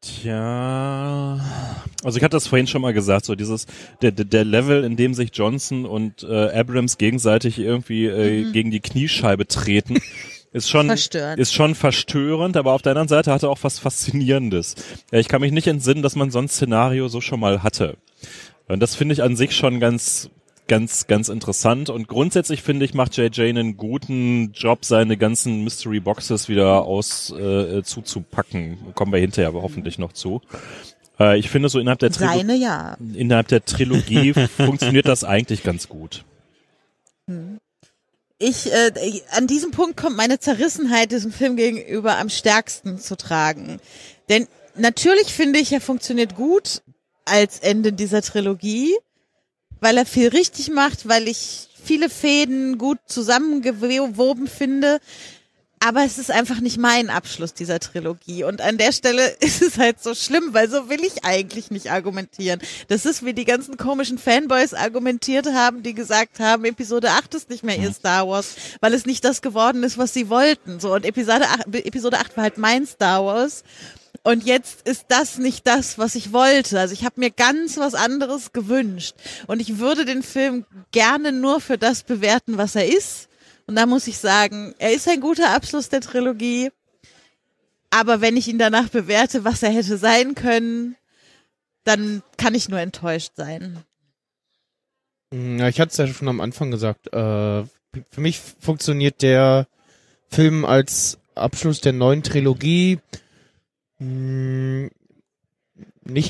Tja, also ich hatte das vorhin schon mal gesagt, so dieses der der, Level, in dem sich Johnson und äh, Abrams gegenseitig irgendwie äh, gegen die Kniescheibe treten, ist schon Verstörend. ist schon verstörend, aber auf der anderen Seite hatte auch was faszinierendes. Ja, ich kann mich nicht entsinnen, dass man so ein Szenario so schon mal hatte. Und das finde ich an sich schon ganz ganz ganz interessant und grundsätzlich finde ich macht JJ einen guten Job seine ganzen Mystery Boxes wieder aus äh, zuzupacken. Kommen wir hinterher aber hoffentlich noch zu. Äh, ich finde so innerhalb der Trilogie Seine ja. innerhalb der Trilogie funktioniert das eigentlich ganz gut. Ich, äh, an diesem Punkt kommt meine Zerrissenheit diesem Film gegenüber am stärksten zu tragen. Denn natürlich finde ich, er funktioniert gut als Ende dieser Trilogie, weil er viel richtig macht, weil ich viele Fäden gut zusammengewoben finde. Aber es ist einfach nicht mein Abschluss dieser Trilogie. Und an der Stelle ist es halt so schlimm, weil so will ich eigentlich nicht argumentieren. Das ist, wie die ganzen komischen Fanboys argumentiert haben, die gesagt haben, Episode 8 ist nicht mehr ihr Star Wars, weil es nicht das geworden ist, was sie wollten. So, und Episode 8, Episode 8 war halt mein Star Wars. Und jetzt ist das nicht das, was ich wollte. Also ich habe mir ganz was anderes gewünscht. Und ich würde den Film gerne nur für das bewerten, was er ist. Und da muss ich sagen, er ist ein guter Abschluss der Trilogie. Aber wenn ich ihn danach bewerte, was er hätte sein können, dann kann ich nur enttäuscht sein. Hm, Ja, ich hatte es ja schon am Anfang gesagt. Äh, für mich funktioniert der Film als Abschluss der neuen Trilogie nicht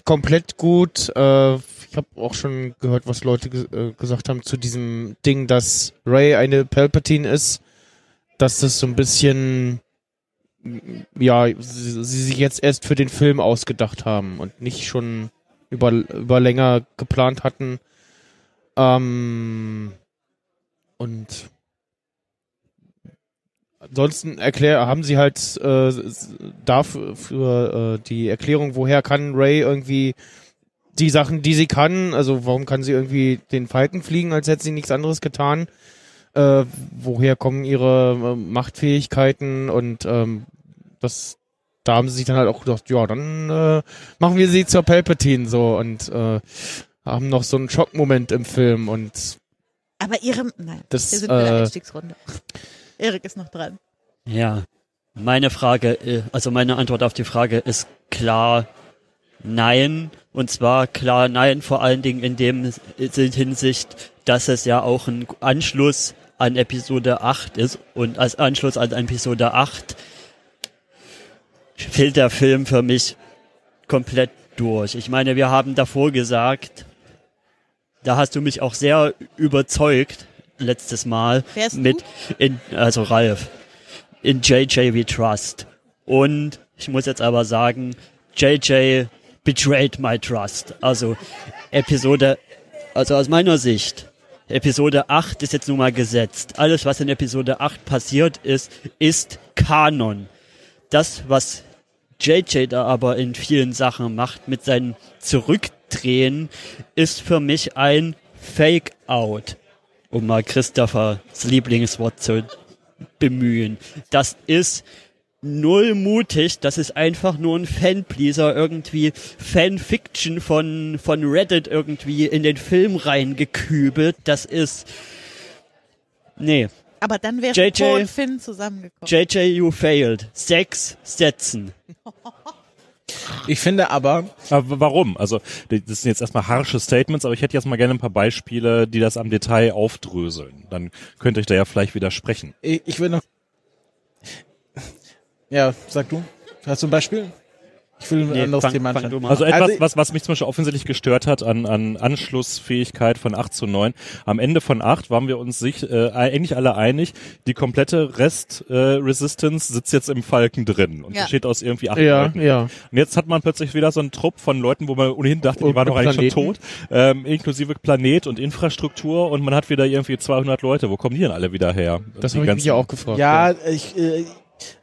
komplett gut. Äh, ich habe auch schon gehört, was Leute äh, gesagt haben zu diesem Ding, dass Ray eine Palpatine ist, dass das so ein bisschen ja, sie, sie sich jetzt erst für den Film ausgedacht haben und nicht schon über, über länger geplant hatten. Ähm, und ansonsten erklär, haben sie halt äh, dafür für äh, die Erklärung, woher kann Ray irgendwie die Sachen, die sie kann, also warum kann sie irgendwie den Falken fliegen, als hätte sie nichts anderes getan. Äh, woher kommen ihre äh, Machtfähigkeiten und ähm, das da haben sie sich dann halt auch gedacht, ja, dann äh, machen wir sie zur Palpatine so und äh, haben noch so einen Schockmoment im Film und Aber ihre, nein, Das, wir sind in der äh, Einstiegsrunde. Erik ist noch dran. Ja, meine Frage, äh, also meine Antwort auf die Frage ist klar nein. Und zwar klar nein, vor allen Dingen in dem Hinsicht, dass es ja auch ein Anschluss an Episode 8 ist. Und als Anschluss an Episode 8 fehlt der Film für mich komplett durch. Ich meine, wir haben davor gesagt, da hast du mich auch sehr überzeugt letztes Mal Wer ist mit in also Ralf in JJ We Trust und ich muss jetzt aber sagen JJ betrayed my trust. Also Episode also aus meiner Sicht Episode 8 ist jetzt nun mal gesetzt. Alles was in Episode 8 passiert ist ist Kanon. Das was JJ da aber in vielen Sachen macht mit seinen Zurückdrehen, ist für mich ein Fake-Out, um mal Christophers Lieblingswort zu bemühen. Das ist null mutig, das ist einfach nur ein Fanpleaser, irgendwie Fanfiction von, von Reddit irgendwie in den Film reingekübelt. Das ist, nee, Aber dann wäre JJ Poe und Finn zusammengekommen. JJ, you failed. Sechs Sätzen. Ich finde aber, Aber warum? Also, das sind jetzt erstmal harsche Statements, aber ich hätte jetzt mal gerne ein paar Beispiele, die das am Detail aufdröseln. Dann könnte ich da ja vielleicht widersprechen. ich, ich will noch. Ja, sag du. Hast du ein Beispiel? Ich will ein Nee, anderes fang- Thema fang anschauen. du mal Also etwas, Also- was, was mich zum Beispiel offensichtlich gestört hat an, an Anschlussfähigkeit von 8 zu 9. Am Ende von 8 waren wir uns sich äh, eigentlich alle einig, die komplette Rest-Resistance sitzt jetzt im Falken drin und Ja. besteht aus irgendwie acht ja, Leuten. ja. Und jetzt hat man plötzlich wieder so einen Trupp von Leuten, wo man ohnehin dachte, die Und waren doch eigentlich schon tot, ähm, inklusive Planet und Infrastruktur und man hat wieder irgendwie 200 Leute. Wo kommen die denn alle wieder her? Das habe ich mich ja auch gefragt. Ja, ich, äh,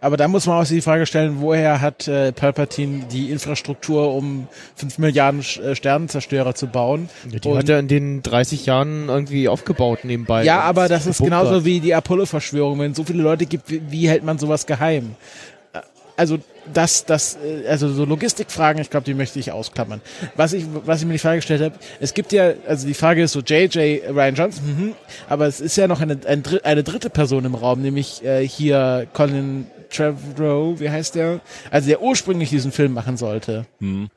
aber da muss man auch die Frage stellen, woher hat äh, Palpatine die Infrastruktur, um 5 Milliarden äh, Sternenzerstörer zu bauen? Ja, die Und- hat er in den 30 Jahren irgendwie aufgebaut nebenbei. Ja, aber das ist genauso wie die Apollo-Verschwörung. Wenn es so viele Leute gibt, wie, wie hält man sowas geheim? Also das, das, äh, also so Logistikfragen, ich glaube, die möchte ich ausklammern. Was ich, was ich mir die Frage gestellt habe, es gibt ja, also die Frage ist so JJ Ryan Johnson, mhm, aber es ist ja noch eine, eine dritte Person im Raum, nämlich äh, hier Colin Trevorrow, wie heißt der? Also der ursprünglich diesen Film machen sollte Hm.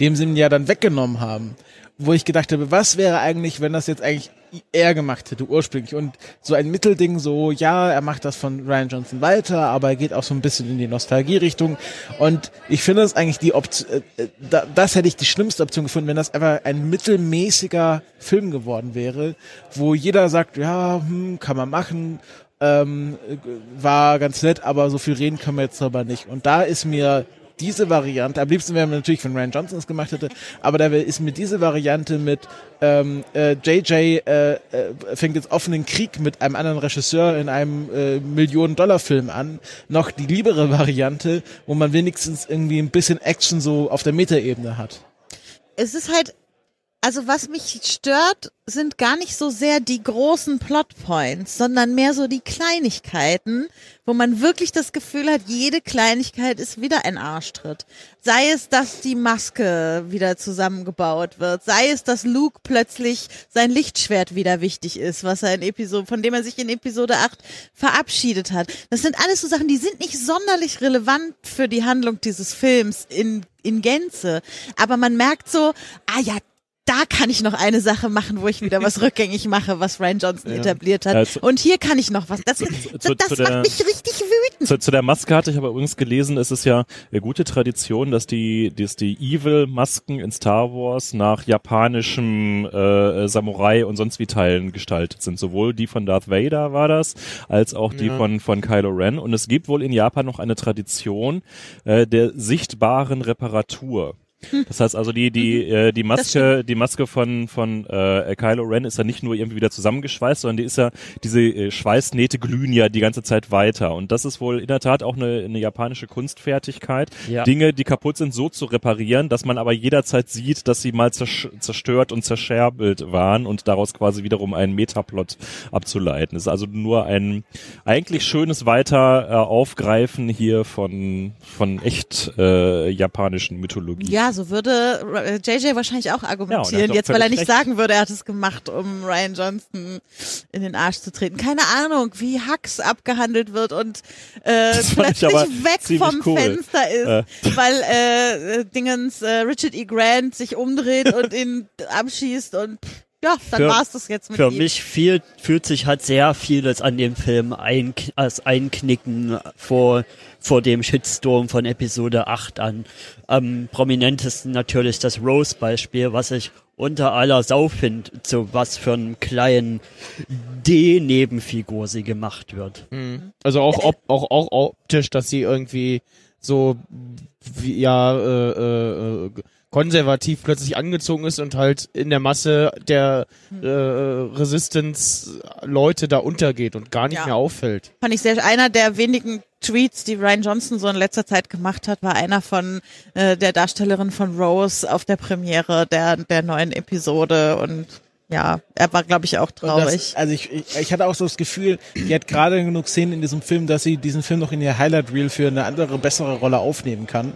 dem sie ihn ja dann weggenommen haben. Wo ich gedacht habe, was wäre eigentlich, wenn das jetzt eigentlich er gemacht hätte ursprünglich und so ein Mittelding so, ja, er macht das von Ryan Johnson weiter, aber er geht auch so ein bisschen in die Nostalgie-Richtung und ich finde das eigentlich die Option, äh, äh, da, das hätte ich die schlimmste Option gefunden, wenn das einfach ein mittelmäßiger Film geworden wäre, wo jeder sagt, ja, hm, kann man machen, ähm, äh, war ganz nett, aber so viel reden können wir jetzt aber nicht. Und da ist mir diese Variante, am liebsten wäre mir natürlich, wenn Ryan Johnson es gemacht hätte, aber da ist mir diese Variante mit ähm, äh, JJ äh, äh, fängt jetzt offenen Krieg mit einem anderen Regisseur in einem äh, Millionen-Dollar-Film an, noch die liebere Variante, wo man wenigstens irgendwie ein bisschen Action so auf der Metaebene hat. es ist halt, also was mich stört, sind gar nicht so sehr die großen Plotpoints, sondern mehr so die Kleinigkeiten, wo man wirklich das Gefühl hat, jede Kleinigkeit ist wieder ein Arschtritt. Sei es, dass die Maske wieder zusammengebaut wird, sei es, dass Luke plötzlich sein Lichtschwert wieder wichtig ist, was er in Episode, von dem er sich in Episode 8 verabschiedet hat. Das sind alles so Sachen, die sind nicht sonderlich relevant für die Handlung dieses Films in, in Gänze. Aber man merkt so, ah ja, da kann ich noch eine Sache machen, wo ich wieder was rückgängig mache, was Ryan Johnson etabliert hat. Ja, zu- und hier kann ich noch was. Das, das, zu- das zu macht der- mich richtig wütend. Zu, zu der Maske hatte ich aber übrigens gelesen, es ist ja eine gute Tradition, dass die, dass die Evil-Masken in Star Wars nach japanischem äh, Samurai und sonst wie Teilen gestaltet sind. Sowohl die von Darth Vader war das, als auch die Ja. von, von Kylo Ren. Und es gibt wohl in Japan noch eine Tradition äh, der sichtbaren Reparatur. Das heißt also die die äh, die Maske die Maske von von äh, Kylo Ren ist ja nicht nur irgendwie wieder zusammengeschweißt, sondern die ist ja diese äh, Schweißnähte glühen ja die ganze Zeit weiter und das ist wohl in der Tat auch eine, eine japanische Kunstfertigkeit, Ja. Dinge, die kaputt sind, so zu reparieren, dass man aber jederzeit sieht, dass sie mal zerstört und zerscherbelt waren und daraus quasi wiederum einen Metaplot abzuleiten. Das ist also nur ein eigentlich schönes weiter äh, Aufgreifen hier von von echt äh, japanischen Mythologie. Ja, so würde äh, JJ wahrscheinlich auch Ja, er argumentieren, doch jetzt weil er nicht recht. sagen würde, er hat es gemacht, um Ryan Johnson in den Arsch zu treten. Keine Ahnung, wie Hux abgehandelt wird und äh, plötzlich weg vom cool. Fenster ist, weil äh, äh, Dingens äh, Richard E. Grant sich umdreht und ihn abschießt und ja, dann Für- war's das jetzt mit Für ihm. mich viel, fühlt sich halt sehr vieles an dem Film ein, als Einknicken vor, vor dem Shitstorm von Episode 8 an. Am prominentesten natürlich das Rose-Beispiel, was ich unter aller Sau finde, zu was für einen kleinen D-Nebenfigur sie gemacht wird. Also auch, op, auch, auch optisch, dass sie irgendwie so wie, ja äh, äh, äh, konservativ plötzlich angezogen ist und halt in der Masse der äh, Resistance-Leute da untergeht und gar nicht Ja. mehr auffällt. Fand ich sehr, einer der wenigen Tweets, die Ryan Johnson so in letzter Zeit gemacht hat, war einer von äh, der Darstellerin von Rose auf der Premiere der, der neuen Episode und ja, er war, glaube ich, auch traurig. Das, also ich, ich, ich hatte auch so das Gefühl, die hat gerade genug Szenen in diesem Film, dass sie diesen Film noch in ihr Highlight Reel für eine andere, bessere Rolle aufnehmen kann.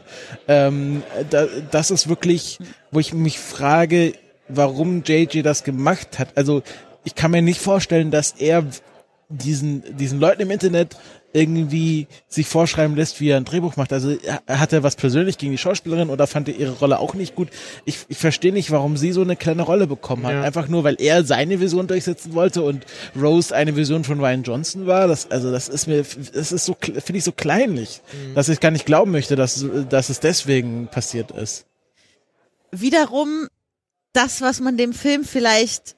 Ähm, da, das ist wirklich, wo ich mich frage, warum JJ das gemacht hat. Also ich kann mir nicht vorstellen, dass er diesen, diesen Leuten im Internet irgendwie sich vorschreiben lässt, wie er ein Drehbuch macht. Also hat er was persönlich gegen die Schauspielerin oder fand er ihre Rolle auch nicht gut? Ich, ich verstehe nicht, warum sie so eine kleine Rolle bekommen hat. Ja. Einfach nur, weil er seine Vision durchsetzen wollte und Rose eine Vision von Ryan Johnson war. Das, also das ist mir, das ist so, finde ich so kleinlich, dass ich gar nicht glauben möchte, dass, dass es deswegen passiert ist. Wiederum das, was man dem Film vielleicht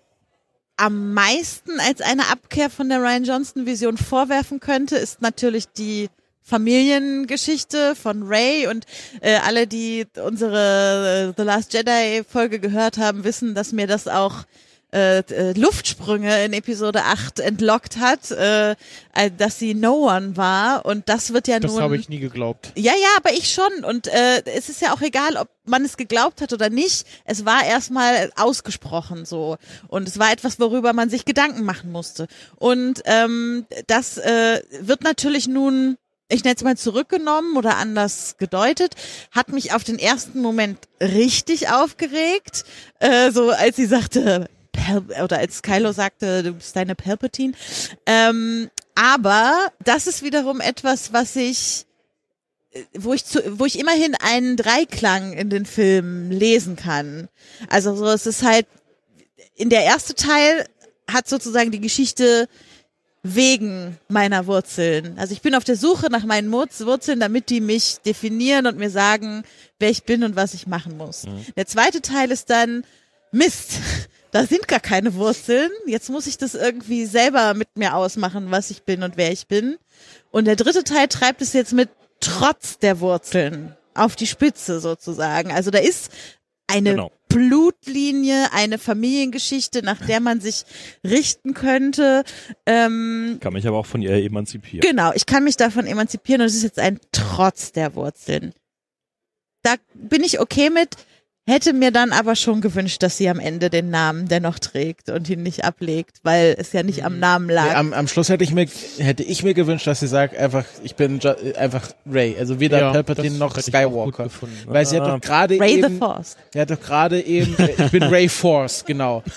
am meisten als eine Abkehr von der Ryan Johnson Vision vorwerfen könnte, ist natürlich die Familiengeschichte von Ray. Und äh, alle, die unsere äh, The Last Jedi Folge gehört haben, wissen, dass mir das auch äh, äh, Luftsprünge in Episode 8 entlockt hat, äh, äh, dass sie No One war und das wird ja Das nun habe ich nie geglaubt. ja, ja, aber ich schon. Und äh, es ist ja auch egal, ob man es geglaubt hat oder nicht. Es war erstmal ausgesprochen so. Und es war etwas, worüber man sich Gedanken machen musste. Und ähm, das äh, wird natürlich nun, ich nenne es mal zurückgenommen oder anders gedeutet, hat mich auf den ersten Moment richtig aufgeregt. Äh, so als sie sagte, Pal oder als Kylo sagte, du bist deine Palpatine. Ähm, aber das ist wiederum etwas, was ich wo ich zu, wo ich immerhin einen Dreiklang in den Filmen lesen kann. Also so, es ist halt in der erste Teil hat sozusagen die Geschichte wegen meiner Wurzeln. Also ich bin auf der Suche nach meinen Wurz- Wurzeln, damit die mich definieren und mir sagen, wer ich bin und was ich machen muss. Der zweite Teil ist dann Mist. Da sind gar keine Wurzeln. Jetzt muss ich das irgendwie selber mit mir ausmachen, was ich bin und wer ich bin. Und der dritte Teil treibt es jetzt mit trotz der Wurzeln auf die Spitze sozusagen. Also da ist eine Genau. Blutlinie, eine Familiengeschichte, nach der man sich richten könnte. Ähm, Kann mich aber auch von ihr emanzipieren. Genau, ich kann mich davon emanzipieren und es ist jetzt ein Trotz der Wurzeln. Da bin ich okay mit, hätte mir dann aber schon gewünscht, dass sie am Ende den Namen dennoch trägt und ihn nicht ablegt, weil es ja nicht am Namen lag. Nee, am, am Schluss hätte ich mir hätte ich mir gewünscht, dass sie sagt einfach, ich bin einfach Ray, also weder Ja, Palpatine noch Skywalker, gefunden. weil sie hat Ah. doch gerade Ray the eben, Force. hat doch gerade eben, ich bin Ray Force, genau.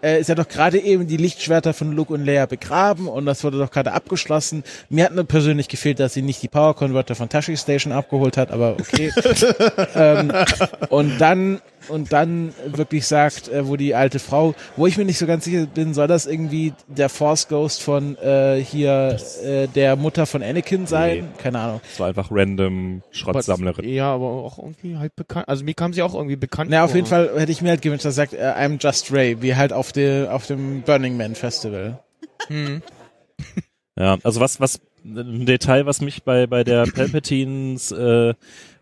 Äh, sie hat doch gerade eben die Lichtschwerter von Luke und Leia begraben und das wurde doch gerade abgeschlossen. Mir hat nur persönlich gefehlt, dass sie nicht die Power Converter von Tashi Station abgeholt hat, aber okay. ähm, und dann und dann wirklich sagt, äh, wo die alte Frau, wo ich mir nicht so ganz sicher bin, soll das irgendwie der Force Ghost von äh, hier äh, der Mutter von Anakin sein? Nee. Keine Ahnung. Das war einfach random Schrottsammlerin. Ja, aber auch irgendwie halt bekannt. Also mir kam sie auch irgendwie bekannt Na, auf vor. jeden Fall hätte ich mir halt gewünscht, dass er sagt, äh, I'm just Ray, wie halt auf, der auf dem Burning Man Festival. Ja, also was, was, ein Detail, was mich bei, bei der Palpatines äh,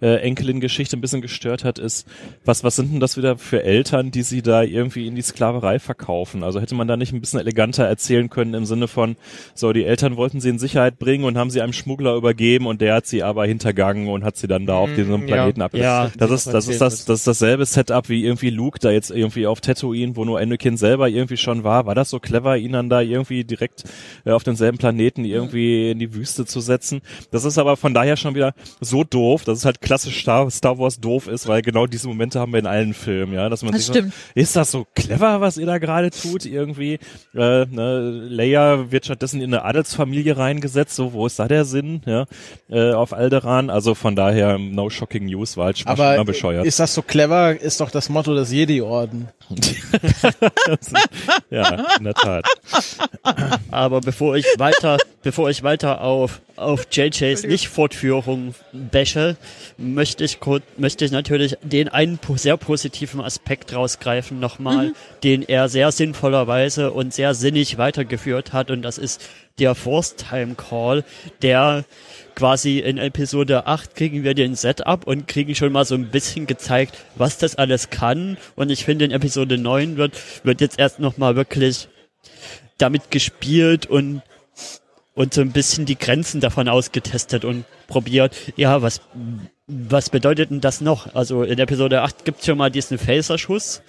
äh, Enkelin-Geschichte ein bisschen gestört hat, ist, was, was sind denn das wieder für Eltern, die sie da irgendwie in die Sklaverei verkaufen? Also hätte man da nicht ein bisschen eleganter erzählen können im Sinne von, so, die Eltern wollten sie in Sicherheit bringen und haben sie einem Schmuggler übergeben und der hat sie aber hintergangen und hat sie dann da auf diesem ja. Planeten abgelegt. Ja, das ist, das ist das, das ist dasselbe Setup wie irgendwie Luke da jetzt irgendwie auf Tatooine, wo nur Anakin selber irgendwie schon war. War das so clever, ihn dann da irgendwie direkt äh, auf denselben Planeten irgendwie in die Wüste zu setzen? Das ist aber von daher schon wieder so doof, dass es halt klassisch Star, Star Wars doof ist, weil genau diese Momente haben wir in allen Filmen, ja, dass man Das sich stimmt. so, ist das so clever, was ihr da gerade tut irgendwie? Äh, ne, Leia wird stattdessen in eine Adelsfamilie reingesetzt, so wo ist da der Sinn, ja, äh, auf Alderan? Also von daher no shocking news, war halt schon Aber immer bescheuert. ist das so clever, ist doch das Motto des Jedi-Orden. ja, in der Tat. Aber bevor ich weiter, bevor ich weiter auf, auf JJs Nicht-Fortführung bashe, möchte ich kurz, möchte ich natürlich den einen sehr positiven Aspekt rausgreifen nochmal, den er sehr sinnvollerweise und sehr sinnig weitergeführt hat. Und das ist der Force Time Call, der quasi in Episode 8 kriegen wir den Setup und kriegen schon mal so ein bisschen gezeigt, was das alles kann. Und ich finde in Episode 9 wird, wird jetzt erst nochmal wirklich damit gespielt und und so ein bisschen die Grenzen davon ausgetestet und probiert, ja, was, was bedeutet denn das noch? Also in Episode 8 gibt's schon mal diesen Phaserschuss,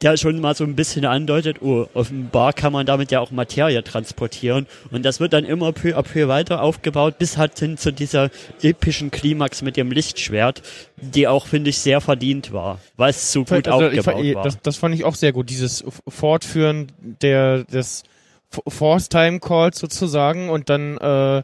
der schon mal so ein bisschen andeutet, oh, offenbar kann man damit ja auch Materie transportieren. Und das wird dann immer peu à peu weiter aufgebaut, bis halt hin zu dieser epischen Klimax mit dem Lichtschwert, die auch, finde ich, sehr verdient war, weil es so gut Also, ich aufgebaut fand- war. Das, das fand ich auch sehr gut, dieses Fortführen der des F- Force Time Calls sozusagen und dann äh,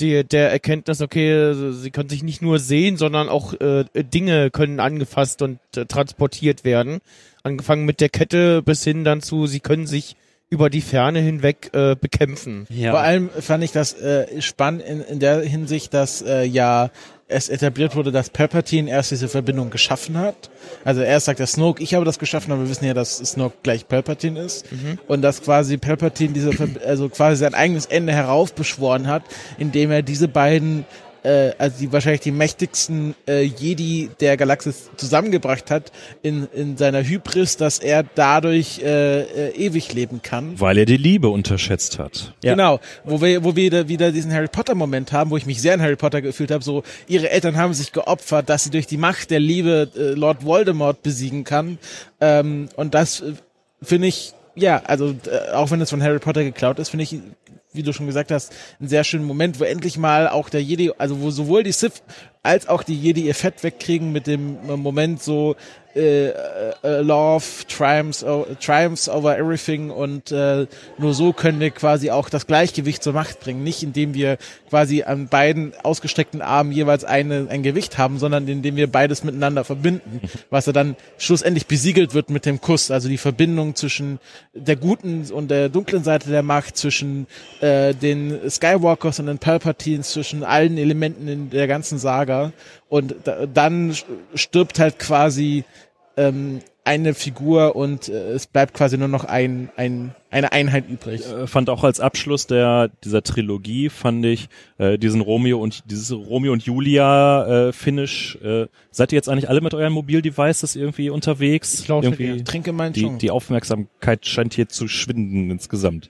die, der Erkenntnis, okay, sie können sich nicht nur sehen, sondern auch äh, Dinge können angefasst und äh, transportiert werden. Angefangen mit der Kette bis hin dann zu, sie können sich über die Ferne hinweg äh, bekämpfen. ja. Vor allem fand ich das äh, spannend in, in der Hinsicht, dass äh, ja es etabliert wurde, dass Palpatine erst diese Verbindung geschaffen hat. Also erst sagt er Snoke, ich habe das geschaffen, aber wir wissen ja, dass Snoke gleich Palpatine ist. Und dass quasi Palpatine diese, also quasi sein eigenes Ende heraufbeschworen hat, indem er diese beiden äh, also die wahrscheinlich die mächtigsten äh, Jedi der Galaxis zusammengebracht hat in, in seiner Hybris, dass er dadurch äh, äh, ewig leben kann. Weil er die Liebe unterschätzt hat. Ja. Genau, wo wir, wo wir wieder, wieder diesen Harry Potter Moment haben, wo ich mich sehr in Harry Potter gefühlt habe, so ihre Eltern haben sich geopfert, dass sie durch die Macht der Liebe äh, Lord Voldemort besiegen kann. Ähm, und das äh, finde ich, ja, also äh, auch wenn es von Harry Potter geklaut ist, finde ich, wie du schon gesagt hast, einen sehr schönen Moment, wo endlich mal auch der Jedi, also wo sowohl die Sith als auch die Jedi ihr Fett wegkriegen mit dem äh, Moment so äh, äh, Love triumphs, triumphs over everything und äh, nur so können wir quasi auch das Gleichgewicht zur Macht bringen. Nicht indem wir quasi an beiden ausgestreckten Armen jeweils eine, ein Gewicht haben, sondern indem wir beides miteinander verbinden, was ja dann schlussendlich besiegelt wird mit dem Kuss. Also die Verbindung zwischen der guten und der dunklen Seite der Macht, zwischen äh, den Skywalkers und den Palpatines, zwischen allen Elementen in der ganzen Saga. Und da, dann stirbt halt quasi ähm, eine Figur und äh, es bleibt quasi nur noch ein, ein, eine Einheit übrig. Äh, fand auch als Abschluss der dieser Trilogie fand ich äh, diesen Romeo und dieses Romeo und Julia äh, Finish. Äh, seid ihr jetzt eigentlich alle mit euren Mobildevices irgendwie unterwegs? Ich lausche irgendwie dir. Trinke meinen die, die Aufmerksamkeit scheint hier zu schwinden insgesamt.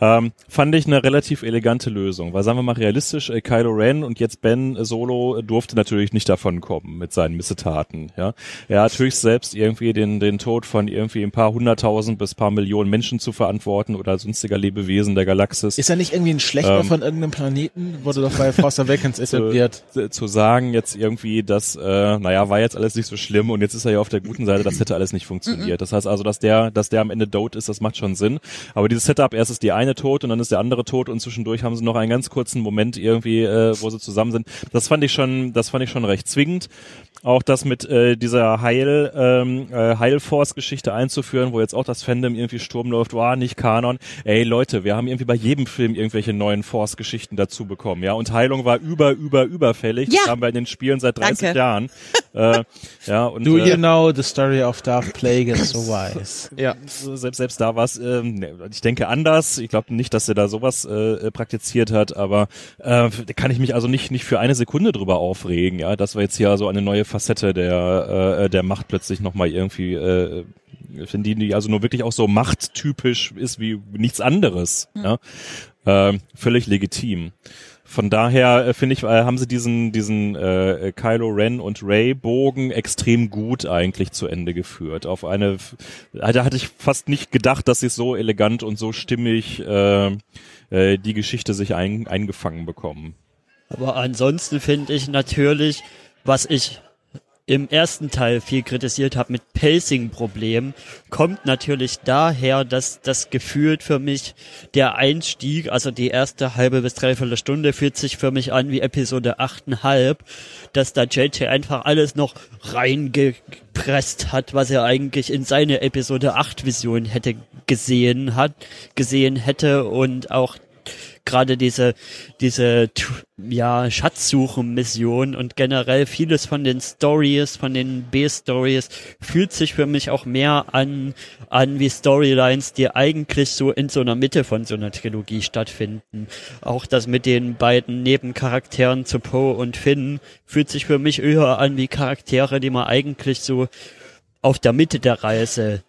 Ähm, fand ich eine relativ elegante Lösung, weil sagen wir mal realistisch, äh, Kylo Ren und jetzt Ben Solo äh, durfte natürlich nicht davon kommen mit seinen Missetaten. Ja, er hat höchst selbst irgendwie den den Tod von irgendwie ein paar hunderttausend bis paar Millionen Menschen zu verantworten oder sonstiger Lebewesen der Galaxis. Ist er nicht irgendwie ein Schlechter Ähm, von irgendeinem Planeten? Wurde doch bei Force Awakens etabliert. zu, zu sagen jetzt irgendwie, dass, äh, naja, war jetzt alles nicht so schlimm und jetzt ist er ja auf der guten Seite, das hätte alles nicht funktioniert. Das heißt also, dass der, dass der am Ende dote ist, das macht schon Sinn. Aber dieses Setup, erst ist die eine tot und dann ist der andere tot und zwischendurch haben sie noch einen ganz kurzen Moment irgendwie, äh, wo sie zusammen sind. Das fand ich schon, das fand ich schon recht zwingend auch das mit äh, dieser Heil ähm, äh, Heilforce-Geschichte einzuführen, wo jetzt auch das Fandom irgendwie Sturm läuft, war nicht Kanon. Ey Leute, wir haben irgendwie bei jedem Film irgendwelche neuen Force-Geschichten dazu bekommen, ja. Und Heilung war über, über, überfällig. Ja. Das haben wir in den Spielen seit 30 Danke. Jahren. äh, ja, und Do äh, you know the story of Darth Plagueis so wise? ja, selbst selbst da war es, ähm, ne, ich denke anders. Ich glaube nicht, dass er da sowas äh, praktiziert hat, aber äh, da kann ich mich also nicht nicht für eine Sekunde drüber aufregen, ja, dass wir jetzt hier so eine neue Facette der äh, der Macht plötzlich noch mal irgendwie äh, finde die also nur wirklich auch so machttypisch ist wie nichts anderes, ja, äh, völlig legitim. Von daher äh, finde ich, äh, haben sie diesen diesen äh, Kylo Ren und Ray Bogen extrem gut eigentlich zu Ende geführt. Auf eine, da hatte ich fast nicht gedacht, dass sie so elegant und so stimmig äh, äh, die Geschichte sich ein, eingefangen bekommen. Aber ansonsten finde ich natürlich, was ich im ersten Teil viel kritisiert habe mit Pacing-Problemen, kommt natürlich daher, dass das gefühlt für mich der Einstieg, also die erste halbe bis dreiviertel Stunde fühlt sich für mich an wie Episode 8,5, dass da JJ einfach alles noch reingepresst hat, was er eigentlich in seine Episode 8 Vision hätte gesehen hat, gesehen hätte und auch gerade diese diese ja Schatzsuchen-Mission und generell vieles von den Stories, von den B-Stories fühlt sich für mich auch mehr an an wie Storylines, die eigentlich so in so einer Mitte von so einer Trilogie stattfinden. Auch das mit den beiden Nebencharakteren zu Poe und Finn fühlt sich für mich eher an wie Charaktere, die man eigentlich so auf der Mitte der Reise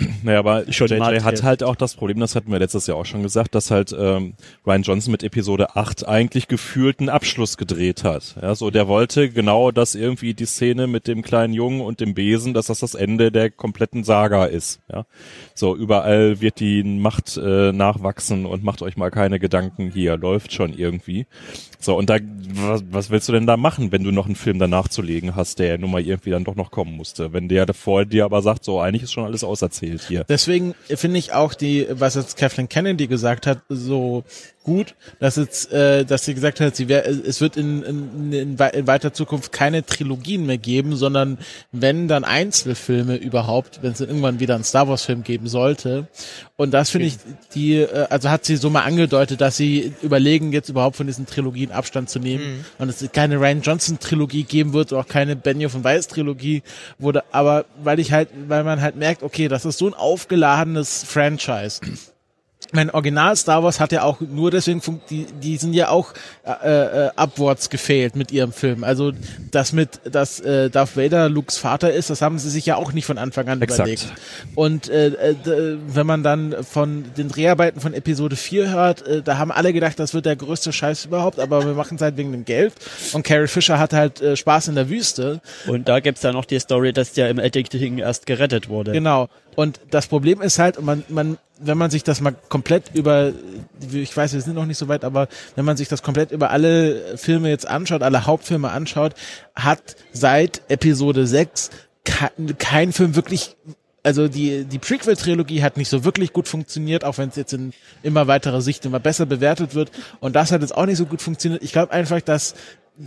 Naja, aber Schon JJ Material. hat halt auch das Problem, das hatten wir letztes Jahr auch schon gesagt, dass halt ähm, Ryan Johnson mit Episode 8 eigentlich gefühlt einen Abschluss gedreht hat. Ja, so der wollte genau, dass irgendwie die Szene mit dem kleinen Jungen und dem Besen, dass das das Ende der kompletten Saga ist. Ja, so überall wird die Macht äh, nachwachsen und macht euch mal keine Gedanken hier, läuft schon irgendwie. So und da was, was willst du denn da machen, wenn du noch einen Film danach zu legen hast, der ja nun mal irgendwie dann doch noch kommen musste, wenn der davor dir aber sagt, so eigentlich ist schon alles auserzählt hier. Deswegen finde ich auch die, was jetzt Kathleen Kennedy gesagt hat, so gut, dass jetzt, äh, dass sie gesagt hat, sie wär, es wird in, in, in, in weiter Zukunft keine Trilogien mehr geben, sondern wenn dann Einzelfilme überhaupt, wenn es dann irgendwann wieder einen Star Wars Film geben sollte. Und das finde ich, die, äh, also hat sie so mal angedeutet, dass sie überlegen, jetzt überhaupt von diesen Trilogien Abstand zu nehmen. Und es keine Ryan Johnson Trilogie geben wird, auch keine Benioff und Weiss Trilogie wurde, aber weil ich halt, weil man halt merkt, okay, das ist so ein aufgeladenes Franchise mein Original Star Wars hat ja auch nur deswegen die die sind ja auch äh, äh, abwärts gefailt mit ihrem Film. Also das mit dass äh, Darth Vader Lukes Vater ist, das haben sie sich ja auch nicht von Anfang an Exakt. überlegt. Und äh, äh, wenn man dann von den Dreharbeiten von Episode 4 hört, äh, da haben alle gedacht, das wird der größte Scheiß überhaupt, aber wir machen es halt wegen dem Geld. Und Carrie Fisher hat halt äh, Spaß in der Wüste. Und da gibt's ja noch die Story, dass der im Editing erst gerettet wurde. Genau. Und das Problem ist halt, man, man, wenn man sich das mal komplett über, ich weiß, wir sind noch nicht so weit, aber wenn man sich das komplett über alle Filme jetzt anschaut, alle Hauptfilme anschaut, hat seit Episode 6 kein, kein Film wirklich also die, die Prequel-Trilogie hat nicht so wirklich gut funktioniert, auch wenn es jetzt in immer weiterer Sicht immer besser bewertet wird. Und das hat jetzt auch nicht so gut funktioniert. Ich glaube einfach, dass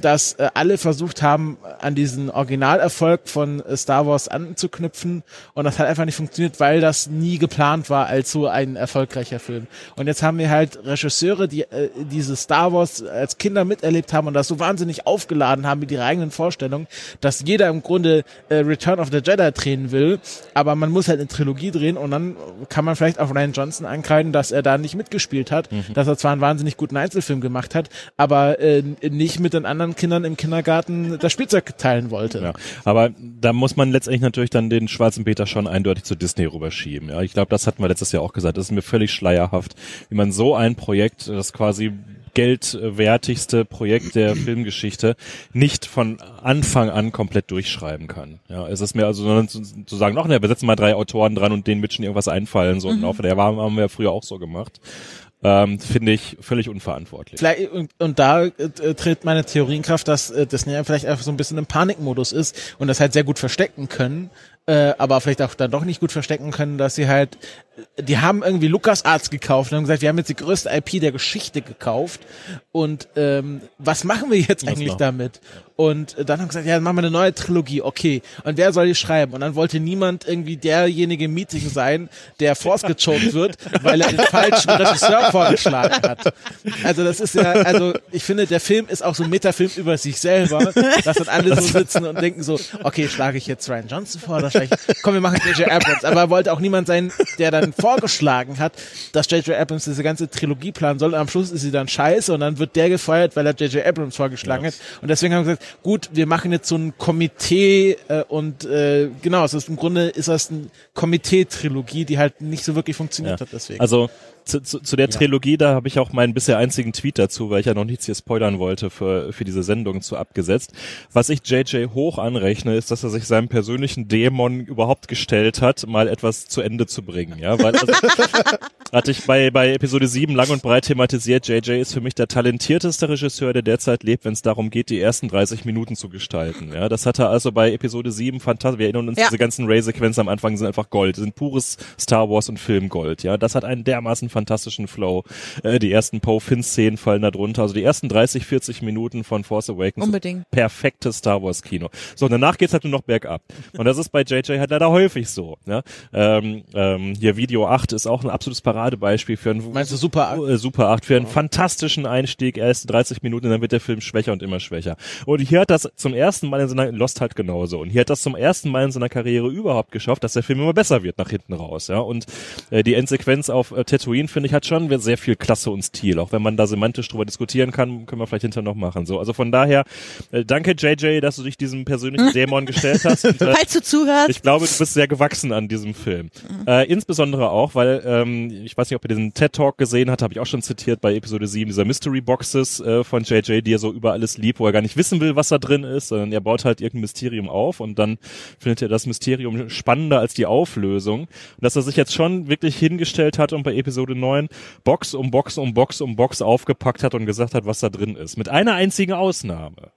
dass äh, alle versucht haben, an diesen Originalerfolg von äh, Star Wars anzuknüpfen. Und das hat einfach nicht funktioniert, weil das nie geplant war als so ein erfolgreicher Film. Und jetzt haben wir halt Regisseure, die äh, diese Star Wars als Kinder miterlebt haben und das so wahnsinnig aufgeladen haben mit ihrer eigenen Vorstellung, dass jeder im Grunde äh, Return of the Jedi drehen will, aber man muss halt eine Trilogie drehen und dann kann man vielleicht auch Ryan Johnson ankreiden, dass er da nicht mitgespielt hat, dass er zwar einen wahnsinnig guten Einzelfilm gemacht hat, aber äh, nicht mit den anderen Kindern im Kindergarten das Spielzeug teilen wollte. Ja, aber da muss man letztendlich natürlich dann den schwarzen Peter schon eindeutig zu Disney rüberschieben. Ja, ich glaube, das hatten wir letztes Jahr auch gesagt. Das ist mir völlig schleierhaft, wie man so ein Projekt, das quasi geldwertigste Projekt der Filmgeschichte nicht von Anfang an komplett durchschreiben kann. Ja, es ist mir also sondern zu, zu sagen, noch ne, wir setzen mal drei Autoren dran und denen wird schon irgendwas einfallen, so im Laufe der Jahre haben wir ja früher auch so gemacht. Ähm, Finde ich völlig unverantwortlich. Vielleicht, und, und da äh, tritt meine Theorie dass äh, Disney vielleicht einfach so ein bisschen im Panikmodus ist und das halt sehr gut verstecken können, äh, aber vielleicht auch dann doch nicht gut verstecken können, dass sie halt, die haben irgendwie Lukas Arzt gekauft und haben gesagt, wir haben jetzt die größte IP der Geschichte gekauft und ähm, was machen wir jetzt eigentlich damit? Und äh, dann haben gesagt, ja, dann machen wir eine neue Trilogie, okay. Und wer soll die schreiben? Und dann wollte niemand irgendwie derjenige im Meeting sein, der force gechoked wird, weil er den falschen Regisseur vorgeschlagen hat. Also das ist ja, also ich finde, der Film ist auch so ein Metafilm über sich selber, dass dann alle so sitzen und denken so, okay, schlage ich jetzt Ryan Johnson vor, oder schlage ich, komm, wir machen J.J. Abrams. Aber wollte auch niemand sein, der dann vorgeschlagen hat, dass J.J. Abrams diese ganze Trilogie planen soll und am Schluss ist sie dann scheiße und dann wird der gefeuert, weil er J.J. Abrams vorgeschlagen hat. Und deswegen haben wir gesagt, gut, wir machen jetzt so ein Komitee äh, und äh, genau, es ist im Grunde ist das eine Komitee-Trilogie, die halt nicht so wirklich funktioniert Ja. hat deswegen. Also zu, zu, zu der Trilogie, da habe ich auch meinen bisher einzigen Tweet dazu, weil ich ja noch nichts hier spoilern wollte für, für diese Sendung zu abgesetzt. Was ich JJ hoch anrechne, ist, dass er sich seinem persönlichen Dämon überhaupt gestellt hat, mal etwas zu Ende zu bringen. Ja, weil also, hatte ich bei, bei Episode 7 lang und breit thematisiert, JJ ist für mich der talentierteste Regisseur, der derzeit lebt, wenn es darum geht, die ersten 30 Minuten zu gestalten. Ja, das hat er also bei Episode 7 fantastisch. Wir erinnern uns, Ja. diese ganzen Ray-Sequenzen am Anfang sind einfach Gold, sind pures Star Wars und Filmgold. Ja, das hat einen dermaßen fantastischen Flow. Äh, die ersten Poe-Finn-Szenen fallen da drunter. Also die ersten 30, 40 Minuten von Force Awakens. Unbedingt. Perfektes Star Wars Kino. So, und danach geht's halt nur noch bergab. Und das ist bei JJ halt leider häufig so. Ja? Ähm, ähm, hier Video 8 ist auch ein absolutes Paradebeispiel für ein Meinst du Super äh, Super 8 für einen fantastischen Einstieg, erste 30 Minuten, dann wird der Film schwächer und immer schwächer. Und hier hat das zum ersten Mal in seiner Lost halt genauso. Und hier hat das zum ersten Mal in seiner Karriere überhaupt geschafft, dass der Film immer besser wird nach hinten raus. Ja. Und äh, die Endsequenz auf äh, Tatooine finde ich hat schon sehr viel Klasse und Stil. Auch wenn man da semantisch drüber diskutieren kann, können wir vielleicht hinterher noch machen. So, also von daher äh, danke JJ, dass du dich diesem persönlichen Dämon gestellt hast. Und, äh, Falls du zuhörst, ich glaube, du bist sehr gewachsen an diesem Film. Äh, insbesondere auch, weil ähm, ich weiß nicht, ob ihr diesen TED Talk gesehen habt, habe ich auch schon zitiert bei Episode 7, dieser Mystery Boxes äh, von JJ, die er so über alles liebt, wo er gar nicht wissen will, was da drin ist, sondern er baut halt irgendein Mysterium auf und dann findet er das Mysterium spannender als die Auflösung. Und dass er sich jetzt schon wirklich hingestellt hat und bei Episode 9 Box um Box um Box um Box aufgepackt hat und gesagt hat, was da drin ist. Mit einer einzigen Ausnahme.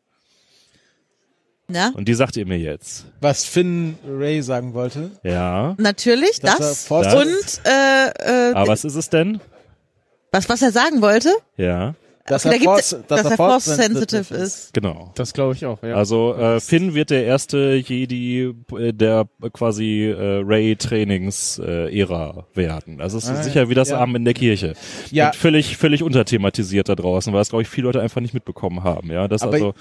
ne? Und die sagt ihr mir jetzt. was Finn Ray sagen wollte. Ja. Natürlich, das. Force- Und äh, äh, Aber was ist es denn? was, was er sagen wollte, Ja, Dass da er gibt's- Force, dass er force sensitive ist. genau. Das glaube ich auch, ja. Also äh, Finn wird der erste Jedi äh, der quasi äh, Ray-Trainings-Ära werden. Das ist Ah, sicher wie das ja. Amen in der Kirche. Ja. Und völlig, völlig unterthematisiert da draußen, weil es, glaube ich, viele Leute einfach nicht mitbekommen haben. Ja, das Aber also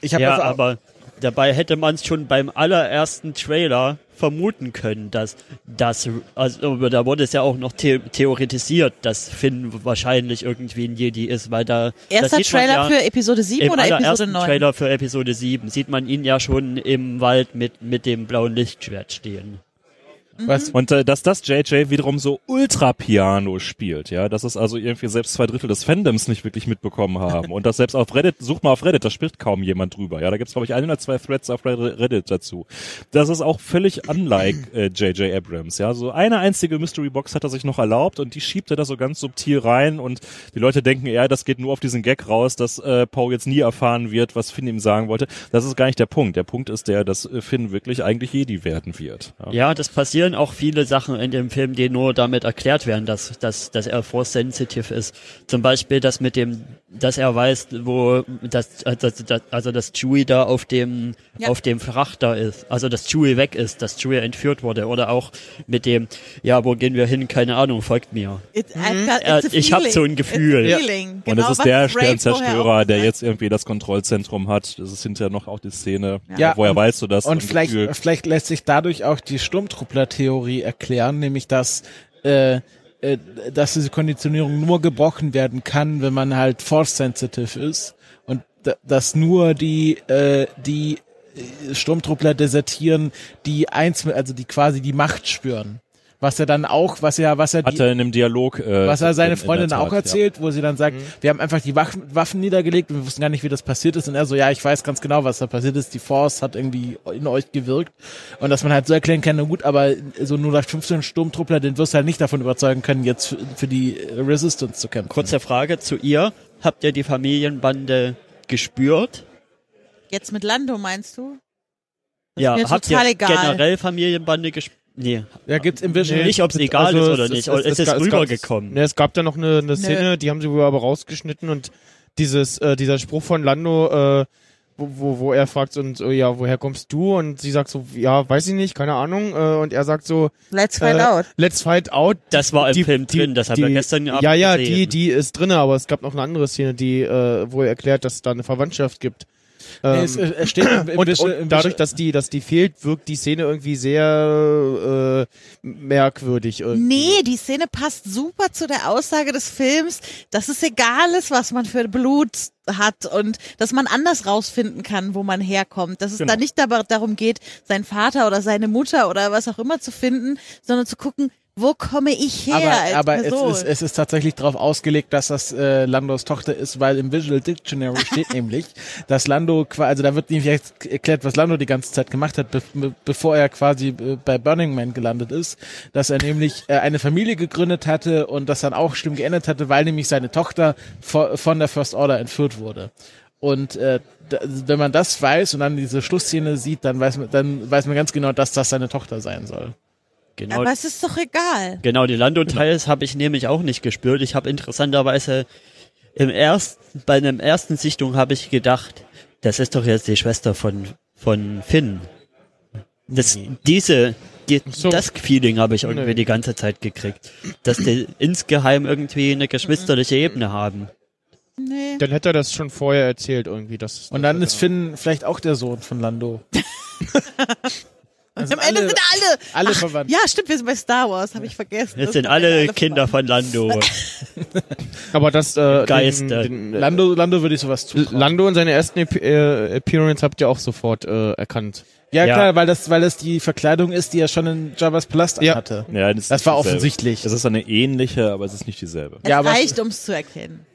Ich habe Ja, also aber dabei hätte man es schon beim allerersten Trailer vermuten können, dass das, also da wurde es ja auch noch the theoretisiert, dass Finn wahrscheinlich irgendwie ein Jedi ist, weil da Erster Trailer ja, für Episode 7 im oder Episode allerersten 9? Trailer für Episode 7 sieht man ihn ja schon im Wald mit, mit dem blauen Lichtschwert stehen. Was, Und äh, dass das JJ wiederum so ultra Piano spielt, ja, dass es also irgendwie selbst zwei Drittel des Fandoms nicht wirklich mitbekommen haben und das selbst auf Reddit, such mal auf Reddit, da spricht kaum jemand drüber, ja, da gibt's glaube ich ein oder zwei Threads auf Reddit dazu. Das ist auch völlig unlike äh, JJ Abrams, ja, so eine einzige Mystery Box hat er sich noch erlaubt und die schiebt er da so ganz subtil rein und die Leute denken, ja, das geht nur auf diesen Gag raus, dass äh, Poe jetzt nie erfahren wird, was Finn ihm sagen wollte. Das ist gar nicht der Punkt. Der Punkt ist der, dass äh, Finn wirklich eigentlich Jedi werden wird. Ja. Ja, das passieren auch viele Sachen in dem Film, die nur damit erklärt werden, dass, dass, dass er force sensitive ist. Zum Beispiel das mit dem, dass er weiß, wo das, das, das also dass Chewie da auf dem Ja. auf dem Frachter ist, also dass Chewie weg ist, dass Chewie entführt wurde oder auch mit dem, ja, wo gehen wir hin? Keine Ahnung, folgt mir. It, got, Äh, ich hab feeling. so ein Gefühl. Ja. feeling. Und Genau, es ist der Sternzerstörer, der jetzt irgendwie das Kontrollzentrum hat. Das ist hinterher noch auch die Szene. Ja, woher weißt du das? Und vielleicht, Gefühl. vielleicht lässt sich dadurch auch die Sturmtruppler-Theorie erklären, nämlich dass, äh, äh, dass diese Konditionierung nur gebrochen werden kann, wenn man halt force-sensitive ist und da, dass nur die, äh, die äh, Sturmtruppler desertieren, die eins, also die quasi die Macht spüren. Was er dann auch, was er, was er Hat die, er in einem Dialog. Äh, was er seine in- in Freundin Tat, auch erzählt, wo sie dann sagt, wir haben einfach die Waffen, Waffen niedergelegt und wir wussten gar nicht, wie das passiert ist. Und er so, ja, ich weiß ganz genau, was da passiert ist. Die Force hat irgendwie in euch gewirkt. Und dass man halt so erklären kann, na gut, aber so 0815 Sturmtruppler, den wirst du halt nicht davon überzeugen können, jetzt für, die Resistance zu kämpfen. Kurze Frage zu ihr. Habt ihr die Familienbande gespürt? Jetzt mit Lando meinst du? Ja, mir habt ihr total egal. generell Familienbande gespielt? Nee, Ja, gibt's im Vision. nicht, ob es egal Also ist oder es- nicht. es- Es, es ist rübergekommen. Ne, es gab da noch eine, eine Szene, die haben sie wohl aber rausgeschnitten und dieses, äh, dieser Spruch von Lando, äh, wo, wo, wo er fragt und so, ja, woher kommst du? Und sie sagt so, ja, weiß ich nicht, keine Ahnung. Äh, und er sagt so, Let's find äh, out. let's find out. Das war im Die- Film die- drin, das haben wir gestern Abend Ja, ja, gesehen. die, die ist drinne, aber es gab noch eine andere Szene, die äh, wohl erklärt, dass es da eine Verwandtschaft gibt. Nee, Ähm, es, es steht im, im und, Vision, und dadurch, dass die, dass die fehlt, wirkt die Szene irgendwie sehr äh, merkwürdig. Irgendwie. Nee, die Szene passt super zu der Aussage des Films, dass es egal ist, was man für Blut hat und dass man anders rausfinden kann, wo man herkommt. Dass es Genau. da nicht darum geht, seinen Vater oder seine Mutter oder was auch immer zu finden, sondern zu gucken, wo komme ich her als aber, aber es, ist, es ist tatsächlich darauf ausgelegt, dass das äh, Landos Tochter ist, weil im Visual Dictionary steht nämlich, dass Lando, also da wird nämlich jetzt erklärt, was Lando die ganze Zeit gemacht hat, be be bevor er quasi äh, bei Burning Man gelandet ist, dass er nämlich äh, eine Familie gegründet hatte und das dann auch schlimm geändert hatte, weil nämlich seine Tochter vo- von der First Order entführt wurde. Und äh, wenn man das weiß und dann diese Schlussszene sieht, dann weiß man, dann weiß man ganz genau, dass das seine Tochter sein soll. Genau, aber es ist doch egal. genau die Lando-Teils habe ich nämlich auch nicht gespürt. Ich habe interessanterweise im ersten, bei einem ersten Sichtung habe ich gedacht, das ist doch jetzt die Schwester von, von Finn. Das, diese, die, so. das Feeling habe ich irgendwie Nee. die ganze Zeit gekriegt. Dass die insgeheim irgendwie eine geschwisterliche Ebene haben. Nee. Dann hätte er das schon vorher erzählt irgendwie. Dass Und dann ist Finn vielleicht auch der Sohn von Lando. Also Am Ende alle- sind alle. alle Ach, verwandt. Ja, stimmt, wir sind bei Star Wars, habe ich vergessen. Jetzt Das sind sind alle Kinder verwandt. von Lando. Aber das äh, Geister. Den, den, äh, Lando, Lando würde ich sowas zutrauen. Lando in seiner ersten Ep äh, Appearance habt ihr auch sofort äh, erkannt. ja, Ja. klar, weil das, weil das die Verkleidung ist, die er schon in Jabba's Palast Ja. hatte. Ja, Das ist war dieselbe. offensichtlich. Es ist eine ähnliche, aber es ist nicht dieselbe. Es Ja, aber- reicht, um es zu erkennen.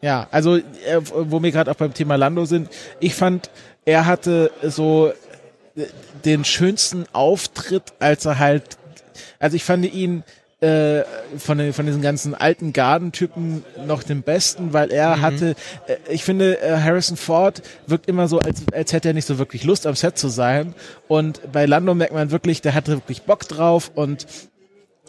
Ja, also äh, wo wir gerade auch beim Thema Lando sind, ich fand, er hatte so äh, den schönsten Auftritt, als er halt, also ich fand ihn äh, von, den, von diesen ganzen alten Gardentypen noch den besten, weil er hatte, äh, ich finde, äh, Harrison Ford wirkt immer so, als, als hätte er nicht so wirklich Lust am Set zu sein. Und bei Lando merkt man wirklich, der hatte wirklich Bock drauf und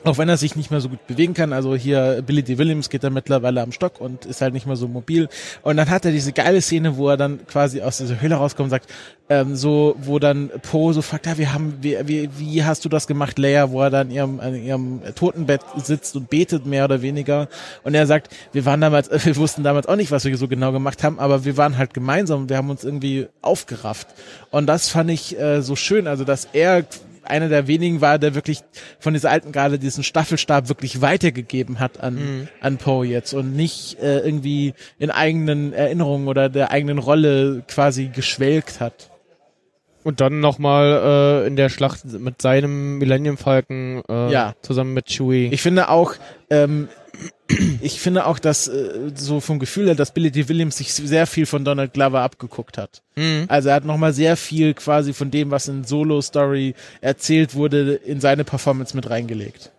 auch wenn er sich nicht mehr so gut bewegen kann, also hier Billy D. Williams geht da mittlerweile am Stock und ist halt nicht mehr so mobil. Und dann hat er diese geile Szene, wo er dann quasi aus dieser Höhle rauskommt und sagt, ähm, so, wo dann Poe so fragt, ja, wir haben, wie, wie, wie hast du das gemacht, Leia, wo er dann in ihrem, an ihrem Totenbett sitzt und betet, mehr oder weniger. Und er sagt, wir waren damals, wir wussten damals auch nicht, was wir so genau gemacht haben, aber wir waren halt gemeinsam wir haben uns irgendwie aufgerafft. Und das fand ich äh, so schön, also dass er einer der wenigen war, der wirklich von dieser alten Garde diesen Staffelstab wirklich weitergegeben hat an, an Poe jetzt und nicht äh, irgendwie in eigenen Erinnerungen oder der eigenen Rolle quasi geschwelgt hat. Und dann nochmal äh, in der Schlacht mit seinem Millennium Falcon äh, Ja. zusammen mit Chewie. Ich finde auch, ähm, ich finde auch, dass äh, so vom Gefühl her, dass Billy D. Williams sich sehr viel von Donald Glover abgeguckt hat. Mhm. Also er hat nochmal sehr viel quasi von dem, was in Solo Story erzählt wurde, in seine Performance mit reingelegt.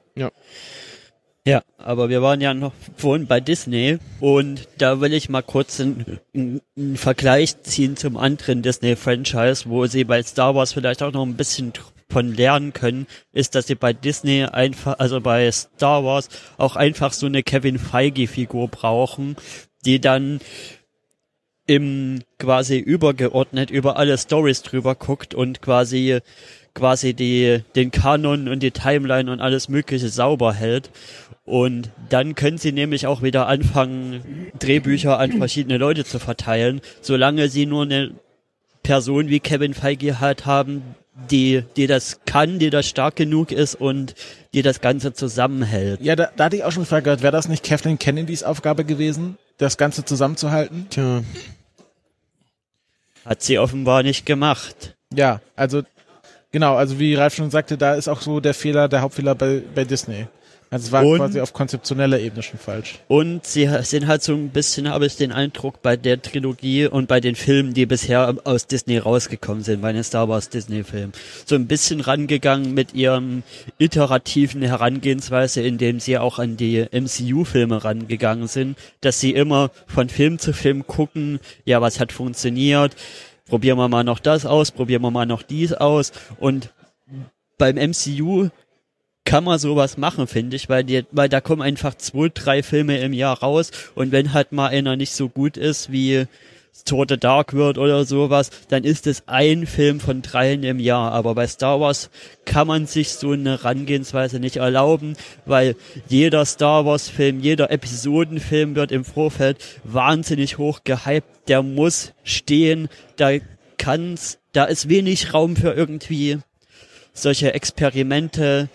Ja, aber wir waren ja noch vorhin bei Disney und da will ich mal kurz einen, einen, einen Vergleich ziehen zum anderen Disney-Franchise, wo sie bei Star Wars vielleicht auch noch ein bisschen von lernen können, ist, dass sie bei Disney einfach, also bei Star Wars auch einfach so eine Kevin Feige-Figur brauchen, die dann im quasi übergeordnet über alle Stories drüber guckt und quasi quasi die den Kanon und die Timeline und alles mögliche sauber hält. Und dann können sie nämlich auch wieder anfangen Drehbücher an verschiedene Leute zu verteilen, solange sie nur eine Person wie Kevin Feige halt haben, die die das kann, die das stark genug ist und die das ganze zusammenhält. Ja, da, da hatte ich auch schon gefragt, gehört, wäre das nicht Kathleen Kennedys Aufgabe gewesen, das Ganze zusammenzuhalten? Tja. Hat sie offenbar nicht gemacht. Ja, also genau, also wie Ralf schon sagte, da ist auch so der Fehler, der Hauptfehler bei, bei Disney. Also es war Und- quasi auf konzeptioneller Ebene schon falsch. Und sie sind halt so ein bisschen, habe ich den Eindruck, bei der Trilogie und bei den Filmen, die bisher aus Disney rausgekommen sind, bei den Star Wars Disney-Filmen, so ein bisschen rangegangen mit ihrem iterativen Herangehensweise, indem sie auch an die MCU-Filme rangegangen sind, dass sie immer von Film zu Film gucken, ja, was hat funktioniert, probieren wir mal noch das aus, probieren wir mal noch dies aus und beim MCU kann man sowas machen, finde ich, weil die, weil da kommen einfach zwei, drei Filme im Jahr raus und wenn halt mal einer nicht so gut ist wie Tour the Dark World oder sowas, dann ist es ein Film von dreien im Jahr. Aber bei Star Wars kann man sich so eine Herangehensweise nicht erlauben, weil jeder Star Wars Film, jeder Episodenfilm wird im Vorfeld wahnsinnig hoch gehypt. Der muss stehen, da kann's, da ist wenig Raum für irgendwie solche Experimente.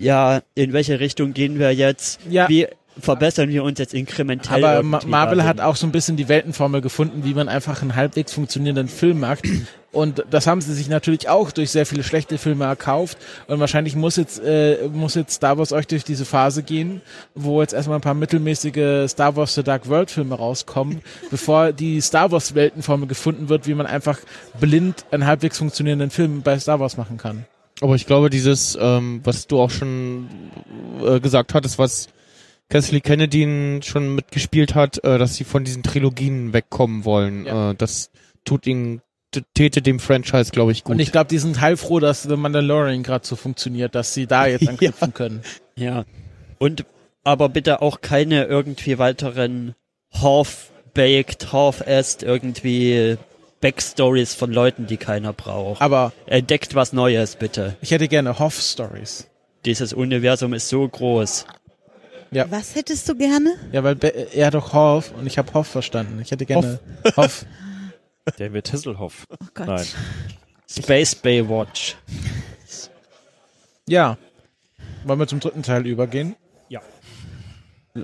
Ja, in welche Richtung gehen wir jetzt? Ja. Wie verbessern wir uns jetzt inkrementell? Aber Marvel hat auch so ein bisschen die Weltenformel gefunden, wie man einfach einen halbwegs funktionierenden Film macht. Und das haben sie sich natürlich auch durch sehr viele schlechte Filme erkauft. Und wahrscheinlich muss jetzt, äh, muss jetzt Star Wars euch durch diese Phase gehen, wo jetzt erstmal ein paar mittelmäßige Star Wars The Dark World Filme rauskommen, bevor die Star Wars Weltenformel gefunden wird, wie man einfach blind einen halbwegs funktionierenden Film bei Star Wars machen kann. Aber ich glaube, dieses, ähm, was du auch schon äh, gesagt hattest, was Kathleen Kennedy schon mitgespielt hat, äh, dass sie von diesen Trilogien wegkommen wollen. Ja. Äh, das tut ihnen, täte dem Franchise, glaube ich, gut. Und ich glaube, die sind heilfroh, dass The Mandalorian gerade so funktioniert, dass sie da jetzt anknüpfen können. Ja. Und aber bitte auch keine irgendwie weiteren half-baked, half-assed irgendwie Backstories von Leuten, die keiner braucht. Aber Entdeckt was Neues, bitte. ich hätte gerne Hoff-Stories. Dieses Universum ist so groß. Was hättest du gerne? Ja, weil Be er hat doch Hoff und ich habe Hoff verstanden. Ich hätte gerne Hoff. David Hasselhoff. Oh Gott. Nein. Space Baywatch. Ja. Wollen wir zum dritten Teil übergehen?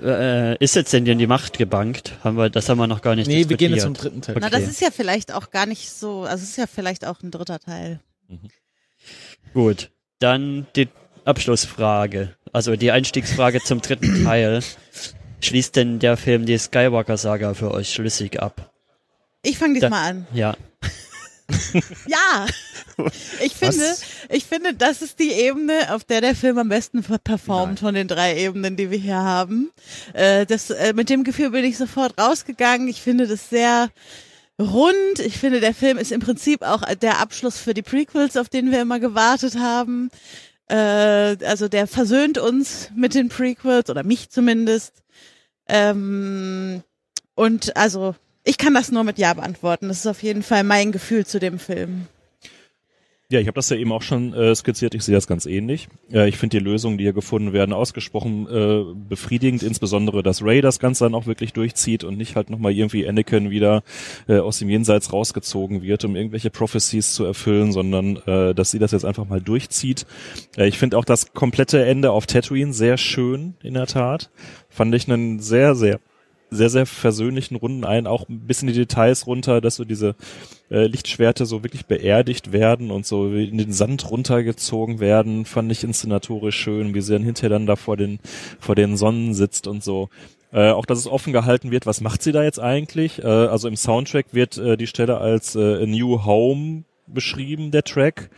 Äh, ist jetzt denn in die Macht gebankt? Haben wir, das haben wir noch gar nicht Nee, wir gehen jetzt zum dritten Teil. Na, Okay. das ist ja vielleicht auch gar nicht so, also es ist ja vielleicht auch ein dritter Teil. Gut, dann die Abschlussfrage. Also die Einstiegsfrage zum dritten Teil. Schließt denn der Film die Skywalker-Saga für euch schlüssig ab? Ich fange Da- diesmal an. Ja. Ja! Ich finde, ich finde, das ist die Ebene, auf der der Film am besten per- performt von den drei Ebenen, die wir hier haben. Äh, das, äh, mit dem Gefühl bin ich sofort rausgegangen. Ich finde das sehr rund. Ich finde, der Film ist im Prinzip auch der Abschluss für die Prequels, auf den wir immer gewartet haben. Äh, also der versöhnt uns mit den Prequels oder mich zumindest. Ähm, und also ich kann das nur mit Ja beantworten. Das ist auf jeden Fall mein Gefühl zu dem Film. Ja, ich habe das ja eben auch schon äh, skizziert. Ich sehe das ganz ähnlich. Äh, ich finde die Lösungen, die hier gefunden werden, ausgesprochen äh, befriedigend. Insbesondere, dass Ray das Ganze dann auch wirklich durchzieht und nicht halt nochmal irgendwie Anakin wieder äh, aus dem Jenseits rausgezogen wird, um irgendwelche Prophecies zu erfüllen, sondern äh, dass sie das jetzt einfach mal durchzieht. Äh, ich finde auch das komplette Ende auf Tatooine sehr schön, in der Tat. Fand ich einen sehr, sehr sehr, sehr versöhnlichen Runden ein, auch ein bisschen die Details runter, dass so diese äh, Lichtschwerte so wirklich beerdigt werden und so in den Sand runtergezogen werden, fand ich inszenatorisch schön, wie sie dann hinterher dann da vor den, vor den Sonnen sitzt und so. Äh, auch dass es offen gehalten wird, was macht sie da jetzt eigentlich? Äh, also im Soundtrack wird äh, die Stelle als äh, A New Home beschrieben, der Track,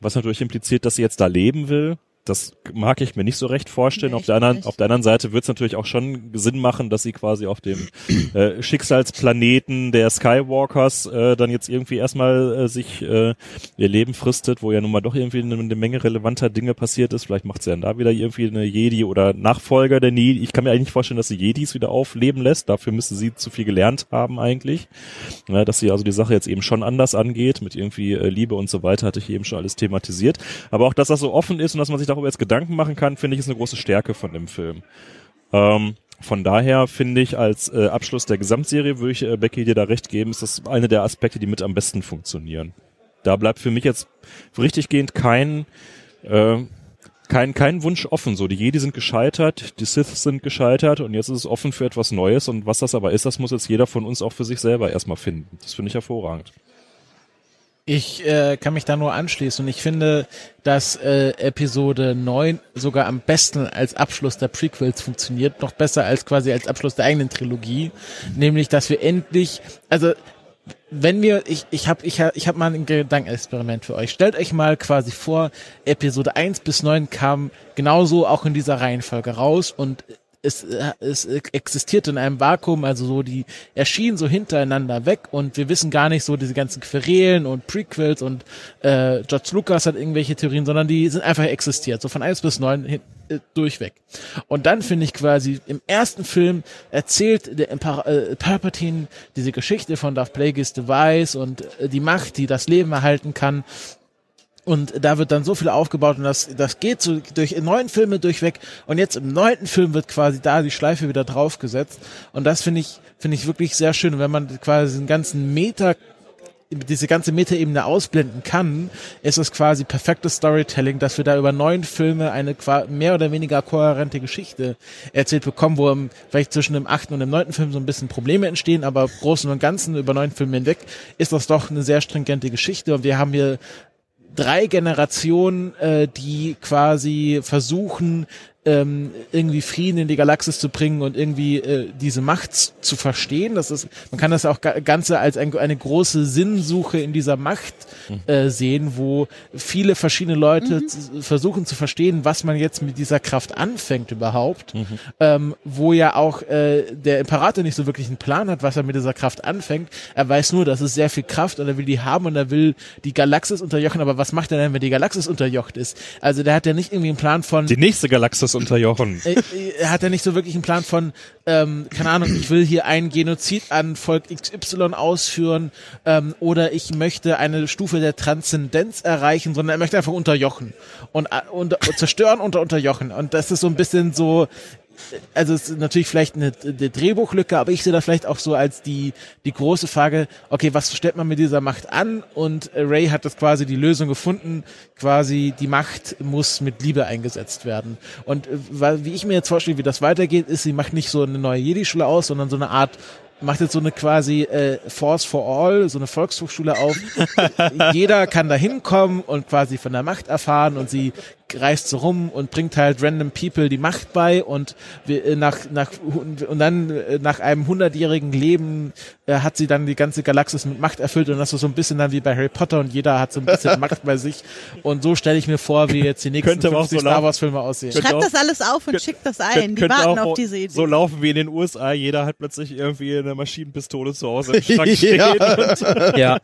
was natürlich impliziert, dass sie jetzt da leben will. Das mag ich mir nicht so recht vorstellen. Nee, auf, der anderen, nicht. auf der anderen Seite wird es natürlich auch schon Sinn machen, dass sie quasi auf dem äh, Schicksalsplaneten der Skywalkers äh, dann jetzt irgendwie erstmal äh, sich äh, ihr Leben fristet, wo ja nun mal doch irgendwie eine, eine Menge relevanter Dinge passiert ist. Vielleicht macht sie dann da wieder irgendwie eine Jedi oder Nachfolger der Jedi. Ich kann mir eigentlich nicht vorstellen, dass sie Jedis wieder aufleben lässt. Dafür müsste sie zu viel gelernt haben eigentlich. Ja, dass sie also die Sache jetzt eben schon anders angeht, mit irgendwie äh, Liebe und so weiter, hatte ich eben schon alles thematisiert. Aber auch, dass das so offen ist und dass man sich darüber jetzt Gedanken machen kann, finde ich, ist eine große Stärke von dem Film. Ähm, von daher finde ich, als äh, Abschluss der Gesamtserie würde ich äh, Becky dir da recht geben, ist das eine der Aspekte, die mit am besten funktionieren. Da bleibt für mich jetzt richtiggehend kein, äh, kein, kein Wunsch offen. So, die Jedi sind gescheitert, die Sith sind gescheitert und jetzt ist es offen für etwas Neues und was das aber ist, das muss jetzt jeder von uns auch für sich selber erstmal finden. Das finde ich hervorragend. Ich äh, kann mich da nur anschließen und ich finde, dass äh, Episode 9 sogar am besten als Abschluss der Prequels funktioniert, noch besser als quasi als Abschluss der eigenen Trilogie, nämlich dass wir endlich, also wenn wir, ich, ich habe ich hab, ich hab mal ein Gedankenexperiment für euch. Stellt euch mal quasi vor, Episode 1 bis 9 kam genauso auch in dieser Reihenfolge raus und es, äh, es existiert in einem Vakuum, also so die erschienen so hintereinander weg und wir wissen gar nicht so diese ganzen Querelen und Prequels und äh, George Lucas hat irgendwelche Theorien, sondern die sind einfach existiert, so von eins bis neun hin, äh, durchweg. Und dann finde ich quasi im ersten Film erzählt der Impar äh, Palpatine diese Geschichte von Darth Plagueis Device und äh, die Macht, die das Leben erhalten kann und da wird dann so viel aufgebaut und das, das geht so durch neun Filme durchweg. Und jetzt im neunten Film wird quasi da die Schleife wieder draufgesetzt. Und das finde ich, finde ich wirklich sehr schön. Und wenn man quasi den ganzen Meter diese ganze Metaebene ausblenden kann, ist es quasi perfektes Storytelling, dass wir da über neun Filme eine mehr oder weniger kohärente Geschichte erzählt bekommen, wo vielleicht zwischen dem achten und dem neunten Film so ein bisschen Probleme entstehen, aber im Großen und Ganzen über neun Filme hinweg ist das doch eine sehr stringente Geschichte. Und wir haben hier drei Generationen, äh, die quasi versuchen, ähm, irgendwie Frieden in die Galaxis zu bringen und irgendwie äh, diese Macht zu verstehen. Das ist, man kann das auch Ganze als ein, eine große Sinnsuche in dieser Macht mhm. äh, sehen, wo viele verschiedene Leute mhm. versuchen zu verstehen, was man jetzt mit dieser Kraft anfängt überhaupt. Mhm. Ähm, wo ja auch äh, der Imperator nicht so wirklich einen Plan hat, was er mit dieser Kraft anfängt. Er weiß nur, dass es sehr viel Kraft und er will die haben und er will die Galaxis unterjochen. Aber was macht er denn, wenn die Galaxis unterjocht ist? Also der hat ja nicht irgendwie einen Plan von... Die nächste Galaxis unterjochen. Äh, äh, hat er nicht so wirklich einen Plan von, ähm, keine Ahnung, ich will hier einen Genozid an Volk XY ausführen ähm, oder ich möchte eine Stufe der Transzendenz erreichen, sondern er möchte einfach unterjochen und, äh, und, und zerstören und unterjochen. Und das ist so ein bisschen so, also es ist natürlich vielleicht eine, eine Drehbuchlücke, aber ich sehe das vielleicht auch so als die, die große Frage, okay, was stellt man mit dieser Macht an? Und Ray hat das quasi die Lösung gefunden, quasi die Macht muss mit Liebe eingesetzt werden. Und äh, wie ich mir jetzt vorstelle, wie das weitergeht, ist, sie macht nicht so eine neue Jedi-Schule aus, sondern so eine Art macht jetzt so eine quasi äh, Force for All, so eine Volkshochschule auf. Jeder kann da hinkommen und quasi von der Macht erfahren und sie reist so rum und bringt halt random people die Macht bei und äh, nach, nach, und dann äh, nach einem hundertjährigen Leben äh, hat sie dann die ganze Galaxis mit Macht erfüllt und das ist so ein bisschen dann wie bei Harry Potter und jeder hat so ein bisschen Macht bei sich und so stelle ich mir vor, wie jetzt die nächsten 50 so Star Wars Filme aussehen. Schreibt das alles auf und schickt das ein. Die warten auf diese Idee. So laufen wie in den USA. Jeder hat plötzlich irgendwie eine Maschinenpistole zu Hause im Schrank stehen. ja. ja.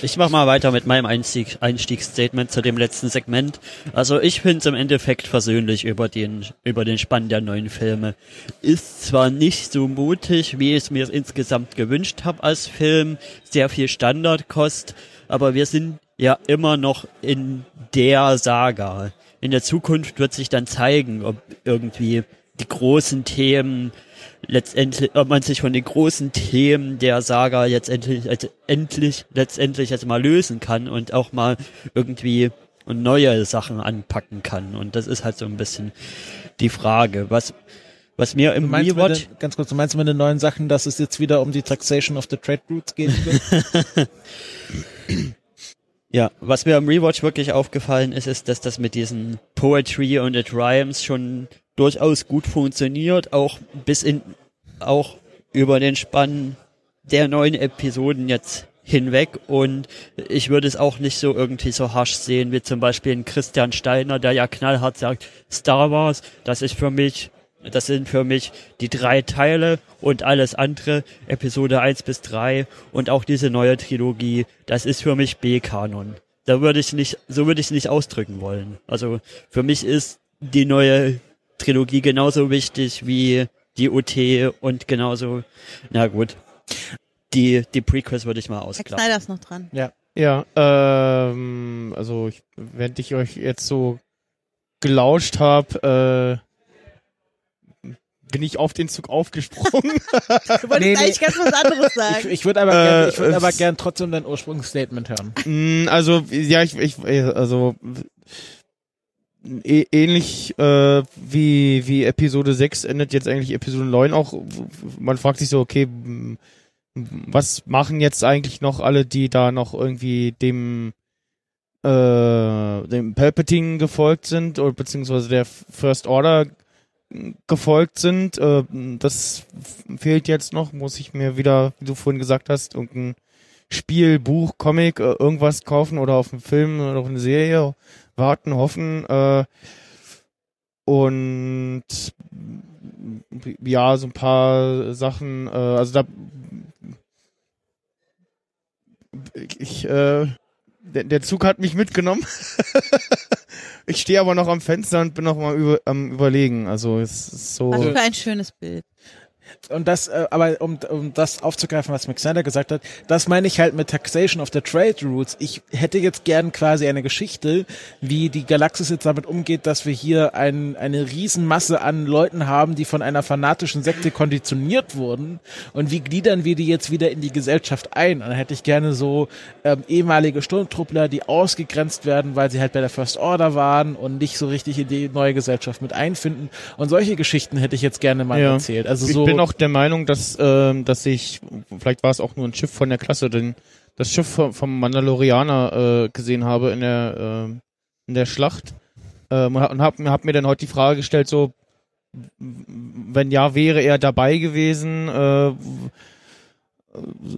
Ich mach mal weiter mit meinem Einstieg, Einstiegsstatement zu dem letzten Segment. Also ich finde es im Endeffekt versöhnlich über den, über den Spann der neuen Filme. Ist zwar nicht so mutig, wie ich es mir insgesamt gewünscht habe als Film, sehr viel Standardkost, aber wir sind ja immer noch in der Saga. In der Zukunft wird sich dann zeigen, ob irgendwie die großen Themen letztendlich, ob man sich von den großen Themen der Saga jetzt endlich, also endlich, letztendlich jetzt mal lösen kann und auch mal irgendwie und neue Sachen anpacken kann. Und das ist halt so ein bisschen die Frage. Was, was mir im Rewatch... Ganz kurz, du meinst mit den neuen Sachen, dass es jetzt wieder um die Taxation of the Trade Routes gehen wird? ja, was mir im Rewatch wirklich aufgefallen ist, ist, dass das mit diesen Poetry und It Rhymes schon durchaus gut funktioniert, auch bis in, auch über den Spann der neuen Episoden jetzt hinweg und ich würde es auch nicht so irgendwie so harsch sehen wie zum Beispiel ein Christian Steiner, der ja knallhart sagt, Star Wars, das ist für mich, das sind für mich die drei Teile und alles andere, Episode 1 bis 3 und auch diese neue Trilogie, das ist für mich B-Kanon. Da würde ich nicht, so würde ich nicht ausdrücken wollen. Also für mich ist die neue Trilogie genauso wichtig wie die UT und genauso, na gut die, die Prequels würde ich mal ausklappen. Herr Snyder ist noch dran. Ja. Ja, ähm, also ich, während ich euch jetzt so gelauscht habe, äh, bin ich auf den Zug aufgesprungen. du wolltest nee, eigentlich nee. ganz was anderes sagen. Ich, ich würde aber, äh, gern, ich würd aber gern trotzdem dein Ursprungsstatement hören. Mm, also, ja, ich, ich also äh, ähnlich äh, wie, wie Episode 6 endet jetzt eigentlich Episode 9 auch. Man fragt sich so, okay, was machen jetzt eigentlich noch alle, die da noch irgendwie dem äh, dem Palpatine gefolgt sind oder beziehungsweise der First Order gefolgt sind. Äh, das fehlt jetzt noch, muss ich mir wieder, wie du vorhin gesagt hast, irgendein Spiel, Buch, Comic, äh, irgendwas kaufen oder auf einen Film oder auf eine Serie warten, hoffen. Äh, und ja, so ein paar Sachen, äh, also da ich, äh, der, der Zug hat mich mitgenommen. ich stehe aber noch am Fenster und bin noch mal über, am überlegen. Also es ist so. Was für ein schönes Bild. Und das, äh, aber um, um das aufzugreifen, was Max Snyder gesagt hat, das meine ich halt mit Taxation of the Trade Routes. Ich hätte jetzt gern quasi eine Geschichte, wie die Galaxis jetzt damit umgeht, dass wir hier ein, eine Riesenmasse an Leuten haben, die von einer fanatischen Sekte konditioniert wurden. Und wie gliedern wir die jetzt wieder in die Gesellschaft ein? Und dann hätte ich gerne so ähm, ehemalige Sturmtruppler, die ausgegrenzt werden, weil sie halt bei der First Order waren und nicht so richtig in die neue Gesellschaft mit einfinden. Und solche Geschichten hätte ich jetzt gerne mal Ja. erzählt. Also so auch der Meinung, dass, ähm, dass ich, vielleicht war es auch nur ein Schiff von der Klasse, denn das Schiff vom, Mandalorianer äh, gesehen habe in der, ähm, in der Schlacht. Ähm, und hab, hab mir dann heute die Frage gestellt, so, wenn ja, wäre er dabei gewesen, äh,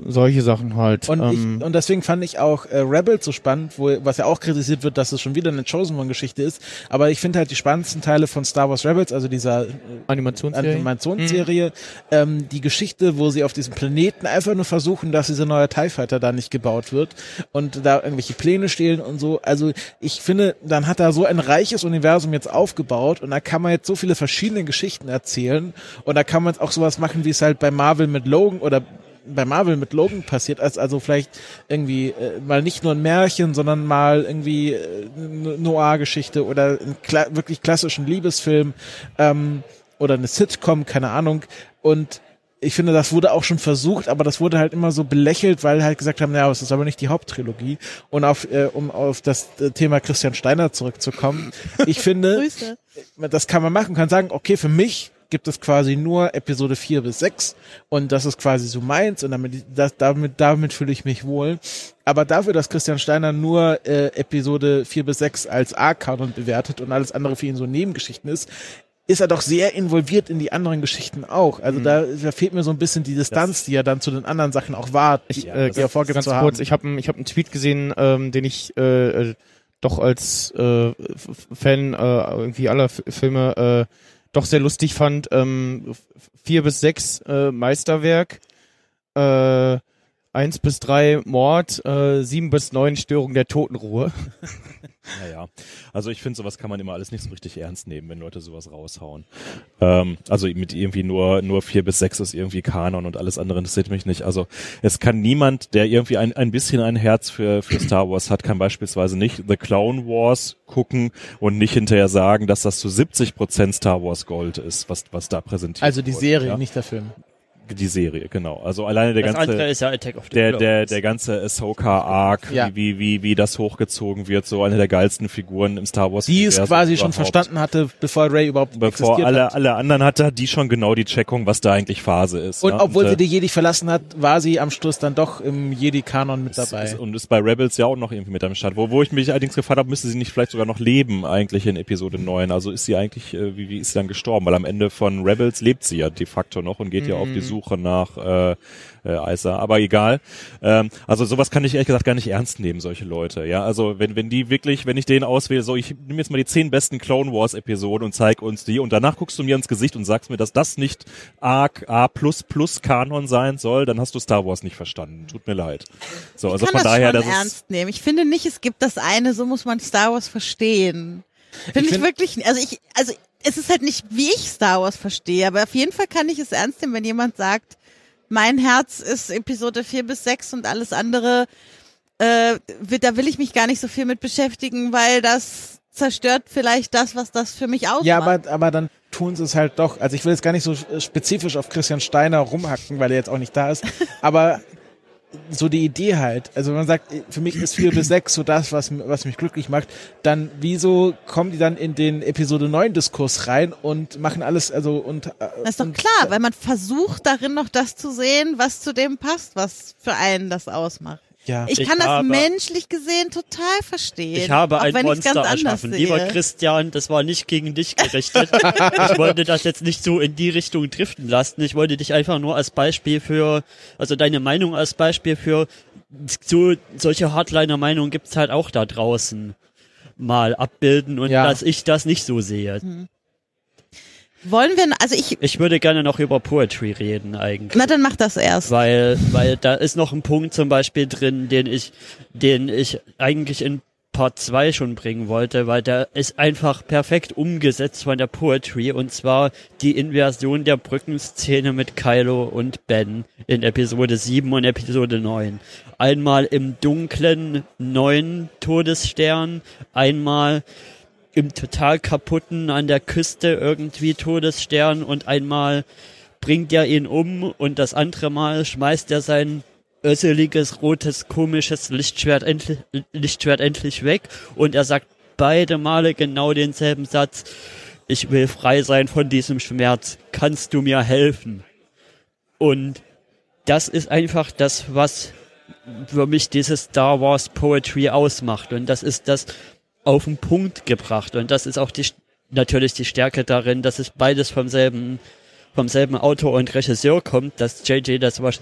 solche Sachen halt. Und, ähm, ich, und deswegen fand ich auch äh, Rebels so spannend, wo, was ja auch kritisiert wird, dass es schon wieder eine Chosen One-Geschichte ist. Aber ich finde halt die spannendsten Teile von Star Wars Rebels, also dieser äh, Animationsserie. Animationsserie, ähm, die Geschichte, wo sie auf diesem Planeten einfach nur versuchen, dass dieser neue TIE Fighter da nicht gebaut wird und da irgendwelche Pläne stehlen und so. Also ich finde, dann hat er so ein reiches Universum jetzt aufgebaut und da kann man jetzt so viele verschiedene Geschichten erzählen und da kann man jetzt auch sowas machen, wie es halt bei Marvel mit Logan oder bei Marvel mit Logan passiert, als also vielleicht irgendwie äh, mal nicht nur ein Märchen, sondern mal irgendwie äh, eine Noir-Geschichte oder einen kla wirklich klassischen Liebesfilm ähm, oder eine Sitcom, keine Ahnung. Und ich finde, das wurde auch schon versucht, aber das wurde halt immer so belächelt, weil halt gesagt haben, ja, es ist aber nicht die Haupttrilogie. Und auf, äh, um auf das äh, Thema Christian Steiner zurückzukommen, ich finde, Grüße. das kann man machen, kann sagen, okay, für mich gibt es quasi nur Episode 4 bis 6 und das ist quasi so meins und damit, das, damit, damit fühle ich mich wohl. Aber dafür, dass Christian Steiner nur äh, Episode 4 bis 6 als A-Kanon bewertet und alles andere für ihn so Nebengeschichten ist, ist er doch sehr involviert in die anderen Geschichten auch. Also Mhm. da, da fehlt mir so ein bisschen die Distanz, die er dann zu den anderen Sachen auch war, die, Ich, die äh, er vorgibt ganz zu kurz, haben. ich habe ich hab einen Tweet gesehen, ähm, den ich äh, äh, doch als äh, Fan äh, irgendwie aller F Filme äh, doch sehr lustig fand. Ähm, vier bis sechs äh, Meisterwerk, äh, eins bis drei Mord, äh, sieben bis neun Störung der Totenruhe. Naja, also ich finde, sowas kann man immer alles nicht so richtig ernst nehmen, wenn Leute sowas raushauen. Ähm, also mit irgendwie nur nur vier bis sechs ist irgendwie Kanon und alles andere interessiert mich nicht. Also es kann niemand, der irgendwie ein, ein bisschen ein Herz für, für Star Wars hat, kann beispielsweise nicht The Clone Wars gucken und nicht hinterher sagen, dass das zu 70 Prozent Star Wars Gold ist, was, was da präsentiert Also die wurde, Serie, ja? nicht der Film. Die Serie, genau. Also alleine der Das ganze andere ist ja Attack of the der, der, der ganze Ahsoka Arc, Ja. wie, wie, wie das hochgezogen wird, so eine der geilsten Figuren im Star Wars. Die es quasi schon verstanden hatte, bevor Ray überhaupt Bevor existiert alle, hat. alle anderen hatte, hat die schon genau die Checkung, was da eigentlich Phase ist. Und ne? obwohl äh, sie die Jedi verlassen hat, war sie am Schluss dann doch im Jedi-Kanon mit dabei. ist, und ist bei Rebels ja auch noch irgendwie mit am Start. Wo, wo ich mich allerdings gefragt habe, müsste sie nicht vielleicht sogar noch leben eigentlich in Episode 9. Also ist sie eigentlich, äh, wie, wie ist sie dann gestorben? Weil am Ende von Rebels lebt sie ja de facto noch und geht ja auf die Suche nach äh, äh, Isa. Aber egal. Ähm, also sowas kann ich ehrlich gesagt gar nicht ernst nehmen, solche Leute. Ja, also wenn, wenn die wirklich, wenn ich den auswähle, so ich nehme jetzt mal die zehn besten Clone Wars Episoden und zeig uns die und danach guckst du mir ins Gesicht und sagst mir, dass das nicht A, A Kanon sein soll, dann hast du Star Wars nicht verstanden. Tut mir leid. So, also ich kann von das daher, schon das ernst nehmen. Ich finde nicht, es gibt das eine, so muss man Star Wars verstehen. Finde ich, find- wirklich, also ich, also es ist halt nicht, wie ich Star Wars verstehe, aber auf jeden Fall kann ich es ernst nehmen, wenn jemand sagt, mein Herz ist Episode 4 bis 6 und alles andere, äh, da will ich mich gar nicht so viel mit beschäftigen, weil das zerstört vielleicht das, was das für mich ausmacht. Ja, aber, aber dann tun sie es halt doch. Also ich will jetzt gar nicht so äh, spezifisch auf Christian Steiner rumhacken, weil er jetzt auch nicht da ist. Aber so die Idee halt. Also wenn man sagt, für mich ist vier bis sechs so das, was, was mich glücklich macht, dann wieso kommen die dann in den Episode 9 Diskurs rein und machen alles, also und. äh, Das ist doch und, klar, weil man versucht darin noch das zu sehen, was zu dem passt, was für einen das ausmacht. Ja. Ich Ich kann das habe- menschlich gesehen total verstehen. Ich habe auch ein Monster ganz anders erschaffen. Lieber Christian, das war nicht gegen dich gerichtet. ich wollte das jetzt nicht so in die Richtung driften lassen. Ich wollte dich einfach nur als Beispiel für, also deine Meinung als Beispiel für so solche Hardliner-Meinungen gibt's halt auch da draußen mal abbilden und Ja. dass ich das nicht so sehe. Wollen wir, also ich, Ich würde gerne noch über Poetry reden eigentlich. na dann mach das erst. weil, weil da ist noch ein Punkt zum Beispiel drin, den ich, den ich eigentlich in Part 2 schon bringen wollte, weil der ist einfach perfekt umgesetzt von der Poetry und zwar die Inversion der Brückenszene mit Kylo und Ben in Episode 7 und Episode 9. Einmal im dunklen neuen Todesstern, einmal im total kaputten an der Küste irgendwie Todesstern und einmal bringt er ihn um und das andere Mal schmeißt er sein össeliges, rotes, komisches Lichtschwert endlich, Lichtschwert endlich weg und er sagt beide Male genau denselben Satz. Ich will frei sein von diesem Schmerz. Kannst du mir helfen? Und das ist einfach das, was für mich dieses Star Wars Poetry ausmacht. Und das ist das auf den Punkt gebracht. Und das ist auch die, natürlich die Stärke darin, dass es beides vom selben, vom selben Autor und Regisseur kommt, dass JJ das war,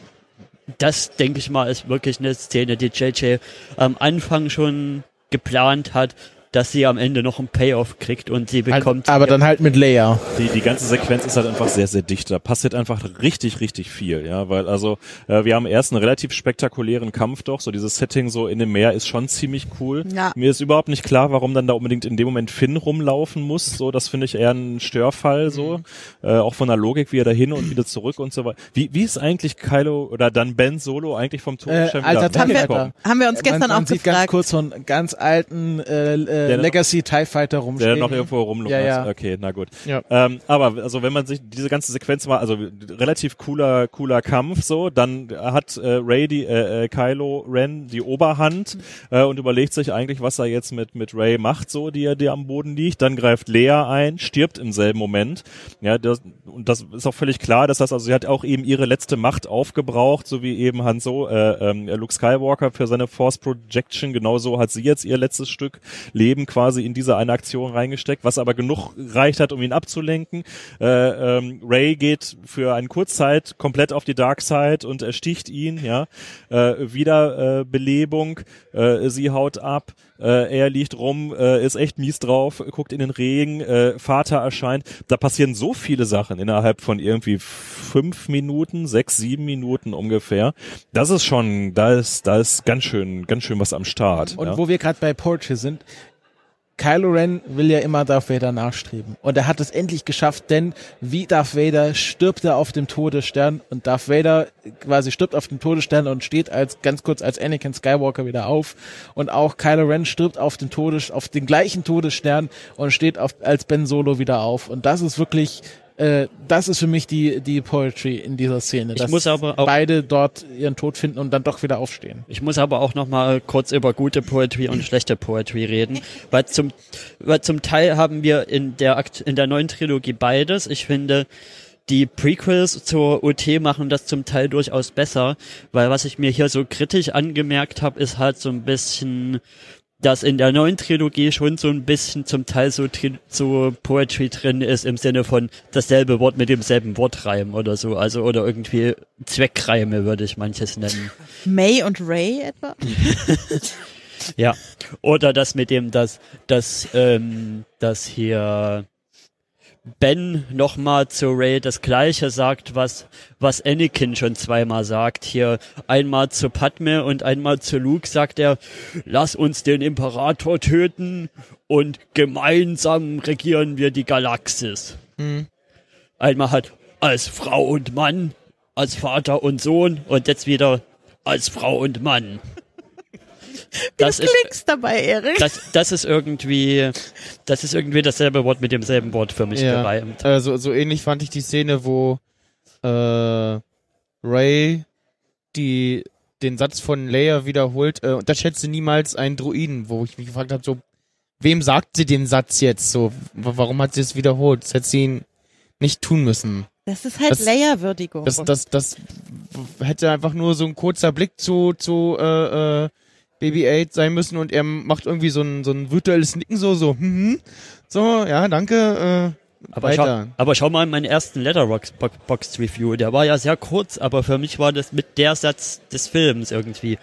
das denke ich mal ist wirklich eine Szene, die JJ am Anfang schon geplant hat, dass sie am Ende noch einen Payoff kriegt und sie bekommt. aber dann halt mit Leia. Die, die ganze Sequenz ist halt einfach sehr, sehr dicht. Da passiert einfach richtig, richtig viel, ja, weil also äh, wir haben erst einen relativ spektakulären Kampf doch, so dieses Setting so in dem Meer ist schon ziemlich cool. Ja. Mir ist überhaupt nicht klar, warum dann da unbedingt in dem Moment Finn rumlaufen muss, so, das finde ich eher ein Störfall, so, äh, auch von der Logik, wie er da hin und wieder zurück und so weiter. Wie, wie ist eigentlich Kylo oder dann Ben Solo eigentlich vom Todesstern Äh, alter wieder haben wir, haben wir uns gestern man, man auch sieht gefragt. ganz kurz so einen ganz alten äh, äh, Legacy TIE Fighter rumstehen. Der noch irgendwo rumlungert. Ja, ja. Okay, na gut. Ja. Ähm, aber also wenn man sich diese ganze Sequenz mal, also relativ cooler, cooler Kampf so, dann hat äh, Ray die äh, äh, Kylo Ren die Oberhand äh, und überlegt sich eigentlich, was er jetzt mit mit Ray macht, so die er die am Boden liegt. Dann greift Leia ein, stirbt im selben Moment. Ja, das, und das ist auch völlig klar, dass das also sie hat auch eben ihre letzte Macht aufgebraucht, so wie eben Han So, äh, ähm, Luke Skywalker für seine Force Projection. Genauso hat sie jetzt ihr letztes Stück Leben quasi in diese eine Aktion reingesteckt, was aber genug reicht hat, um ihn abzulenken. Äh, ähm, Ray geht für eine Kurzzeit komplett auf die Dark Side und ersticht ihn, ja. Äh, wieder äh, Belebung, äh, sie haut ab, äh, er liegt rum, äh, ist echt mies drauf, guckt in den Regen, Vater erscheint. Da passieren so viele Sachen innerhalb von irgendwie fünf Minuten, sechs, sieben Minuten ungefähr. Das ist schon, da ist, da ist ganz schön, ganz schön was am Start. Und ja. wo wir gerade bei Poetry sind, Kylo Ren will ja immer Darth Vader nachstreben. Und er hat es endlich geschafft, denn wie Darth Vader stirbt er auf dem Todesstern und Darth Vader quasi stirbt auf dem Todesstern und steht als ganz kurz als Anakin Skywalker wieder auf. Und auch Kylo Ren stirbt auf dem Todes, auf den gleichen Todesstern und steht auf, als Ben Solo wieder auf. Und das ist wirklich, äh, das ist für mich die, die Poetry in dieser Szene. Ich dass muss aber auch- beide dort ihren Tod finden und dann doch wieder aufstehen. Ich muss aber auch noch mal kurz über gute Poetry und schlechte Poetry reden, weil zum, weil zum Teil haben wir in der Akt, in der neuen Trilogie beides. Ich finde, die Prequels zur OT machen das zum Teil durchaus besser, weil was ich mir hier so kritisch angemerkt habe, ist halt so ein bisschen dass in der neuen Trilogie schon so ein bisschen zum Teil so, so Poetry drin ist im Sinne von dasselbe Wort mit demselben Wortreim oder so, also oder irgendwie Zweckreime würde ich manches nennen. May und Ray etwa? Ja. Oder das mit dem, dass, dass, ähm, dass hier Ben nochmal zu Ray das gleiche sagt, was, was Anakin schon zweimal sagt. Hier einmal zu Padme und einmal zu Luke sagt er, lass uns den Imperator töten und gemeinsam regieren wir die Galaxis. Einmal halt als Frau und Mann, als Vater und Sohn und jetzt wieder als Frau und Mann. Das du ist, klingst dabei, Erik. das, das ist irgendwie, das ist irgendwie dasselbe Wort mit demselben Wort für mich gereimt. Äh, so, so ähnlich fand ich die Szene, wo äh, Ray die den Satz von Leia wiederholt, äh, unterschätze niemals einen Druiden, wo ich mich gefragt habe, so, wem sagt sie den Satz jetzt so? Warum hat sie es wiederholt? Das hätte sie ihn nicht tun müssen. Das ist halt Das- Layer-Würdigung. Das, das, das hätte einfach nur so ein kurzer Blick zu, zu äh, äh, BB-8 sein müssen und er macht irgendwie so ein, so ein virtuelles Nicken so, so, hm, hm, so, ja, danke, äh, Aber schau, aber schau mal in meinen ersten Letterboxd Review, der war ja sehr kurz, aber für mich war das mit der Satz des Films irgendwie.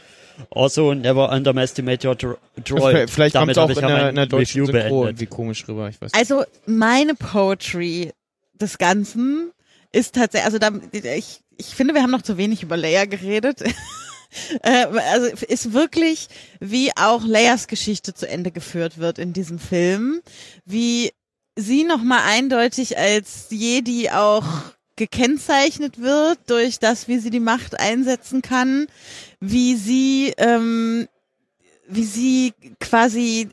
Also never underestimate your dro droid. Vielleicht kommt auch in ja der, in der deutschen Review Synchro beendet. irgendwie komisch rüber, ich weiß Also meine Poetry des Ganzen ist tatsächlich, also da, ich, ich finde, wir haben noch zu wenig über Leia geredet. Äh, also ist wirklich, wie auch Leias Geschichte zu Ende geführt wird in diesem Film, wie sie nochmal eindeutig als Jedi auch gekennzeichnet wird durch das, wie sie die Macht einsetzen kann, wie sie, ähm, wie sie quasi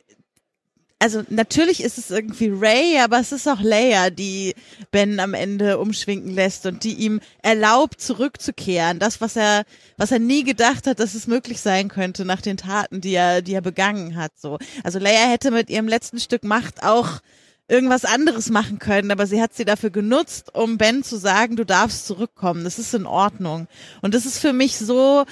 also natürlich ist es irgendwie Ray, aber es ist auch Leia, die Ben am Ende umschwinken lässt und die ihm erlaubt, zurückzukehren. Das, was er, was er nie gedacht hat, dass es möglich sein könnte nach den Taten, die er, die er begangen hat. So, also Leia hätte mit ihrem letzten Stück Macht auch irgendwas anderes machen können, aber sie hat sie dafür genutzt, um Ben zu sagen, du darfst zurückkommen. Das ist in Ordnung. Und das ist für mich so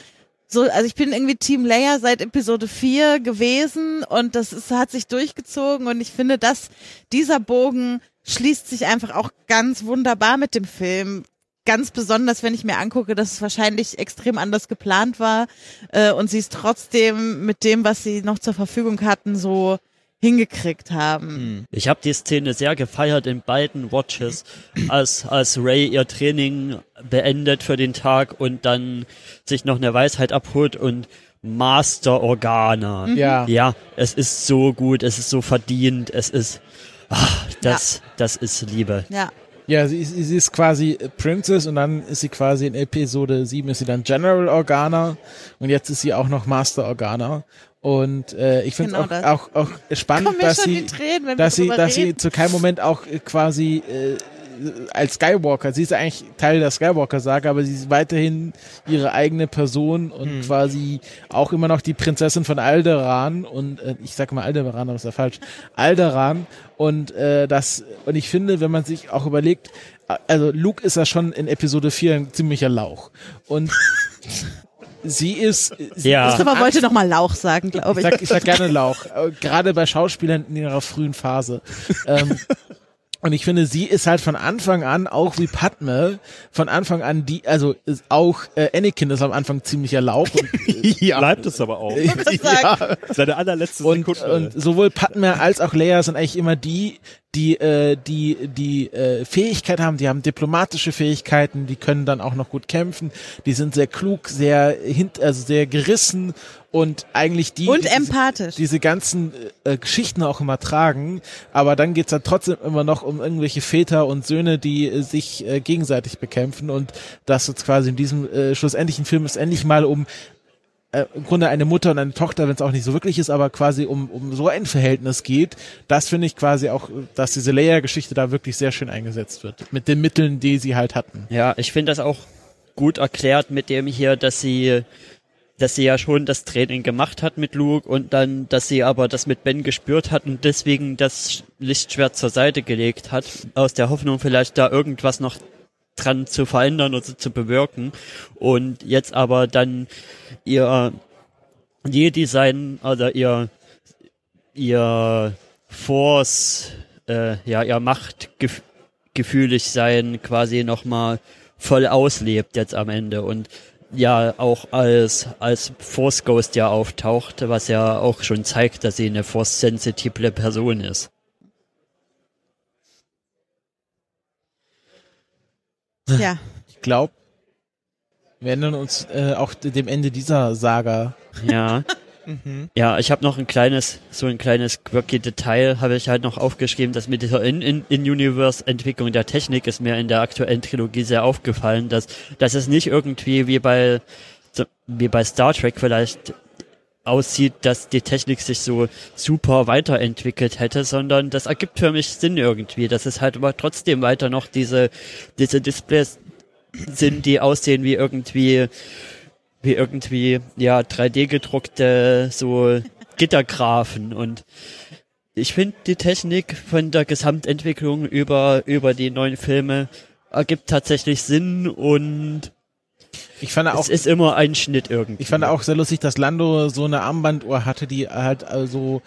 so, also ich bin irgendwie Team Leia seit Episode 4 gewesen und das ist, hat sich durchgezogen und ich finde, dass dieser Bogen schließt sich einfach auch ganz wunderbar mit dem Film. Ganz besonders, wenn ich mir angucke, dass es wahrscheinlich extrem anders geplant war äh, und sie es trotzdem mit dem, was sie noch zur Verfügung hatten, so hingekriegt haben. Ich habe die Szene sehr gefeiert in beiden Watches, als, als Ray ihr Training beendet für den Tag und dann sich noch eine Weisheit abholt und Master Organa. Ja. Ja, es ist so gut, es ist so verdient, es ist, ach, das, das ist Liebe. Ja. Ja, sie, ist- sie ist quasi Princess und dann ist sie quasi in Episode 7 ist sie dann General Organa und jetzt ist sie auch noch Master Organa. Und äh, ich finde es Genau auch, auch, auch spannend, dass sie, Tränen, dass sie, dass sie zu keinem Moment auch äh, quasi äh, als Skywalker, sie ist ja eigentlich Teil der Skywalker-Sage, aber sie ist weiterhin ihre eigene Person und Hm. quasi auch immer noch die Prinzessin von Alderan und äh, ich sage mal Alderan, aber das ist ja falsch, Alderan und äh, das und ich finde, wenn man sich auch überlegt, äh, also Luke ist ja schon in Episode 4 ein ziemlicher Lauch. Und sie ist sie Ja. Christopher wollte noch mal Lauch sagen, glaube ich ich. sag, ich sag gerne Lauch, äh, gerade bei Schauspielern in ihrer frühen Phase. Ähm, und ich finde, sie ist halt von Anfang an, auch wie Padme, von Anfang an die, also ist auch äh, Anakin ist am Anfang ziemlicher Lauch und, ja. Bleibt es aber auch. sagen. Seine allerletzte und, Sekunde. und sowohl Padme als auch Leia sind eigentlich immer die, die äh, die die äh, Fähigkeit haben, die haben diplomatische Fähigkeiten, die können dann auch noch gut kämpfen, die sind sehr klug, sehr hint, also sehr gerissen und eigentlich die Und die, empathisch. diese ganzen äh, Geschichten auch immer tragen, aber dann geht's dann trotzdem immer noch um irgendwelche Väter und Söhne, die äh, sich äh, gegenseitig bekämpfen. Und das jetzt quasi in diesem äh, schlussendlichen Film ist endlich mal um äh, im Grunde eine Mutter und eine Tochter, wenn es auch nicht so wirklich ist, aber quasi um, um so ein Verhältnis geht, das finde ich quasi auch, dass diese Leia-Geschichte da wirklich sehr schön eingesetzt wird. Mit den Mitteln, die sie halt hatten. Ja, ich finde das auch gut erklärt mit dem hier, dass sie, dass sie ja schon das Training gemacht hat mit Luke und dann, dass sie aber das mit Ben gespürt hat und deswegen das Lichtschwert zur Seite gelegt hat, aus der Hoffnung vielleicht da irgendwas noch dran zu verändern oder zu bewirken und jetzt aber dann ihr Jedi sein oder ihr ihr Force äh, ja ihr Machtgefühlig sein quasi nochmal voll auslebt jetzt am Ende und ja auch als als Force Ghost ja auftaucht, was ja auch schon zeigt, dass sie eine Force sensitive Person ist. Ja. Ich glaube, wir ändern uns äh, auch dem Ende dieser Saga. Ja. Ja, ich habe noch ein kleines, so ein kleines quirky Detail habe ich halt noch aufgeschrieben, dass mit dieser In-Universe-Entwicklung der Technik ist mir in der aktuellen Trilogie sehr aufgefallen, dass, dass es nicht irgendwie wie bei, wie bei Star Trek vielleicht aussieht, dass die Technik sich so super weiterentwickelt hätte, sondern das ergibt für mich Sinn irgendwie, dass es halt aber trotzdem weiter noch diese, diese Displays sind, die aussehen wie irgendwie wie irgendwie ja 3D gedruckte so Gittergrafen. Und ich finde die Technik von der Gesamtentwicklung über über die neuen Filme ergibt tatsächlich Sinn und Ich fand auch, es ist immer ein Schnitt irgendwie. ich fand auch sehr lustig, dass Lando so eine Armbanduhr hatte, die halt also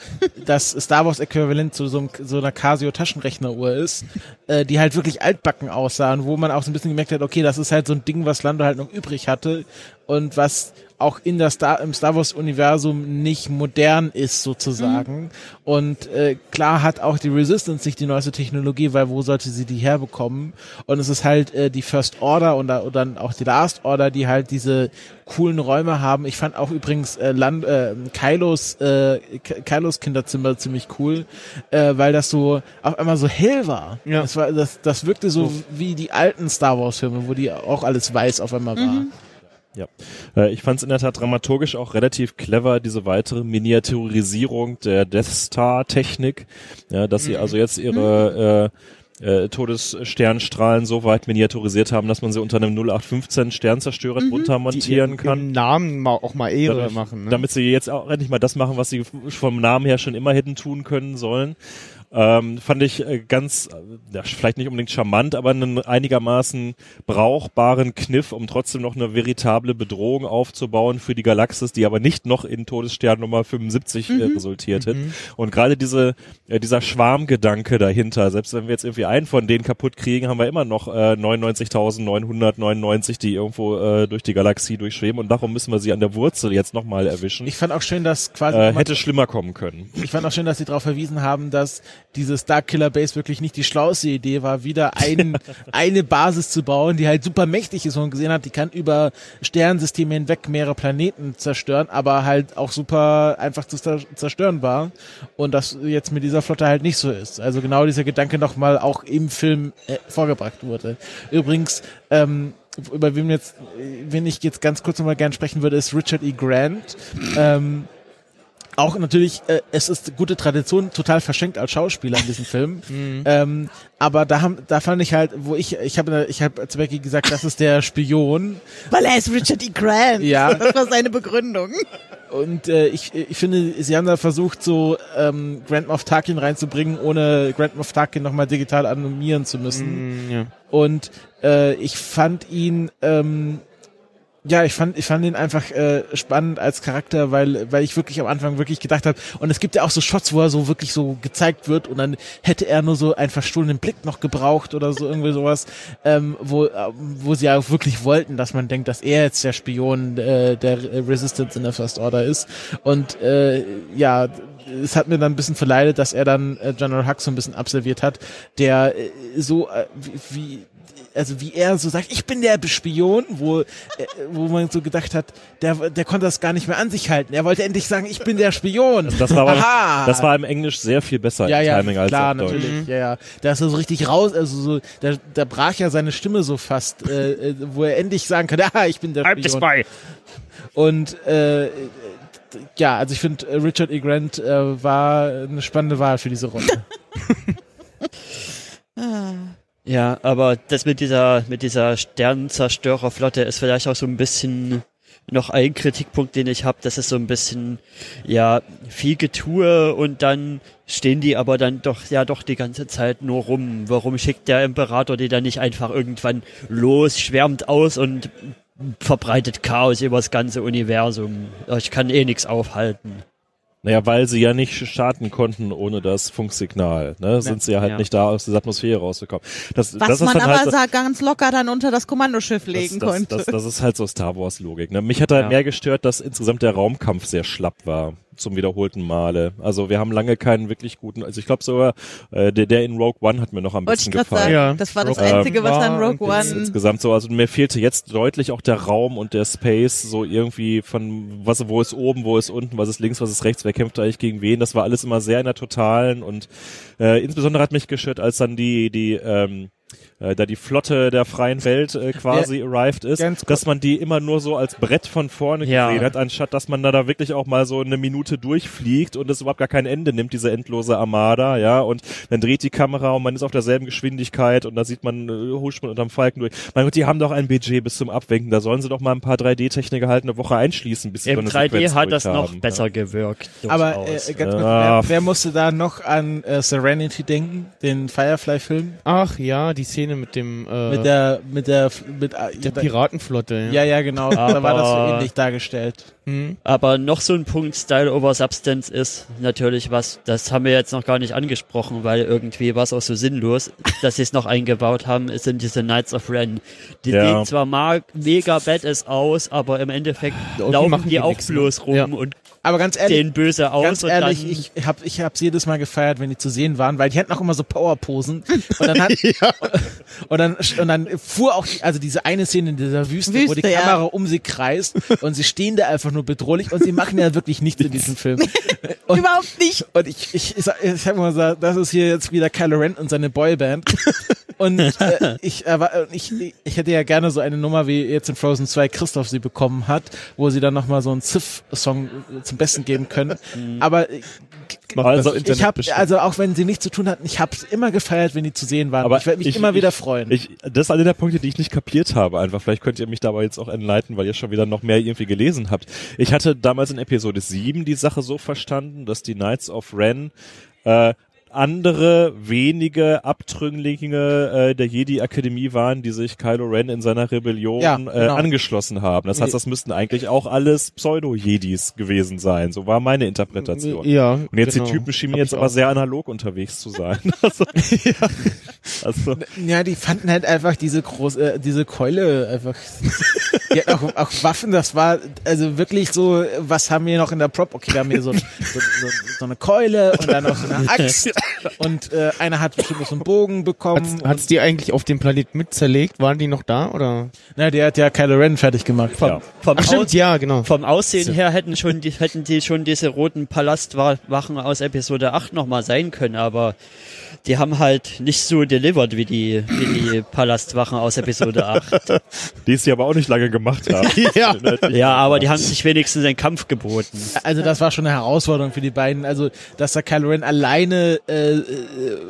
das Star Wars Äquivalent zu so, einem, so einer Casio Taschenrechneruhr ist, äh, die halt wirklich altbacken aussah und wo man auch so ein bisschen gemerkt hat, okay, das ist halt so ein Ding, was Lando halt noch übrig hatte und was auch in der Star im Star Wars Universum nicht modern ist sozusagen Mhm. und äh, klar hat auch die Resistance nicht die neueste Technologie, weil wo sollte sie die herbekommen und es ist halt äh, die First Order und, und dann auch die Last Order, die halt diese coolen Räume haben. Ich fand auch übrigens äh, Land, äh, Kylos äh, Kylos Kinderzimmer ziemlich cool, äh, weil das so auf einmal so hell war. Ja. Das war das das wirkte so wie die alten Star Wars Filme, wo die auch alles weiß auf einmal war. Ja, äh, ich fand es in der Tat dramaturgisch auch relativ clever, diese weitere Miniaturisierung der Death Star Technik, ja, dass sie also jetzt ihre äh, äh, Todessternstrahlen so weit miniaturisiert haben, dass man sie unter einem 0815 Sternzerstörer drunter montieren ihren- kann. Namen mal, auch mal Ehre Dadurch- machen. Ne? Damit sie jetzt auch endlich mal das machen, was sie vom Namen her schon immer hätten tun können sollen. Ähm, fand ich äh, ganz, äh, ja, vielleicht nicht unbedingt charmant, aber einen einigermaßen brauchbaren Kniff, um trotzdem noch eine veritable Bedrohung aufzubauen für die Galaxis, die aber nicht noch in Todesstern Nummer 75 äh, resultierte. Und gerade diese, äh, dieser Schwarmgedanke dahinter, selbst wenn wir jetzt irgendwie einen von denen kaputt kriegen, haben wir immer noch äh, 99.999, die irgendwo äh, durch die Galaxie durchschweben und darum müssen wir sie an der Wurzel jetzt nochmal erwischen. Ich fand auch schön, dass quasi äh, hätte schlimmer kommen können. Ich fand auch schön, dass sie darauf verwiesen haben, dass dieses Dark Killer Base wirklich nicht die schlauste Idee war, wieder ein, eine Basis zu bauen, die halt super mächtig ist und gesehen hat, die kann über Sternensysteme hinweg mehrere Planeten zerstören, aber halt auch super einfach zu zer- zerstören war. Und das jetzt mit dieser Flotte halt nicht so ist. Also genau dieser Gedanke nochmal auch im Film äh, vorgebracht wurde. Übrigens, ähm, über wen jetzt, wen ich jetzt ganz kurz nochmal gern sprechen würde, ist Richard E. Grant. Ähm, auch natürlich, äh, es ist gute Tradition, total verschenkt als Schauspieler in diesem Film. ähm, aber da haben, da fand ich halt, wo ich, ich habe, ich habe zu Becky gesagt, das ist der Spion. Weil er ist Richard E. Grant. Ja. Das war seine Begründung. Und äh, ich, ich finde, sie haben da versucht, so ähm, Grand Moff Tarkin reinzubringen, ohne Grand Moff Tarkin nochmal digital animieren zu müssen. Mm, ja. Und äh, ich fand ihn, ähm, ja, ich fand, ich fand ihn einfach äh, spannend als Charakter, weil, weil ich wirklich am Anfang wirklich gedacht habe, und es gibt ja auch so Shots, wo er so wirklich so gezeigt wird und dann hätte er nur so einen verstohlenen Blick noch gebraucht oder so irgendwie sowas, ähm, wo, äh, wo sie auch wirklich wollten, dass man denkt, dass er jetzt der Spion äh, der Resistance in der First Order ist. Und äh, ja, es hat mir dann ein bisschen verleidet, dass er dann äh, General Hux so ein bisschen absolviert hat, der äh, so äh, wie, wie also wie er so sagt, ich bin der Spion, wo, äh, wo man so gedacht hat, der, der konnte das gar nicht mehr an sich halten. Er wollte endlich sagen, ich bin der Spion. Das war, aber, Aha. das war im Englisch sehr viel besser ja, im ja, Timing als klar, auf Deutsch. natürlich, ja, ja. Da ist er so richtig raus, also so, da, da brach ja seine Stimme so fast, äh, äh, wo er endlich sagen kann, ja, ich bin der Spion. bei. Und äh, ja, also ich finde, Richard E. Grant äh, war eine spannende Wahl für diese Rolle. Ja, aber das mit dieser, mit dieser Sternenzerstörerflotte ist vielleicht auch so ein bisschen noch ein Kritikpunkt, den ich habe. Das ist so ein bisschen, ja, viel Getue und dann stehen die aber dann doch, ja, doch die ganze Zeit nur rum. Warum schickt der Imperator die dann nicht einfach irgendwann los, schwärmt aus und verbreitet Chaos über das ganze Universum? Ich kann eh nichts aufhalten. Naja, weil sie ja nicht starten konnten ohne das Funksignal. Ne? Sind sie ja halt Ja. nicht da aus dieser Atmosphäre rausgekommen. Das, Was das ist man dann aber halt, sa- ganz locker dann unter das Kommandoschiff legen das, konnte. Das, das, das ist halt so Star Wars Logik. Ne? Mich hat halt Ja. mehr gestört, dass insgesamt der Raumkampf sehr schlapp war zum wiederholten Male. Also wir haben lange keinen wirklich guten, also ich glaube sogar, äh, der, der in Rogue One hat mir noch am Wollte ich besten gefallen. sagen. Ja. Das war das Rogue Einzige, was One an war Rogue Ins- One. Insgesamt so, also mir fehlte jetzt deutlich auch der Raum und der Space, so irgendwie von was, wo ist oben, wo ist unten, was ist links, was ist rechts, wer kämpft eigentlich gegen wen. Das war alles immer sehr in der Totalen und äh, insbesondere hat mich gestört, als dann die, die, ähm, äh, da die Flotte der freien Welt äh, quasi arrived ist, dass man die immer nur so als Brett von vorne Ja. gesehen hat, anstatt dass man da, da wirklich auch mal so eine Minute durchfliegt und es überhaupt gar kein Ende nimmt, diese endlose Armada, ja, und dann dreht die Kamera und man ist auf derselben Geschwindigkeit und da sieht man, äh, huscht man unterm Falken durch. Mein Gott, die haben doch ein Budget bis zum Abwinken, da sollen sie doch mal ein paar 3D-Techniker halt eine Woche einschließen, bis sie so Im eine 3D Sequenz hat das noch haben, besser gewirkt. Aber durchaus. äh, ganz kurz, Ja. wer, wer musste da noch an äh, Serenity denken, den Firefly-Film? Ach ja, die Szene mit dem äh, Mit der, mit der, mit, der Piratenflotte. ja, ja, genau. da war das so ähnlich dargestellt. Hm? Aber noch so ein Punkt Style over Substance ist natürlich was, das haben wir jetzt noch gar nicht angesprochen, weil irgendwie war es auch so sinnlos, dass sie es noch eingebaut haben, es sind diese Knights of Ren. Die Ja. sehen zwar mag, mega badass aus, aber im Endeffekt Und die laufen machen die, die auch nix, ne? bloß rum Ja. und Aber ganz ehrlich, sehen böse aus Ganz und ehrlich, dann ich hab ich hab's jedes Mal gefeiert, wenn die zu sehen waren, weil die hatten auch immer so Powerposen und dann hat und dann und dann fuhr auch die, also diese eine Szene in dieser Wüste, wo die Wüste, ja. Kamera um sie kreist und sie stehen da einfach nur bedrohlich und sie machen ja wirklich nichts in diesem Film. Und, Überhaupt nicht. und ich ich ich, sag- ich hab mal gesagt, das ist hier jetzt wieder Kylo Ren und seine Boyband. Und äh, ich, äh, ich, ich hätte ja gerne so eine Nummer, wie jetzt in Frozen 2 Christoph sie bekommen hat, wo sie dann nochmal so einen Sith-Song zum Besten geben können. Aber äh, Also, ich habe, also auch wenn sie nichts zu tun hatten, ich habe immer gefeiert, wenn die zu sehen waren. Aber ich werde mich ich- immer ich- wieder freuen. Ich, das ist einer der Punkte, die ich nicht kapiert habe einfach. Vielleicht könnt ihr mich dabei jetzt auch enleiten, weil ihr schon wieder noch mehr irgendwie gelesen habt. Ich hatte damals in Episode 7 die Sache so verstanden, dass die Knights of Ren äh, andere wenige Abtrünglinge äh, der Jedi-Akademie waren, die sich Kylo Ren in seiner Rebellion Ja, äh, genau. angeschlossen haben. Das heißt, das müssten eigentlich auch alles Pseudo-Jedis gewesen sein. So war meine Interpretation. Ja. Und jetzt genau. die Typen schienen Hab jetzt aber auch. sehr analog unterwegs zu sein. also, also, ja, die fanden halt einfach diese große, äh, diese Keule einfach. die hatten auch, auch Waffen. Das war also wirklich so. Was haben wir noch in der Prop? Okay, wir haben hier so, so, so, so eine Keule und dann noch so eine Axt und äh, einer hat bestimmt so einen Bogen bekommen. Hat's, hat's die eigentlich auf dem Planet mit zerlegt? Waren die noch da oder? Na, der hat ja Kylo Ren fertig gemacht. ja. vom, Ach stimmt, Aus, ja, genau. vom Aussehen her hätten schon die, hätten die schon diese roten Palastwachen aus Episode 8 nochmal sein können, aber die haben halt nicht so delivered wie die, wie die Palastwachen aus Episode 8. Die es ja aber auch nicht lange gemacht haben. Ja. Ja, aber die haben sich wenigstens den Kampf geboten. Also das war schon eine Herausforderung für die beiden. Also dass der Kylo Ren alleine äh, äh,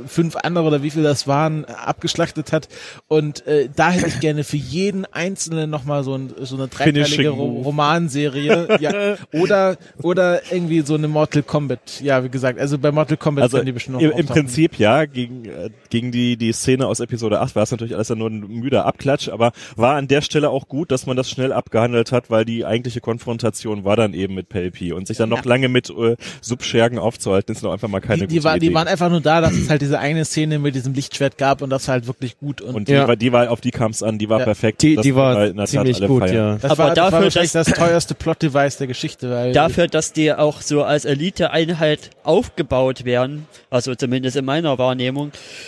fünf andere oder wie viel das waren abgeschlachtet hat und äh, da hätte ich gerne für jeden einzelnen nochmal so, ein, so eine dreiteilige Ro. Romanserie. ja, oder oder irgendwie so eine Mortal Kombat. Ja, wie gesagt, also bei Mortal Kombat Also können die bestimmt noch im, im. Prinzip ja, gegen, äh, gegen die, die Szene aus Episode 8 war es natürlich alles ja nur ein müder Abklatsch, aber war an der Stelle auch gut, dass man das schnell abgehandelt hat, weil die eigentliche Konfrontation war dann eben mit Pelpi und sich dann noch Ja. lange mit äh, Subschergen aufzuhalten, ist noch einfach mal keine die, die, gute war, die Idee. waren einfach nur da, dass es halt diese eine Szene mit diesem Lichtschwert gab und das war halt wirklich gut und, und die, Ja. war, die war, auf die kam es an, die war Ja. perfekt. Die, Das die war in der Tat ziemlich alle gut, feiern. ja. das Aber war, das war dafür, wahrscheinlich dass- das teuerste Plot-Device der Geschichte, weil Dafür, dass die auch so als Elite-Einheit aufgebaut werden, also zumindest in meiner Wahrnehmung,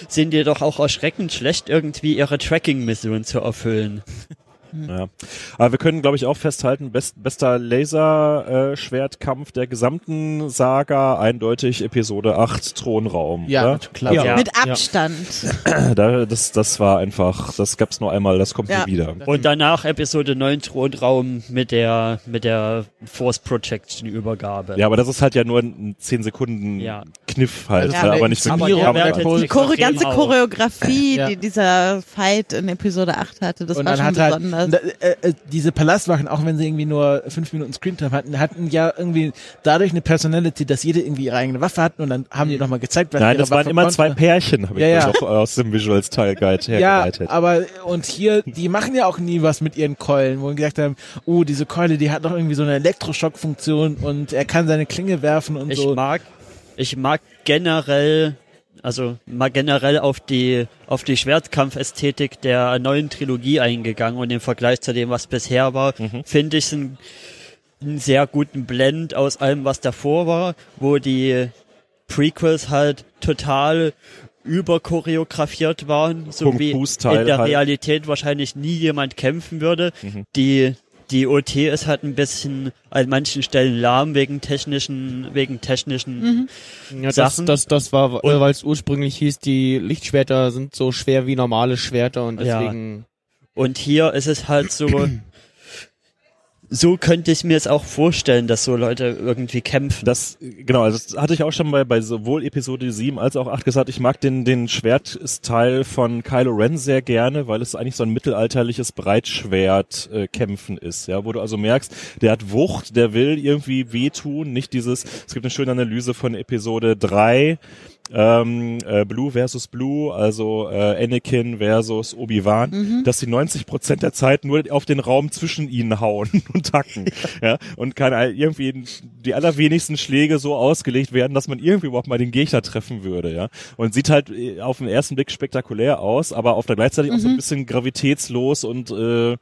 sind die doch auch erschreckend schlecht, irgendwie ihre Tracking-Mission zu erfüllen. Ja. Aber wir können, glaube ich, auch festhalten, best, bester Laserschwertkampf der gesamten Saga, eindeutig Episode 8, Thronraum. ja, oder? klar. Ja. Mit Abstand. Da, das, das war einfach, das gab's nur einmal, das kommt Ja. nie wieder. Und danach Episode 9 Thronraum mit der, mit der Force Protection Übergabe. Ja, aber das ist halt ja nur ein 10 Sekunden Ja. Kniff halt, Ja, aber aber nicht aber wirklich. Kampf. Cool. Die Chore ganze. Choreografie, Ja. die dieser Fight in Episode 8 hatte, das und war schon hat halt besonders. äh, äh, diese Palastwachen, auch wenn sie irgendwie nur fünf Minuten Screentime hatten, hatten ja irgendwie dadurch eine Personality, dass jede irgendwie ihre eigene Waffe hatten und dann haben die nochmal gezeigt, was Nein, ihre das waren Waffe immer konnte. zwei Pärchen, habe ich Ja, ja. mir noch aus dem Visual Style Guide Ja, hergeleitet. aber und hier, die machen ja auch nie was mit ihren Keulen, wo wir gesagt haben, oh, diese Keule, die hat doch irgendwie so eine Elektroschockfunktion und er kann seine Klinge werfen und Ich so. mag, ich mag generell, also mal generell auf die, auf die Schwertkampfästhetik der neuen Trilogie eingegangen und im Vergleich zu dem, was bisher war, finde ich einen, einen sehr guten Blend aus allem, was davor war, wo die Prequels halt total überchoreografiert waren, so Kung wie in der halt. Realität wahrscheinlich nie jemand kämpfen würde. Die die OT ist halt ein bisschen an manchen Stellen lahm wegen technischen wegen technischen Ja, das, Sachen. das, das war, Und- äh, weil es ursprünglich hieß, die Lichtschwerter sind so schwer wie normale Schwerter und Ja. deswegen. Und hier ist es halt so, so könnte ich mir es auch vorstellen, dass so Leute irgendwie kämpfen. Das, genau, also das hatte ich auch schon bei, bei sowohl Episode 7 als auch 8 gesagt, ich mag den, den Schwertstyle von Kylo Ren sehr gerne, weil es eigentlich so ein mittelalterliches Breitschwert äh, kämpfen ist, ja, wo du also merkst, der hat Wucht, der will irgendwie wehtun, nicht dieses, es gibt eine schöne Analyse von Episode 3, ähm, äh, Blue versus Blue, also äh, Anakin versus Obi-Wan, Mhm. dass sie 90 Prozent der Zeit nur auf den Raum zwischen ihnen hauen und hacken. Ja. Und kann irgendwie die allerwenigsten Schläge so ausgelegt werden, dass man irgendwie überhaupt mal den Gegner treffen würde. Ja. Und sieht halt äh, auf den ersten Blick spektakulär aus, aber auf der gleichzeitig auch so ein bisschen gravitätslos und äh,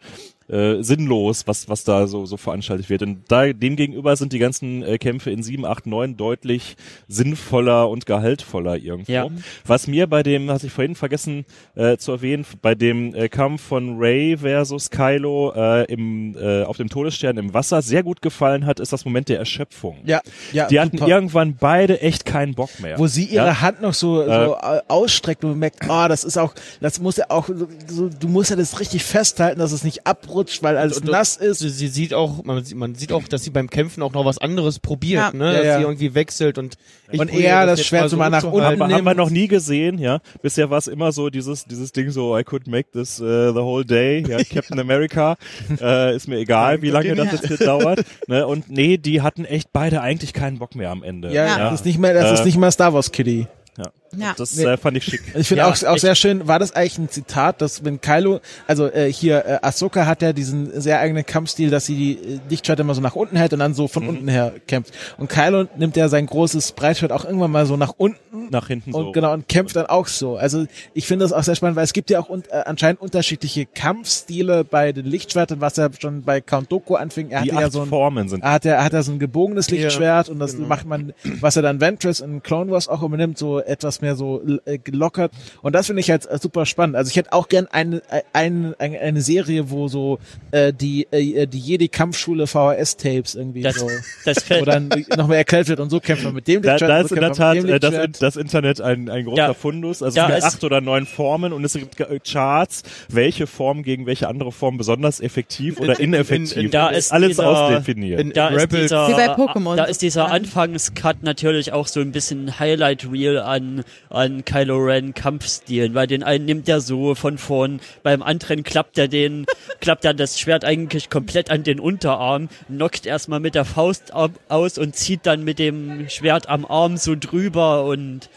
äh, sinnlos, was, was da so, so veranstaltet wird. Und da, dem gegenüber sind die ganzen äh, Kämpfe in 7, 8, 9 deutlich sinnvoller und gehaltvoller irgendwo. Ja. Was mir bei dem, hatte ich vorhin vergessen äh, zu erwähnen, bei dem äh, Kampf von Ray versus Kylo äh, im, äh, auf dem Todesstern im Wasser sehr gut gefallen hat, ist das Moment der Erschöpfung. Ja, ja. Die hatten super. irgendwann beide echt keinen Bock mehr. wo sie ihre ja? Hand noch so, so Äh. ausstreckt und merkt, ah, das ist auch, das muss ja auch, so, du musst ja das richtig festhalten, dass es nicht abrutscht, weil alles Und- nass ist. Sie, sie sieht auch, man sieht, man sieht auch, dass sie beim Kämpfen auch noch was anderes probiert, Ja. ne? Ja, dass ja. sie irgendwie wechselt und ich Und probiere er das jetzt Schwert so mal nach zu unten. Aber haben wir noch nie gesehen, ja. Bisher war es immer so dieses dieses Ding so I could make this uh, the whole day, ja, Captain America, äh, ist mir egal, wie lange das jetzt hier dauert, ne? Und nee, die hatten echt beide eigentlich keinen Bock mehr am Ende. Ja, Ja. das ist nicht mehr, das Äh. ist nicht mehr Star Wars Kitty. ja. Ja. Das Nee. äh, fand ich schick. Ich finde Ja, auch, auch sehr schön, war das eigentlich ein Zitat, dass wenn Kylo, also äh, hier, äh, Ahsoka hat ja diesen sehr eigenen Kampfstil, dass sie die äh, Lichtschwerter immer so nach unten hält und dann so von Mhm. unten her kämpft. Und Kylo nimmt ja sein großes Breitschwert auch irgendwann mal so nach unten Nach hinten so. und genau und kämpft dann auch so. Also ich finde das auch sehr spannend, weil es gibt ja auch un äh, anscheinend unterschiedliche Kampfstile bei den Lichtschwertern, was ja schon bei Count Doku anfing. Er die hatte ja so ein Formen sind. er hat ja, hat er so ein gebogenes Lichtschwert und das genau. macht man, was er dann Ventress in Clone Wars auch übernimmt, so etwas mehr so äh, gelockert. Und das finde ich halt äh, super spannend. Also ich hätte auch gern eine, äh, eine, eine, eine Serie, wo so äh, die, äh, die jede Kampfschule VHS-Tapes irgendwie Das, so, das wo dann nochmal erklärt wird und so kämpft man mit dem Da, Lichtschwert. da ist so in der Tat äh, das, das Internet ein, ein großer Ja, Fundus. Also da es gibt acht oder neun Formen und es gibt Charts, welche Form gegen welche andere Form besonders effektiv oder ineffektiv. in- in- da ist alles dieser- ausdefiniert. in- da ist dieser, Wie bei Pokémon da ist dieser. Anfangscut natürlich auch so ein bisschen Highlight Reel an, an Kylo Ren Kampfstilen, weil den einen nimmt er so von vorn, beim anderen klappt er den, klappt dann das Schwert eigentlich komplett an den Unterarm, knockt erstmal mit der Faust ab, aus und zieht dann mit dem Schwert am Arm so drüber und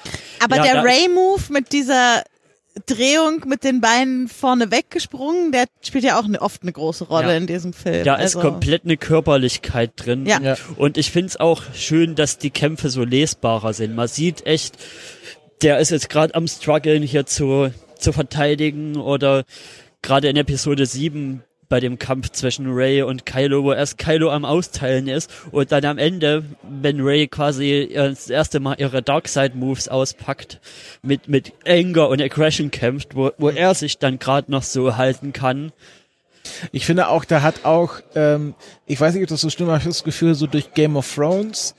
Aber Ja, der Ray-Move mit dieser Drehung mit den Beinen vorne weggesprungen, der spielt ja auch ne, oft eine große Rolle Ja. in diesem Film. Da also, ist komplett eine Körperlichkeit drin. Ja. Ja. Und ich find's auch schön, dass die Kämpfe so lesbarer sind. Man sieht echt, der ist jetzt gerade am struggeln hier zu, zu verteidigen oder gerade in Episode 7 bei dem Kampf zwischen Ray und Kylo, wo erst Kylo am Austeilen ist und dann am Ende, wenn Ray quasi äh, das erste Mal ihre Darkseid-Moves auspackt, mit, mit Anger und Aggression kämpft, wo, wo er sich dann gerade noch so halten kann. Ich finde auch, da hat auch, ähm, ich weiß nicht, ob das so stimmt, aber ich das Gefühl, so durch Game of Thrones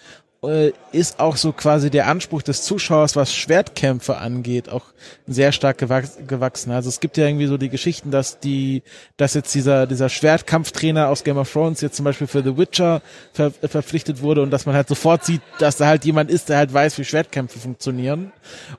ist auch so quasi der Anspruch des Zuschauers, was Schwertkämpfe angeht, auch sehr stark gewachs gewachsen. Also es gibt ja irgendwie so die Geschichten, dass die, dass jetzt dieser dieser Schwertkampftrainer aus Game of Thrones jetzt zum Beispiel für The Witcher ver verpflichtet wurde und dass man halt sofort sieht, dass da halt jemand ist, der halt weiß, wie Schwertkämpfe funktionieren.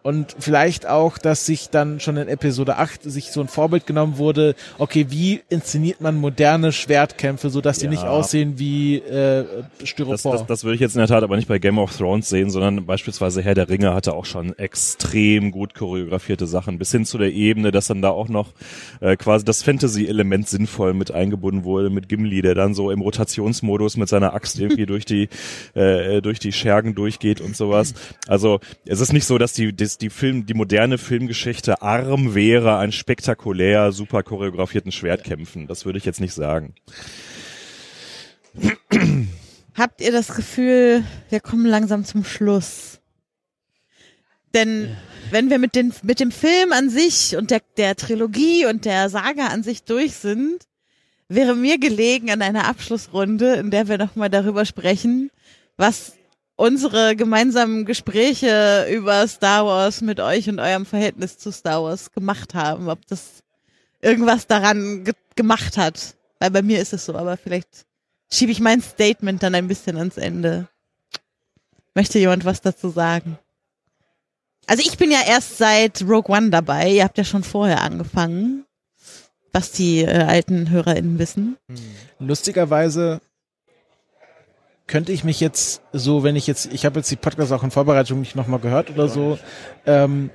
Und vielleicht auch, dass sich dann schon in Episode 8 sich so ein Vorbild genommen wurde, okay, wie inszeniert man moderne Schwertkämpfe, so dass die Ja. nicht aussehen wie äh, Das, Styropor. das, das würde ich jetzt in der Tat aber nicht bei Game of Thrones sehen, sondern beispielsweise Herr der Ringe hatte auch schon extrem gut choreografierte Sachen, bis hin zu der Ebene, dass dann da auch noch äh, quasi das Fantasy-Element sinnvoll mit eingebunden wurde, mit Gimli, der dann so im Rotationsmodus mit seiner Axt irgendwie durch die äh, durch die Schergen durchgeht und sowas. Also es ist nicht so, dass die, dass die Film, die moderne Filmgeschichte arm wäre an spektakulär, super choreografierten Schwertkämpfen. Das würde ich jetzt nicht sagen. Habt ihr das Gefühl, wir kommen langsam zum Schluss? Denn wenn wir mit, den, mit dem Film an sich und der, der Trilogie und der Saga an sich durch sind, wäre mir gelegen an einer Abschlussrunde, in der wir nochmal darüber sprechen, was unsere gemeinsamen Gespräche über Star Wars mit euch und eurem Verhältnis zu Star Wars gemacht haben. Ob das irgendwas daran ge gemacht hat. Weil bei mir ist es so, aber vielleicht schiebe ich mein Statement dann ein bisschen ans Ende. Möchte jemand was dazu sagen? Also ich bin ja erst seit Rogue One dabei. Ihr habt ja schon vorher angefangen, was die äh, alten HörerInnen wissen. Lustigerweise könnte ich mich jetzt so, wenn ich jetzt, ich habe jetzt die Podcast auch in Vorbereitung nicht nochmal gehört oder so, ähm,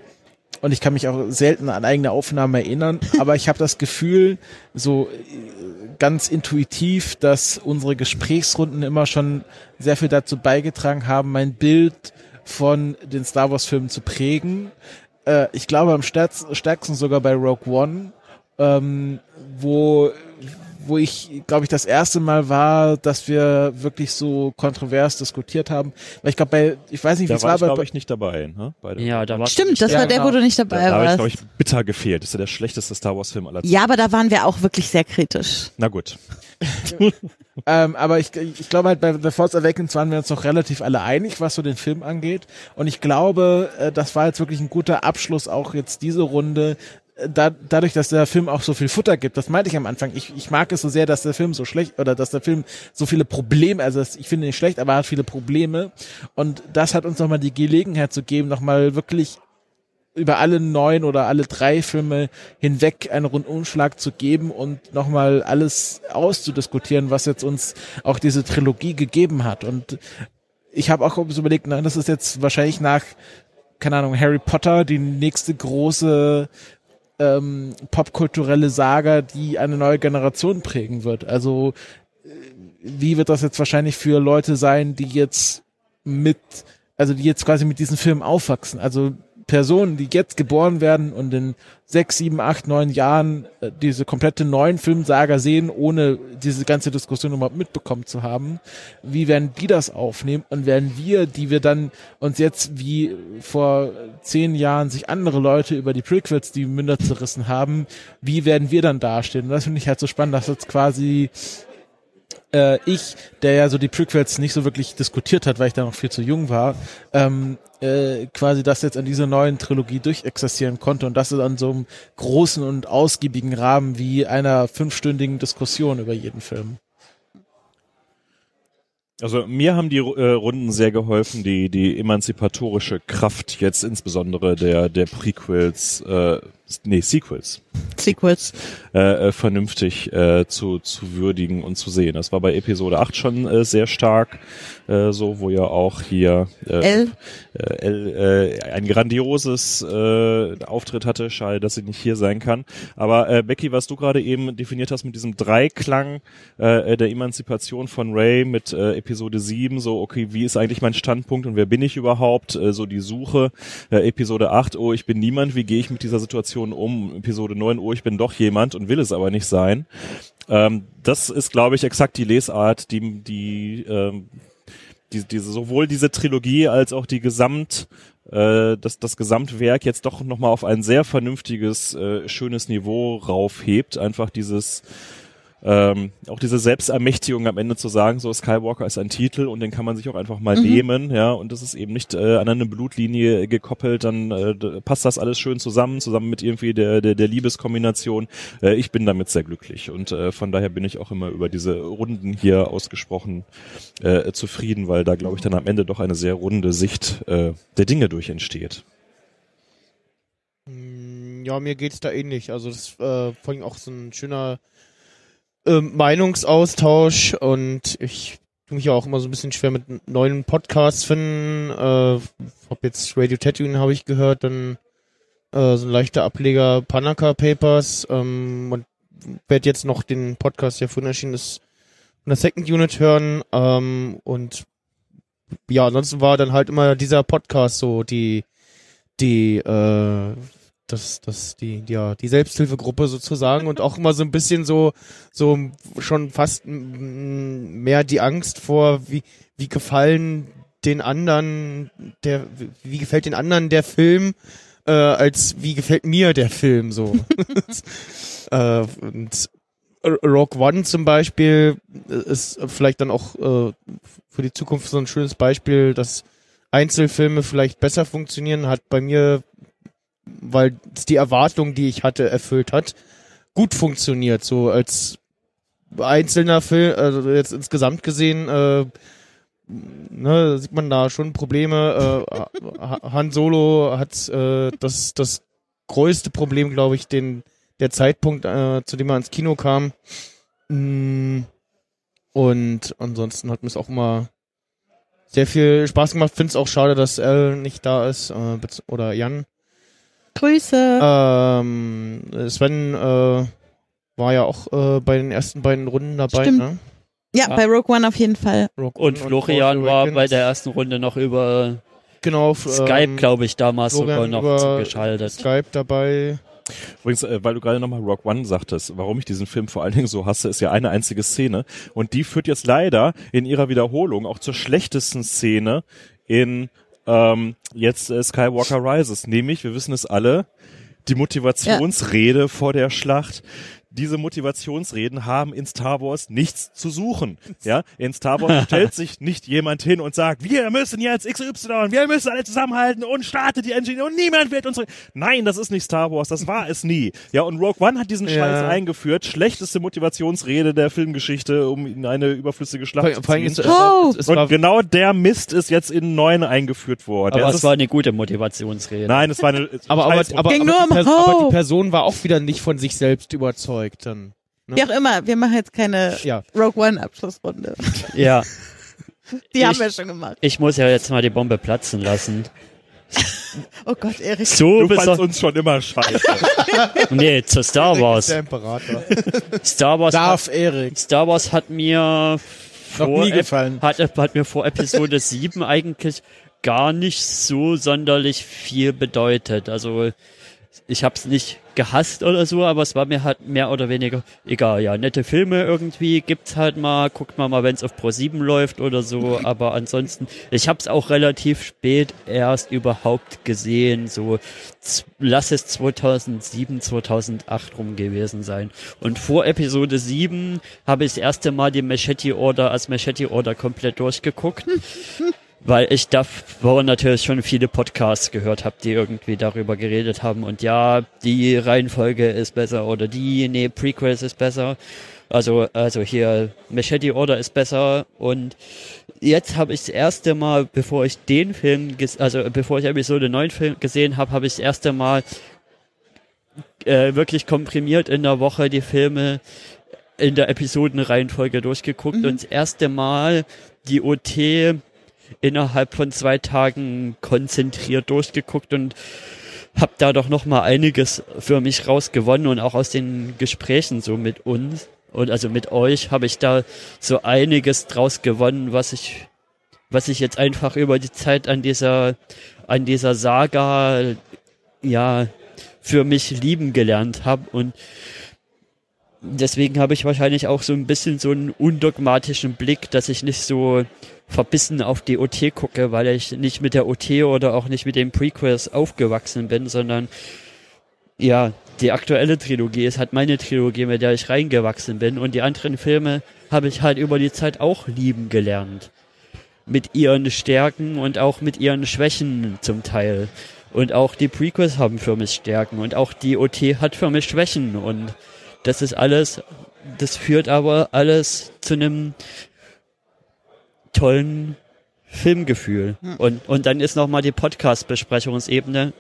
und ich kann mich auch selten an eigene Aufnahmen erinnern, aber ich habe das Gefühl, so äh, ganz intuitiv, dass unsere Gesprächsrunden immer schon sehr viel dazu beigetragen haben, mein Bild von den Star Wars Filmen zu prägen. Äh, ich glaube am stärksten sogar bei Rogue One, ähm, wo wo ich, glaube ich, das erste Mal war, dass wir wirklich so kontrovers diskutiert haben. Weil ich glaube, bei, ich weiß nicht, wie Da es war war, ich, bei, glaube ich, nicht dabei. Ne? Bei dem- Ja, da war Stimmt, das war der, genau. wo du nicht da, dabei da habe ich, warst. glaube ich, bitter gefehlt. Das ist ja der schlechteste Star Wars-Film aller Zeiten. ja, aber da waren wir auch wirklich sehr kritisch. Na gut. ähm, aber ich, ich glaube halt bei The Force Awakens waren wir uns noch relativ alle einig, was so den Film angeht. Und ich glaube, äh, das war jetzt wirklich ein guter Abschluss, auch jetzt diese Runde. Da, dadurch, dass der Film auch so viel Futter gibt, das meinte ich am Anfang. Ich, ich mag es so sehr, dass der Film so schlecht oder dass der Film so viele Probleme, also ich finde ihn nicht schlecht, aber er hat viele Probleme. Und das hat uns nochmal die Gelegenheit zu geben, nochmal wirklich über alle neun oder alle drei Filme hinweg einen Rundumschlag zu geben und nochmal alles auszudiskutieren, was jetzt uns auch diese Trilogie gegeben hat. Und ich habe auch so überlegt, na, das ist jetzt wahrscheinlich nach, keine Ahnung, Harry Potter die nächste große ähm, popkulturelle Saga, die eine neue Generation prägen wird. Also äh, wie wird das jetzt wahrscheinlich für Leute sein, die jetzt mit, also die jetzt quasi mit diesen Filmen aufwachsen? Also Personen, die jetzt geboren werden und in sechs, sieben, acht, neun Jahren äh, diese komplette neuen Filmsaga sehen, ohne diese ganze Diskussion überhaupt mitbekommen zu haben. Wie werden die das aufnehmen? Und werden wir, die wir dann uns jetzt wie vor zehn Jahren sich andere Leute über die Prequels die Münder zerrissen haben, wie werden wir dann dastehen? Und das finde ich halt so spannend, dass jetzt quasi äh, ich, der ja so die Prequels nicht so wirklich diskutiert hat, weil ich da noch viel zu jung war, ähm, äh, quasi das jetzt an dieser neuen Trilogie durchexerzieren konnte und das ist an so einem großen und ausgiebigen Rahmen wie einer fünfstündigen Diskussion über jeden Film. Also mir haben die äh, Runden sehr geholfen, die die emanzipatorische Kraft jetzt insbesondere der der Prequels, äh, nee Sequels, Sequels. äh, äh, vernünftig äh, zu zu würdigen und zu sehen. Das war bei Episode 8 schon äh, sehr stark, äh, so wo ja auch hier äh, L. äh, L, äh, ein grandioses äh, Auftritt hatte. Schade, dass sie nicht hier sein kann. Aber äh, Becky, was du gerade eben definiert hast mit diesem Dreiklang äh, der Emanzipation von Ray mit äh, Episode 7, so okay, wie ist eigentlich mein Standpunkt und wer bin ich überhaupt? Äh, so die Suche. Äh, Episode 8, oh, ich bin niemand, wie gehe ich mit dieser Situation um? Episode 9, oh, ich bin doch jemand und will es aber nicht sein. Ähm, das ist, glaube ich, exakt die Lesart, die, die ähm, die, diese, sowohl diese Trilogie als auch die Gesamt, äh, das, das Gesamtwerk jetzt doch nochmal auf ein sehr vernünftiges, äh, schönes Niveau raufhebt. Einfach dieses, ähm, auch diese Selbstermächtigung am Ende zu sagen, so Skywalker ist ein Titel und den kann man sich auch einfach mal nehmen, ja, und das ist eben nicht äh, an eine Blutlinie gekoppelt, dann äh, passt das alles schön zusammen, zusammen mit irgendwie der, der, der Liebeskombination. Äh, ich bin damit sehr glücklich und äh, von daher bin ich auch immer über diese Runden hier ausgesprochen äh, zufrieden, weil da glaube ich dann am Ende doch eine sehr runde Sicht äh, der Dinge durch entsteht. Mm, Ja, mir geht's da ähnlich. Also das äh, vor allem auch so ein schöner ähm, Meinungsaustausch und ich tue mich ja auch immer so ein bisschen schwer mit neuen Podcasts finden. Äh, hab jetzt Radio Tatooine habe ich gehört, dann äh, so ein leichter Ableger Panaka Papers ähm, und werde jetzt noch den Podcast, der vorhin erschienen ist, von der Second Unit hören ähm, und ja, ansonsten war dann halt immer dieser Podcast so die die äh, das das die ja die Selbsthilfegruppe sozusagen und auch immer so ein bisschen so so schon fast mehr die Angst vor wie wie gefallen den anderen der wie gefällt den anderen der Film äh, als wie gefällt mir der Film so. Äh, und Rogue One zum Beispiel ist vielleicht dann auch äh, für die Zukunft so ein schönes Beispiel, dass Einzelfilme vielleicht besser funktionieren, hat bei mir, weil es die Erwartung, die ich hatte, erfüllt hat, gut funktioniert. So als einzelner Film, also jetzt insgesamt gesehen, äh, ne, sieht man da schon Probleme. Äh, Ha- Han Solo hat äh, das, das größte Problem, glaube ich, den der Zeitpunkt, äh, zu dem er ins Kino kam. Mm, Und ansonsten hat mir es auch immer sehr viel Spaß gemacht. Find's auch schade, dass L nicht da ist, äh, oder Jan. Grüße. Ähm, Sven äh, war ja auch äh, bei den ersten beiden Runden dabei. Stimmt. Ne? ja, bei Rogue One auf jeden Fall. Rogue Und Florian Force war bei der ersten Runde noch über genau, Skype, ähm, glaube ich, damals Florian sogar noch über zugeschaltet. Skype dabei. Übrigens, äh, weil du gerade nochmal Rock One sagtest, warum ich diesen Film vor allen Dingen so hasse, ist ja eine einzige Szene. Und die führt jetzt leider in ihrer Wiederholung auch zur schlechtesten Szene in ähm, jetzt äh, Skywalker Rises. Nämlich, wir wissen es alle, die Motivationsrede vor der Schlacht. Diese Motivationsreden haben in Star Wars nichts zu suchen. Ja, in Star Wars stellt sich nicht jemand hin und sagt, wir müssen jetzt XY, wir müssen alle zusammenhalten und startet die Engine und niemand wird uns. Nein, das ist nicht Star Wars, das war es nie. Ja, und Rogue One hat diesen Ja. Scheiß eingeführt, schlechteste Motivationsrede der Filmgeschichte, um in eine überflüssige Schlacht Vor, zu ist, ziehen. es, Oh! es, es Und genau der Mist ist jetzt in neun eingeführt worden. Aber Ja, es ist- war eine gute Motivationsrede. nein, es war eine aber, aber, aber, Ging aber, nur die um Pers aber die. Person war auch wieder nicht von sich selbst überzeugt. Dann. Wie auch immer, wir machen jetzt keine Ja. Rogue One Abschlussrunde. Ja, Die Ich- haben wir schon gemacht. ich muss ja jetzt mal die Bombe platzen lassen. Oh Gott, Erik. So Du fandst uns schon immer scheiße. Nee, zu Star Wars. Der Imperator. Star Wars, hat, Darf Erik. Star Wars hat mir Noch vor nie Ep- gefallen. Hat, hat mir vor Episode 7 eigentlich gar nicht so sonderlich viel bedeutet. Also ich habe es nicht gehasst oder so, aber es war mir halt mehr oder weniger egal. Ja, nette Filme irgendwie gibt's halt mal, guckt man mal, wenn es auf Pro 7 läuft oder so. Aber ansonsten, ich habe es auch relativ spät erst überhaupt gesehen. So lass es 2007, 2008 rum gewesen sein. Und vor Episode 7 habe ich das erste Mal die Machete Order als Machete Order komplett durchgeguckt. Weil ich davor natürlich schon viele Podcasts gehört habe, die irgendwie darüber geredet haben. Und ja, die Reihenfolge ist besser oder die, nee, Prequels ist besser. Also, also hier Machete Order ist besser. Und jetzt habe ich das erste Mal, bevor ich den Film, also bevor ich Episode 9 Film gesehen habe, habe ich das erste Mal äh, wirklich komprimiert in der Woche die Filme in der Episodenreihenfolge durchgeguckt und das erste Mal die OT innerhalb von zwei Tagen konzentriert durchgeguckt und hab da doch noch mal einiges für mich rausgewonnen und auch aus den Gesprächen so mit uns. Und also mit euch habe ich da so einiges draus gewonnen, was ich was ich jetzt einfach über die Zeit an dieser an dieser Saga ja für mich lieben gelernt habe und deswegen habe ich wahrscheinlich auch so ein bisschen so einen undogmatischen Blick, dass ich nicht so verbissen auf die OT gucke, weil ich nicht mit der OT oder auch nicht mit den Prequels aufgewachsen bin, sondern ja, die aktuelle Trilogie ist halt meine Trilogie, mit der ich reingewachsen bin und die anderen Filme habe ich halt über die Zeit auch lieben gelernt. Mit ihren Stärken und auch mit ihren Schwächen zum Teil. Und auch die Prequels haben für mich Stärken und auch die OT hat für mich Schwächen und das ist alles, das führt aber alles zu einem tollen Filmgefühl. Und, und dann ist nochmal die Podcast-Besprechungsebene.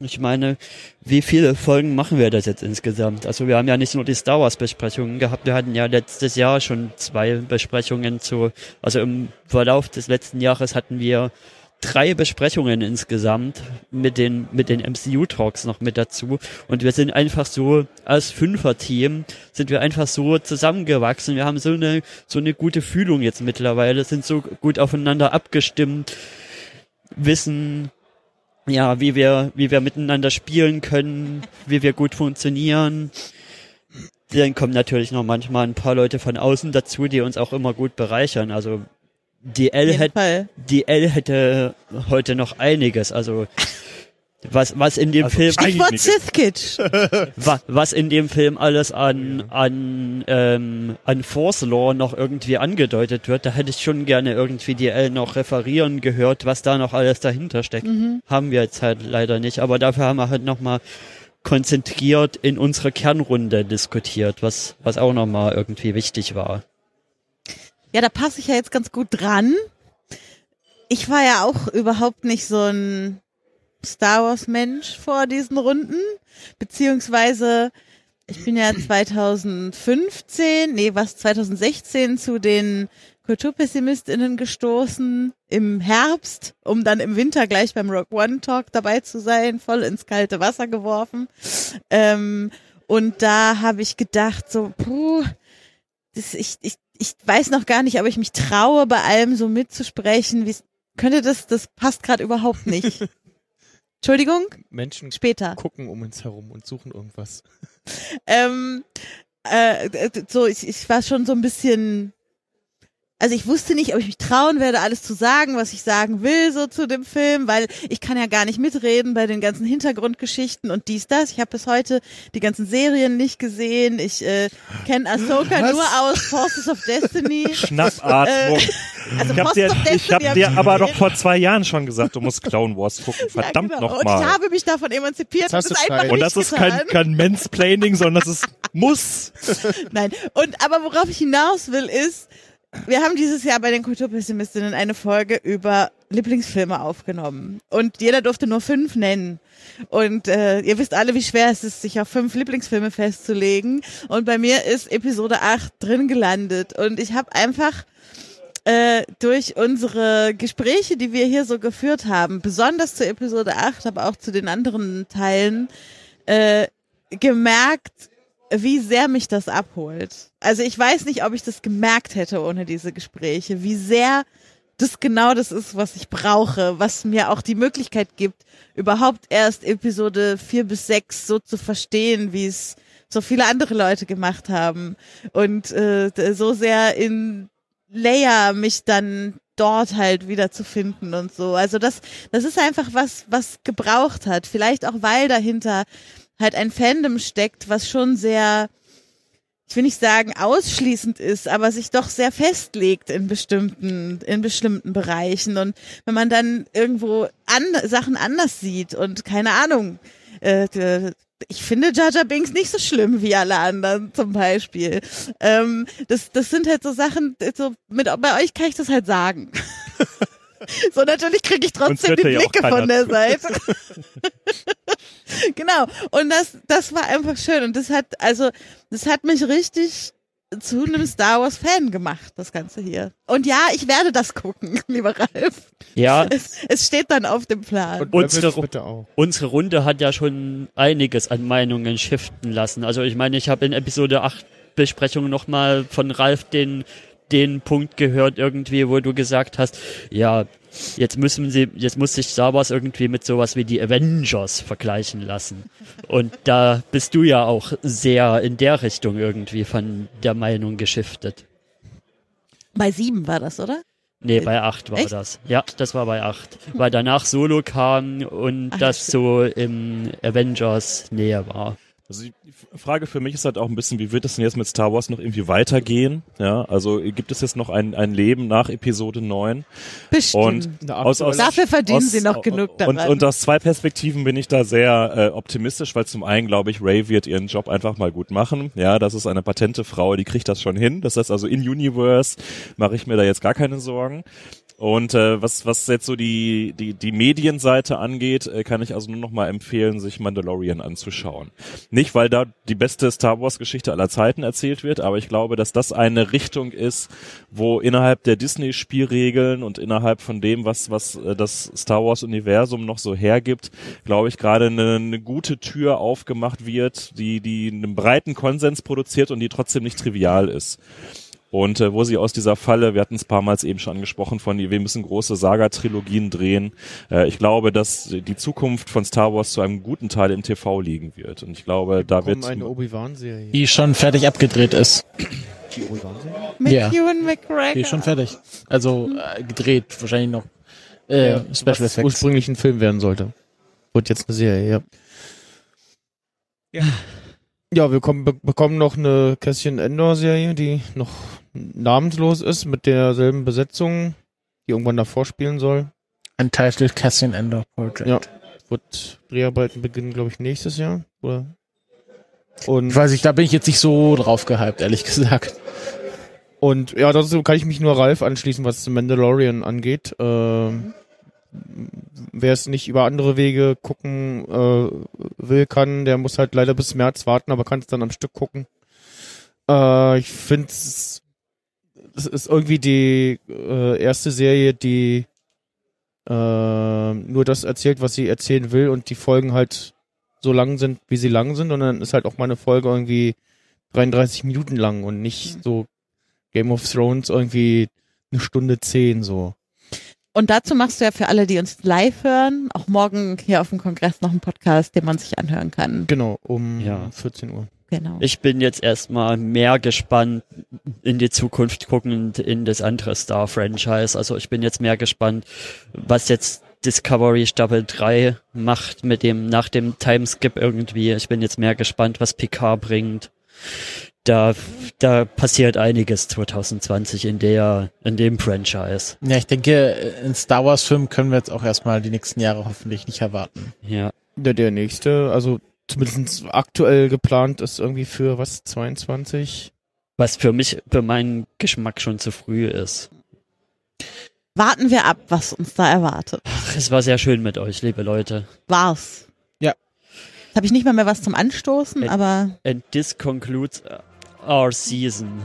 Ich meine, wie viele Folgen machen wir das jetzt insgesamt? Also wir haben ja nicht nur die Star Wars-Besprechungen gehabt, wir hatten ja letztes Jahr schon zwei Besprechungen zu, also im Verlauf des letzten Jahres hatten wir drei Besprechungen insgesamt mit den, mit den MCU-Talks noch mit dazu. Und wir sind einfach so, als Fünfer-Team, sind wir einfach so zusammengewachsen. Wir haben so eine, so eine gute Fühlung jetzt mittlerweile, sind so gut aufeinander abgestimmt, wissen, ja, wie wir, wie wir miteinander spielen können, wie wir gut funktionieren. Dann kommen natürlich noch manchmal ein paar Leute von außen dazu, die uns auch immer gut bereichern. Also die L Auf jeden hätte Fall. die L hätte heute noch einiges. Also was, was in dem Also Film, Stichwort Einige. Sith Kitsch. wa, was in dem Film alles an, an, ähm, an Force Law noch irgendwie angedeutet wird, da hätte ich schon gerne irgendwie die L noch referieren gehört, was da noch alles dahinter steckt. Haben wir jetzt halt leider nicht, aber dafür haben wir halt nochmal konzentriert in unserer Kernrunde diskutiert, was, was auch nochmal irgendwie wichtig war. Ja, da passe ich ja jetzt ganz gut dran. Ich war ja auch überhaupt nicht so ein Star Wars Mensch vor diesen Runden, beziehungsweise ich bin ja 2015, nee, was 2016 zu den KulturpessimistInnen gestoßen im Herbst, um dann im Winter gleich beim Rock One Talk dabei zu sein, voll ins kalte Wasser geworfen. Ähm, und da habe ich gedacht, so, puh, das, ich, ich, ich weiß noch gar nicht, ob ich mich traue, bei allem so mitzusprechen. Wie könnte das, das passt gerade überhaupt nicht. Entschuldigung, Menschen später. gucken um uns herum und suchen irgendwas. Ähm, äh, so, ich, ich war schon so ein bisschen also ich wusste nicht, ob ich mich trauen werde, alles zu sagen, was ich sagen will, so zu dem Film, weil ich kann ja gar nicht mitreden bei den ganzen Hintergrundgeschichten und dies, das. Ich habe bis heute die ganzen Serien nicht gesehen. Ich äh, kenne Ahsoka Was? nur aus Forces of Destiny. Schnappatmung. Äh, also ich habe dir, ich hab hab dir aber gesehen. doch vor zwei Jahren schon gesagt, du musst Clone Wars gucken. Verdammt ja, genau. Und ich nochmal. habe mich davon emanzipiert hast und du einfach. Und nicht das ist getan. kein, kein Mansplaining, sondern das ist muss. Nein. Und aber worauf ich hinaus will, ist, wir haben dieses Jahr bei den Kulturpessimistinnen eine Folge über Lieblingsfilme aufgenommen. Und jeder durfte nur fünf nennen. Und äh, ihr wisst alle, wie schwer es ist, sich auf fünf Lieblingsfilme festzulegen. Und bei mir ist Episode 8 drin gelandet. Und ich habe einfach äh, durch unsere Gespräche, die wir hier so geführt haben, besonders zu Episode 8, aber auch zu den anderen Teilen, äh, gemerkt, wie sehr mich das abholt. Also ich weiß nicht, ob ich das gemerkt hätte ohne diese Gespräche, wie sehr das genau das ist, was ich brauche, was mir auch die Möglichkeit gibt, überhaupt erst Episode vier bis sechs so zu verstehen, wie es so viele andere Leute gemacht haben und äh, so sehr in Leia mich dann dort halt wieder zu finden und so. Also das, das ist einfach was, was gebraucht hat. Vielleicht auch, weil dahinter halt ein Fandom steckt, was schon sehr, ich will nicht sagen ausschließend ist, aber sich doch sehr festlegt in bestimmten, in bestimmten Bereichen. Und wenn man dann irgendwo an, Sachen anders sieht und keine Ahnung, äh, ich finde Jar Binks nicht so schlimm wie alle anderen zum Beispiel. Ähm, das, das sind halt so Sachen, so mit, bei euch kann ich das halt sagen. so natürlich kriege ich trotzdem die ja Blicke keiner von der. Seite. genau. Und das, das war einfach schön. Und das hat, also, das hat mich richtig zu einem Star Wars Fan gemacht, das Ganze hier. Und ja, ich werde das gucken, lieber Ralf. Ja, Es, es steht dann auf dem Plan. Und Unsere unsere Runde hat ja schon einiges an Meinungen shiften lassen. Also ich meine, ich habe in Episode 8 Besprechung nochmal von Ralf den, den Punkt gehört irgendwie, wo du gesagt hast, ja, jetzt müssen sie, jetzt muss sich Star Wars irgendwie mit sowas wie die Avengers vergleichen lassen. Und da bist du ja auch sehr in der Richtung irgendwie von der Meinung geschiftet. Bei sieben war das, oder? Nee, bei 8 war Echt? das. Ja, das war bei 8. Weil danach Solo kam und Ach, das so im Avengers Nähe war. Also die Frage für mich ist halt auch ein bisschen, wie wird es denn jetzt mit Star Wars noch irgendwie weitergehen? Ja, also gibt es jetzt noch ein, ein Leben nach Episode 9? Bestimmt. Und aus, aus, Dafür verdienen aus- sie noch genug und, daran. und aus zwei Perspektiven bin ich da sehr äh, optimistisch, weil zum einen glaube ich, Ray wird ihren Job einfach mal gut machen. Ja, das ist eine patente Frau, die kriegt das schon hin. Das heißt also in Universe mache ich mir da jetzt gar keine Sorgen. Und äh, was was jetzt so die die die Medienseite angeht, äh, kann ich also nur noch mal empfehlen, sich Mandalorian anzuschauen. Nicht weil da die beste Star Wars Geschichte aller Zeiten erzählt wird, aber ich glaube, dass das eine Richtung ist, wo innerhalb der Disney Spielregeln und innerhalb von dem, was was äh, das Star Wars Universum noch so hergibt, glaube ich gerade eine, eine gute Tür aufgemacht wird, die die einen breiten Konsens produziert und die trotzdem nicht trivial ist. Und äh, wo sie aus dieser Falle, wir hatten es paar Mal eben schon angesprochen, von wir müssen große Saga-Trilogien drehen. Äh, ich glaube, dass die Zukunft von Star Wars zu einem guten Teil im TV liegen wird. Und ich glaube, da Kommen wird eine Obi-Wan-Serie. Die schon fertig abgedreht ist. Die Obi-Wan-Serie? Mit Ja. Ewan McGregor. Die ist schon fertig. Also äh, gedreht, wahrscheinlich noch äh, Special was Effects. ursprünglich ein Film werden sollte. Wird jetzt eine Serie, ja. Ja. Ja, wir kommen, be bekommen noch eine Kästchen Endor-Serie, die noch namenslos ist, mit derselben Besetzung, die irgendwann davor spielen soll. Entitled Cassian Ender Project. Ja. Wird Dreharbeiten beginnen, glaube ich, nächstes Jahr. Oder? Und Ich weiß nicht, da bin ich jetzt nicht so drauf gehypt, ehrlich gesagt. Und ja, dazu kann ich mich nur Ralf anschließen, was Mandalorian angeht. Ähm, wer es nicht über andere Wege gucken äh, will, kann, der muss halt leider bis März warten, aber kann es dann am Stück gucken. Äh, ich finde es es ist irgendwie die äh, erste Serie, die äh, nur das erzählt, was sie erzählen will und die Folgen halt so lang sind, wie sie lang sind und dann ist halt auch mal eine Folge irgendwie 33 Minuten lang und nicht so Game of Thrones irgendwie eine Stunde zehn so. Und dazu machst du ja für alle, die uns live hören, auch morgen hier auf dem Kongress noch einen Podcast, den man sich anhören kann. Genau, um Ja. 14 Uhr. Genau. Ich bin jetzt erstmal mehr gespannt in die Zukunft guckend in das andere Star-Franchise. Also ich bin jetzt mehr gespannt, was jetzt Discovery Staffel 3 macht mit dem, nach dem Timeskip irgendwie. Ich bin jetzt mehr gespannt, was Picard bringt. Da, da passiert einiges 2020 in der, in dem Franchise. Ja, ich denke, in Star Wars Film können wir jetzt auch erstmal die nächsten Jahre hoffentlich nicht erwarten. Ja. Der, der nächste, also zumindest aktuell geplant ist irgendwie für was, 22? Was für mich, für meinen Geschmack schon zu früh ist. Warten wir ab, was uns da erwartet. Ach, es war sehr schön mit euch, liebe Leute. War's. Ja. Jetzt habe ich nicht mal mehr was zum Anstoßen, Äh, aber And this concludes our season.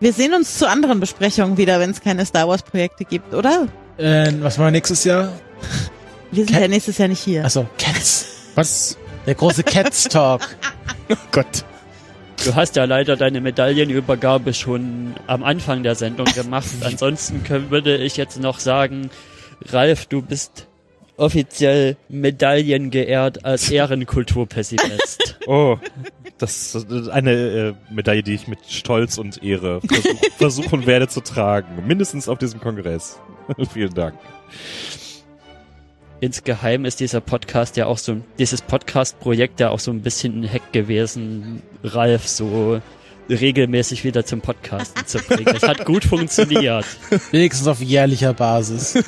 wir sehen uns zu anderen Besprechungen wieder, wenn es keine Star Wars Projekte gibt, oder? Äh, was machen wir nächstes Jahr? Wir sind Cat- ja nächstes Jahr nicht hier. Achso, Cats. Was? Der große Cats Talk. Oh Gott. Du hast ja leider deine Medaillenübergabe schon am Anfang der Sendung gemacht. Ansonsten können, würde ich jetzt noch sagen, Ralf, du bist offiziell Medaillen geehrt als Ehrenkulturpessimist. Oh, das ist eine äh, Medaille, die ich mit Stolz und Ehre versuch, versuchen werde zu tragen. Mindestens auf diesem Kongress. Vielen Dank. Insgeheim ist dieser Podcast ja auch so, dieses Podcast-Projekt ja auch so ein bisschen ein Hack gewesen, Ralf so regelmäßig wieder zum Podcasten zu bringen. Es hat gut funktioniert. Wenigstens auf jährlicher Basis.